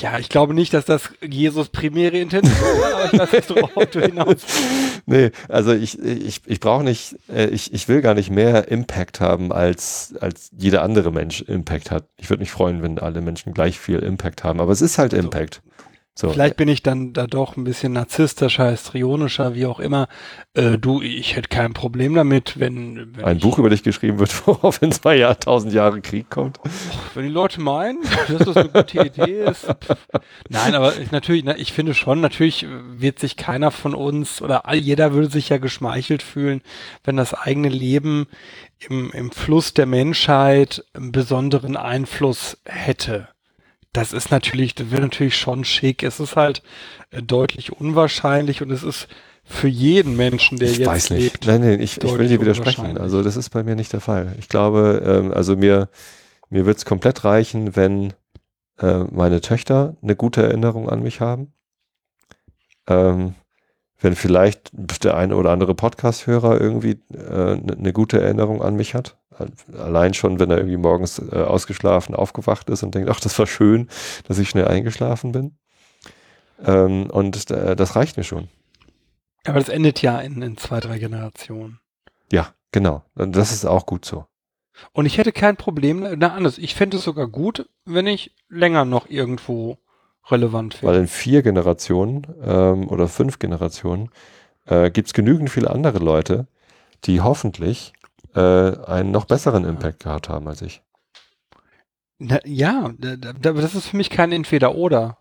Ja, ich glaube nicht, dass das Jesus primäre Intention war, aber ich weiß nicht, worauf du hinaus Nee, also ich, ich, ich brauche nicht, äh, ich, ich will gar nicht mehr Impact haben, als, als jeder andere Mensch Impact hat. Ich würde mich freuen, wenn alle Menschen gleich viel Impact haben, aber es ist halt Impact. So. Vielleicht bin ich dann da doch ein bisschen narzisstischer, histrionischer, wie auch immer. Äh, du, ich hätte kein Problem damit, wenn, wenn ein Buch über dich geschrieben wird, [LAUGHS] worauf in zwei Jahren tausend Jahre Krieg kommt. wenn die Leute meinen, dass das eine gute Idee ist. Pff. Nein, aber ich, natürlich, na, ich finde schon, natürlich wird sich keiner von uns oder all, jeder würde sich ja geschmeichelt fühlen, wenn das eigene Leben im, im Fluss der Menschheit einen besonderen Einfluss hätte das ist natürlich, das wäre natürlich schon schick. Es ist halt äh, deutlich unwahrscheinlich und es ist für jeden Menschen, der ich jetzt weiß nicht. lebt. Nein, nein, ich, ich will dir widersprechen. Also das ist bei mir nicht der Fall. Ich glaube, ähm, also mir, mir wird es komplett reichen, wenn äh, meine Töchter eine gute Erinnerung an mich haben. Ähm, wenn vielleicht der eine oder andere Podcast-Hörer irgendwie äh, ne- eine gute Erinnerung an mich hat. Allein schon, wenn er irgendwie morgens äh, ausgeschlafen aufgewacht ist und denkt, ach, das war schön, dass ich schnell eingeschlafen bin. Ähm, und äh, das reicht mir schon. Aber das endet ja in, in zwei, drei Generationen. Ja, genau. Und das ist auch gut so. Und ich hätte kein Problem, na anders, ich fände es sogar gut, wenn ich länger noch irgendwo relevant Weil wäre. in vier Generationen ähm, oder fünf Generationen äh, gibt es genügend viele andere Leute, die hoffentlich äh, einen noch besseren Impact gehabt haben als ich. Na, ja, da, da, da- das ist für mich kein Entweder-Oder.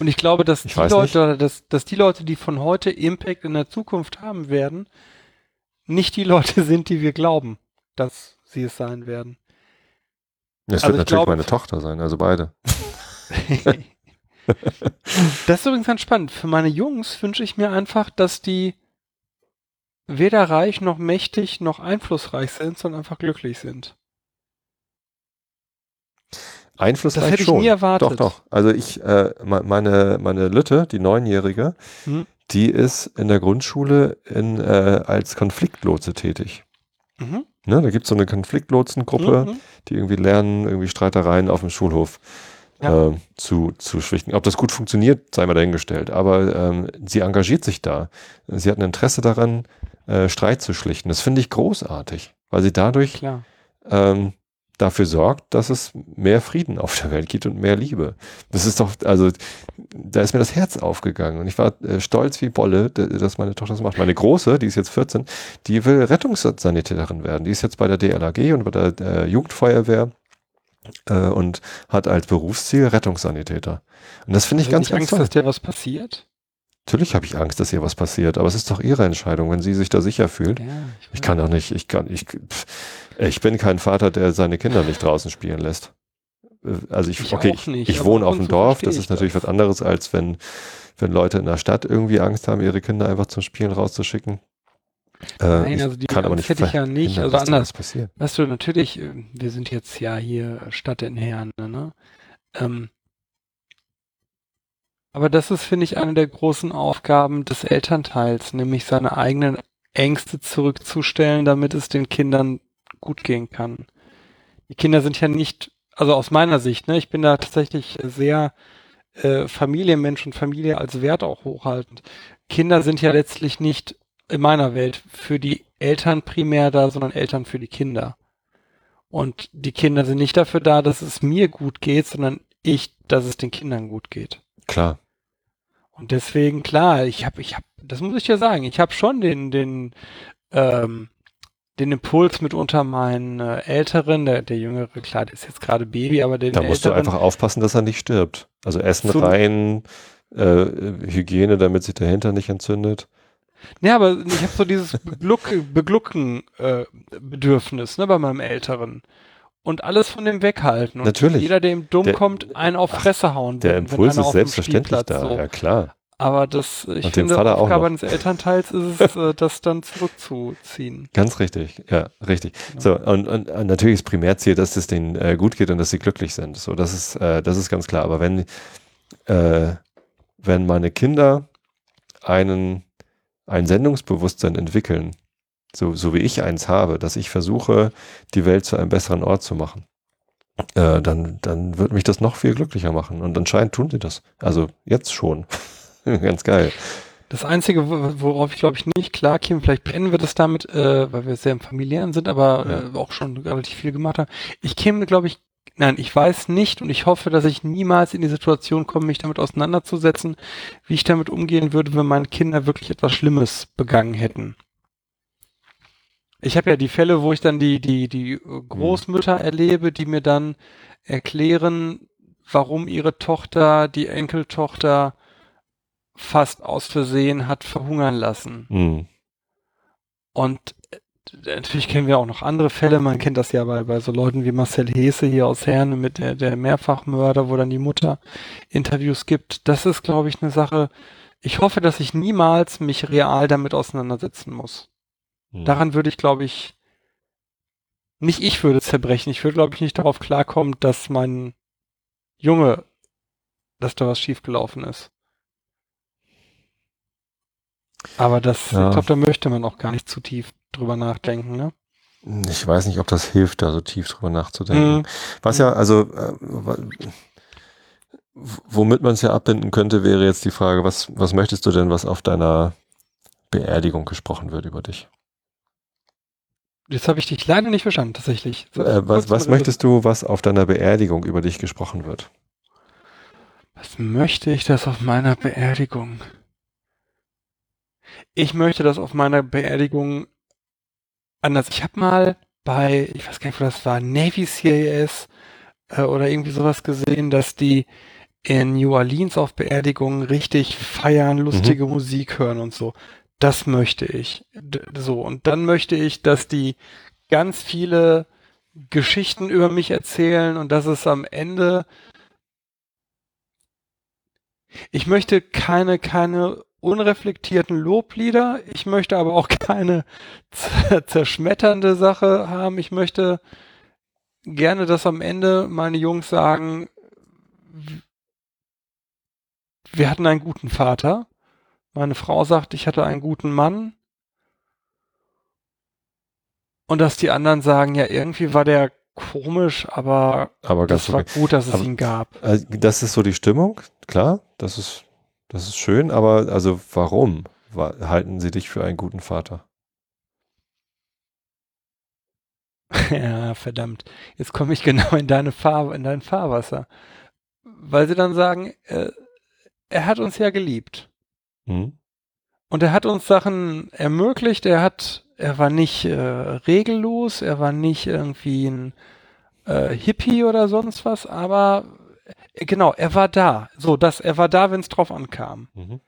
Und ich glaube, dass Ich die Leute, oder dass, dass die Leute, die von heute Impact in der Zukunft haben werden, nicht die Leute [LAUGHS] sind, die wir glauben, dass sie es sein werden. Das Also wird ich natürlich glaube- meine Tochter sein, also beide. [LAUGHS] Das ist übrigens ganz spannend. Für meine Jungs wünsche ich mir einfach, dass die weder reich noch mächtig noch einflussreich sind, sondern einfach glücklich sind. Einflussreich Das hätte ich schon. nie erwartet. Doch, doch. Also ich, äh, me- meine, meine Lütte, die Neunjährige, Hm. die ist in der Grundschule in, äh, als Konfliktlotse tätig. Mhm. Ne, da gibt es so eine Konfliktlotsengruppe, Mhm. die irgendwie lernen, irgendwie Streitereien auf dem Schulhof Ja. äh, zu, zu schlichten. Ob das gut funktioniert, sei mal dahingestellt. Aber ähm, sie engagiert sich da. Sie hat ein Interesse daran, äh, Streit zu schlichten. Das finde ich großartig, weil sie dadurch ähm, dafür sorgt, dass es mehr Frieden auf der Welt gibt und mehr Liebe. Das ist doch, also da ist mir das Herz aufgegangen und ich war äh, stolz wie Bolle, dass meine Tochter das macht. Meine Große, die ist jetzt 14, die will Rettungssanitäterin werden. Die ist jetzt bei der DLAG und bei der äh, Jugendfeuerwehr äh, und hat als Berufsziel Rettungssanitäter. Und das finde ich du ganz, ganz Angst, toll. dass dir was passiert? Natürlich habe ich Angst, dass ihr was passiert, aber es ist doch ihre Entscheidung, wenn sie sich da sicher fühlt. Ja, Ich kann doch nicht, ich kann, ich, pff, ich bin kein Vater, der seine Kinder nicht draußen spielen lässt. Äh, Also ich, Ich okay, ich, nicht, ich wohne auf dem Dorf, das ich ist natürlich das. was anderes, als wenn, wenn Leute in der Stadt irgendwie Angst haben, ihre Kinder einfach zum Spielen rauszuschicken. Äh, Nein, ich also die kann aber nicht hätte ich ja nicht, verhindern, also anders. passiert. Weißt du, natürlich, äh, wir sind jetzt ja hier Stadt in Herne, ne? Ähm, aber das ist, finde ich, eine der großen Aufgaben des Elternteils, nämlich seine eigenen Ängste zurückzustellen, damit es den Kindern gut gehen kann. Die Kinder sind ja nicht, also aus meiner Sicht, ne, ich bin da tatsächlich sehr äh, Familienmensch und Familie als Wert auch hochhaltend. Kinder sind ja letztlich nicht in meiner Welt für die Eltern primär da, sondern Eltern für die Kinder. Und die Kinder sind nicht dafür da, dass es mir gut geht, sondern ich, dass es den Kindern gut geht. Klar. Und deswegen, klar, ich habe, ich habe, das muss ich ja sagen, ich habe schon den, den, ähm, den Impuls mitunter meinen äh, Älteren, der, der Jüngere, klar, der ist jetzt gerade Baby, aber den Da musst du Älteren, einfach aufpassen, dass er nicht stirbt. Also Essen So- rein, äh, Hygiene, damit sich der Hintern nicht entzündet. Ja, aber ich habe so dieses Begluck, Beglucken äh, Bedürfnis, ne, bei meinem Älteren. Und alles von dem weghalten. Und Natürlich. jeder, der ihm dumm Der- kommt, einen auf Fresse hauen. Der Impuls ist selbstverständlich da, so. ja klar. Aber das, ich Und finde, Vater Aufgabe eines Elternteils ist es, [LAUGHS] äh, das dann zurückzuziehen. Ganz richtig, ja, richtig. So, und, und, und natürlich ist Primärziel, dass es denen äh, gut geht und dass sie glücklich sind. So, das ist, äh, das ist ganz klar. Aber wenn, äh, wenn meine Kinder einen, ein Sendungsbewusstsein entwickeln, so, so wie ich eins habe, dass ich versuche, die Welt zu einem besseren Ort zu machen, äh, dann, dann wird mich das noch viel glücklicher machen. Und anscheinend tun sie das. Also jetzt schon. [LAUGHS] ganz geil. Das Einzige, wo- worauf ich glaube ich nicht klar käme, vielleicht brennen wir das damit, äh, weil wir sehr im Familiären sind, aber Ja. äh, auch schon relativ viel gemacht haben. Ich käme, glaube ich, nein, ich weiß nicht und ich hoffe, dass ich niemals in die Situation komme, mich damit auseinanderzusetzen, wie ich damit umgehen würde, wenn meine Kinder wirklich etwas Schlimmes begangen hätten. Ich habe ja die Fälle, wo ich dann die, die, die Großmütter erlebe, die mir dann erklären, warum ihre Tochter, die Enkeltochter, fast aus Versehen hat verhungern lassen. Mhm. Und äh, natürlich kennen wir auch noch andere Fälle. Man kennt das ja bei, bei so Leuten wie Marcel Hese hier aus Herne mit der, der Mehrfachmörder, wo dann die Mutter Interviews gibt. Das ist, glaube ich, eine Sache. Ich hoffe, dass ich niemals mich real damit auseinandersetzen muss. Mhm. Daran würde ich, glaube ich, nicht ich würde zerbrechen. Ich würde, glaube ich, nicht darauf klarkommen, dass mein Junge, dass da was schiefgelaufen ist. Aber das, Ja. ich glaube, da möchte man auch gar nicht zu tief drüber nachdenken, ne? Ich weiß nicht, ob das hilft, da so tief drüber nachzudenken. Mhm. Was ja, also, äh, womit man es ja abbinden könnte, wäre jetzt die Frage, was, was möchtest du denn, was auf deiner Beerdigung gesprochen wird über dich? Jetzt habe ich dich leider nicht verstanden, tatsächlich. So, Äh, was was möchtest du, was auf deiner Beerdigung über dich gesprochen wird? Was möchte ich das auf meiner Beerdigung? Ich möchte das auf meiner Beerdigung anders. Ich habe mal bei, ich weiß gar nicht, wo das war, Navy CAS äh, oder irgendwie sowas gesehen, dass die in New Orleans auf Beerdigungen richtig feiern, lustige Musik hören und so. Das möchte ich. So. Und dann möchte ich, dass die ganz viele Geschichten über mich erzählen und dass es am Ende ich möchte keine, keine unreflektierten Loblieder. Ich möchte aber auch keine zer- zerschmetternde Sache haben. Ich möchte gerne, dass am Ende meine Jungs sagen, wir hatten einen guten Vater. Meine Frau sagt, ich hatte einen guten Mann. Und dass die anderen sagen, ja, irgendwie war der komisch, aber Aber das war okay. gut, dass es Aber- ihn gab. Also, das ist so die Stimmung, klar, das ist, das ist schön, aber also warum wa- halten sie dich für einen guten Vater? [LAUGHS] Ja, verdammt. Jetzt komme ich genau in deine Fahr in dein Fahrwasser. Weil sie dann sagen, äh, er hat uns ja geliebt. Hm? Und er hat uns Sachen ermöglicht, er hat, er war nicht äh, regellos, er war nicht irgendwie ein äh, Hippie oder sonst was, aber äh, genau, er war da. So, das, er war da, wenn es drauf ankam. Mhm.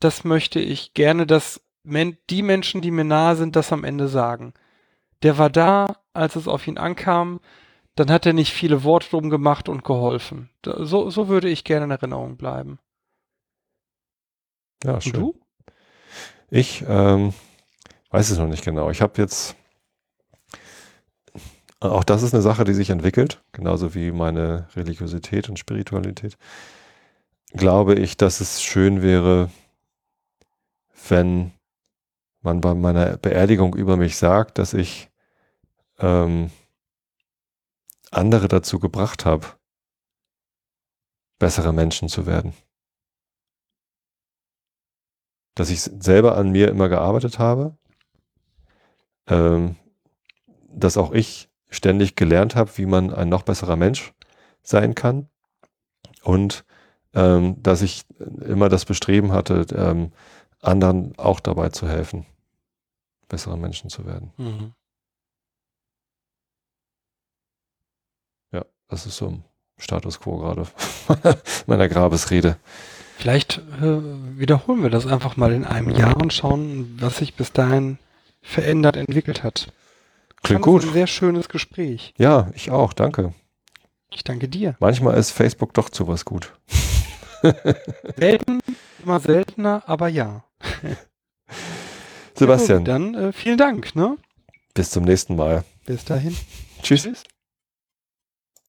Das möchte ich gerne, dass men die Menschen, die mir nahe sind, das am Ende sagen. Der war da, als es auf ihn ankam, dann hat er nicht viele Worte drum gemacht und geholfen. So, so würde ich gerne in Erinnerung bleiben. Ja, Und schön. du? Ich ähm, weiß es noch nicht genau. Ich habe jetzt, auch das ist eine Sache, die sich entwickelt, genauso wie meine Religiosität und Spiritualität. Glaube ich, dass es schön wäre, wenn man bei meiner Beerdigung über mich sagt, dass ich ähm, andere dazu gebracht habe, bessere Menschen zu werden dass ich selber an mir immer gearbeitet habe, ähm, dass auch ich ständig gelernt habe, wie man ein noch besserer Mensch sein kann und ähm, dass ich immer das Bestreben hatte, ähm, anderen auch dabei zu helfen, bessere Menschen zu werden. Mhm. Ja, das ist so ein Status quo gerade [LAUGHS] meiner Grabesrede. Vielleicht äh, wiederholen wir das einfach mal in einem Jahr und schauen, was sich bis dahin verändert, entwickelt hat. Klingt gut. Ein sehr schönes Gespräch. Ja, ich auch, danke. Ich danke dir. Manchmal ist Facebook doch zu was gut. [LAUGHS] Selten, immer seltener, aber ja. Sebastian, Ja, dann äh, vielen Dank. Ne? bis zum nächsten Mal. Bis dahin. Tschüss. Tschüss.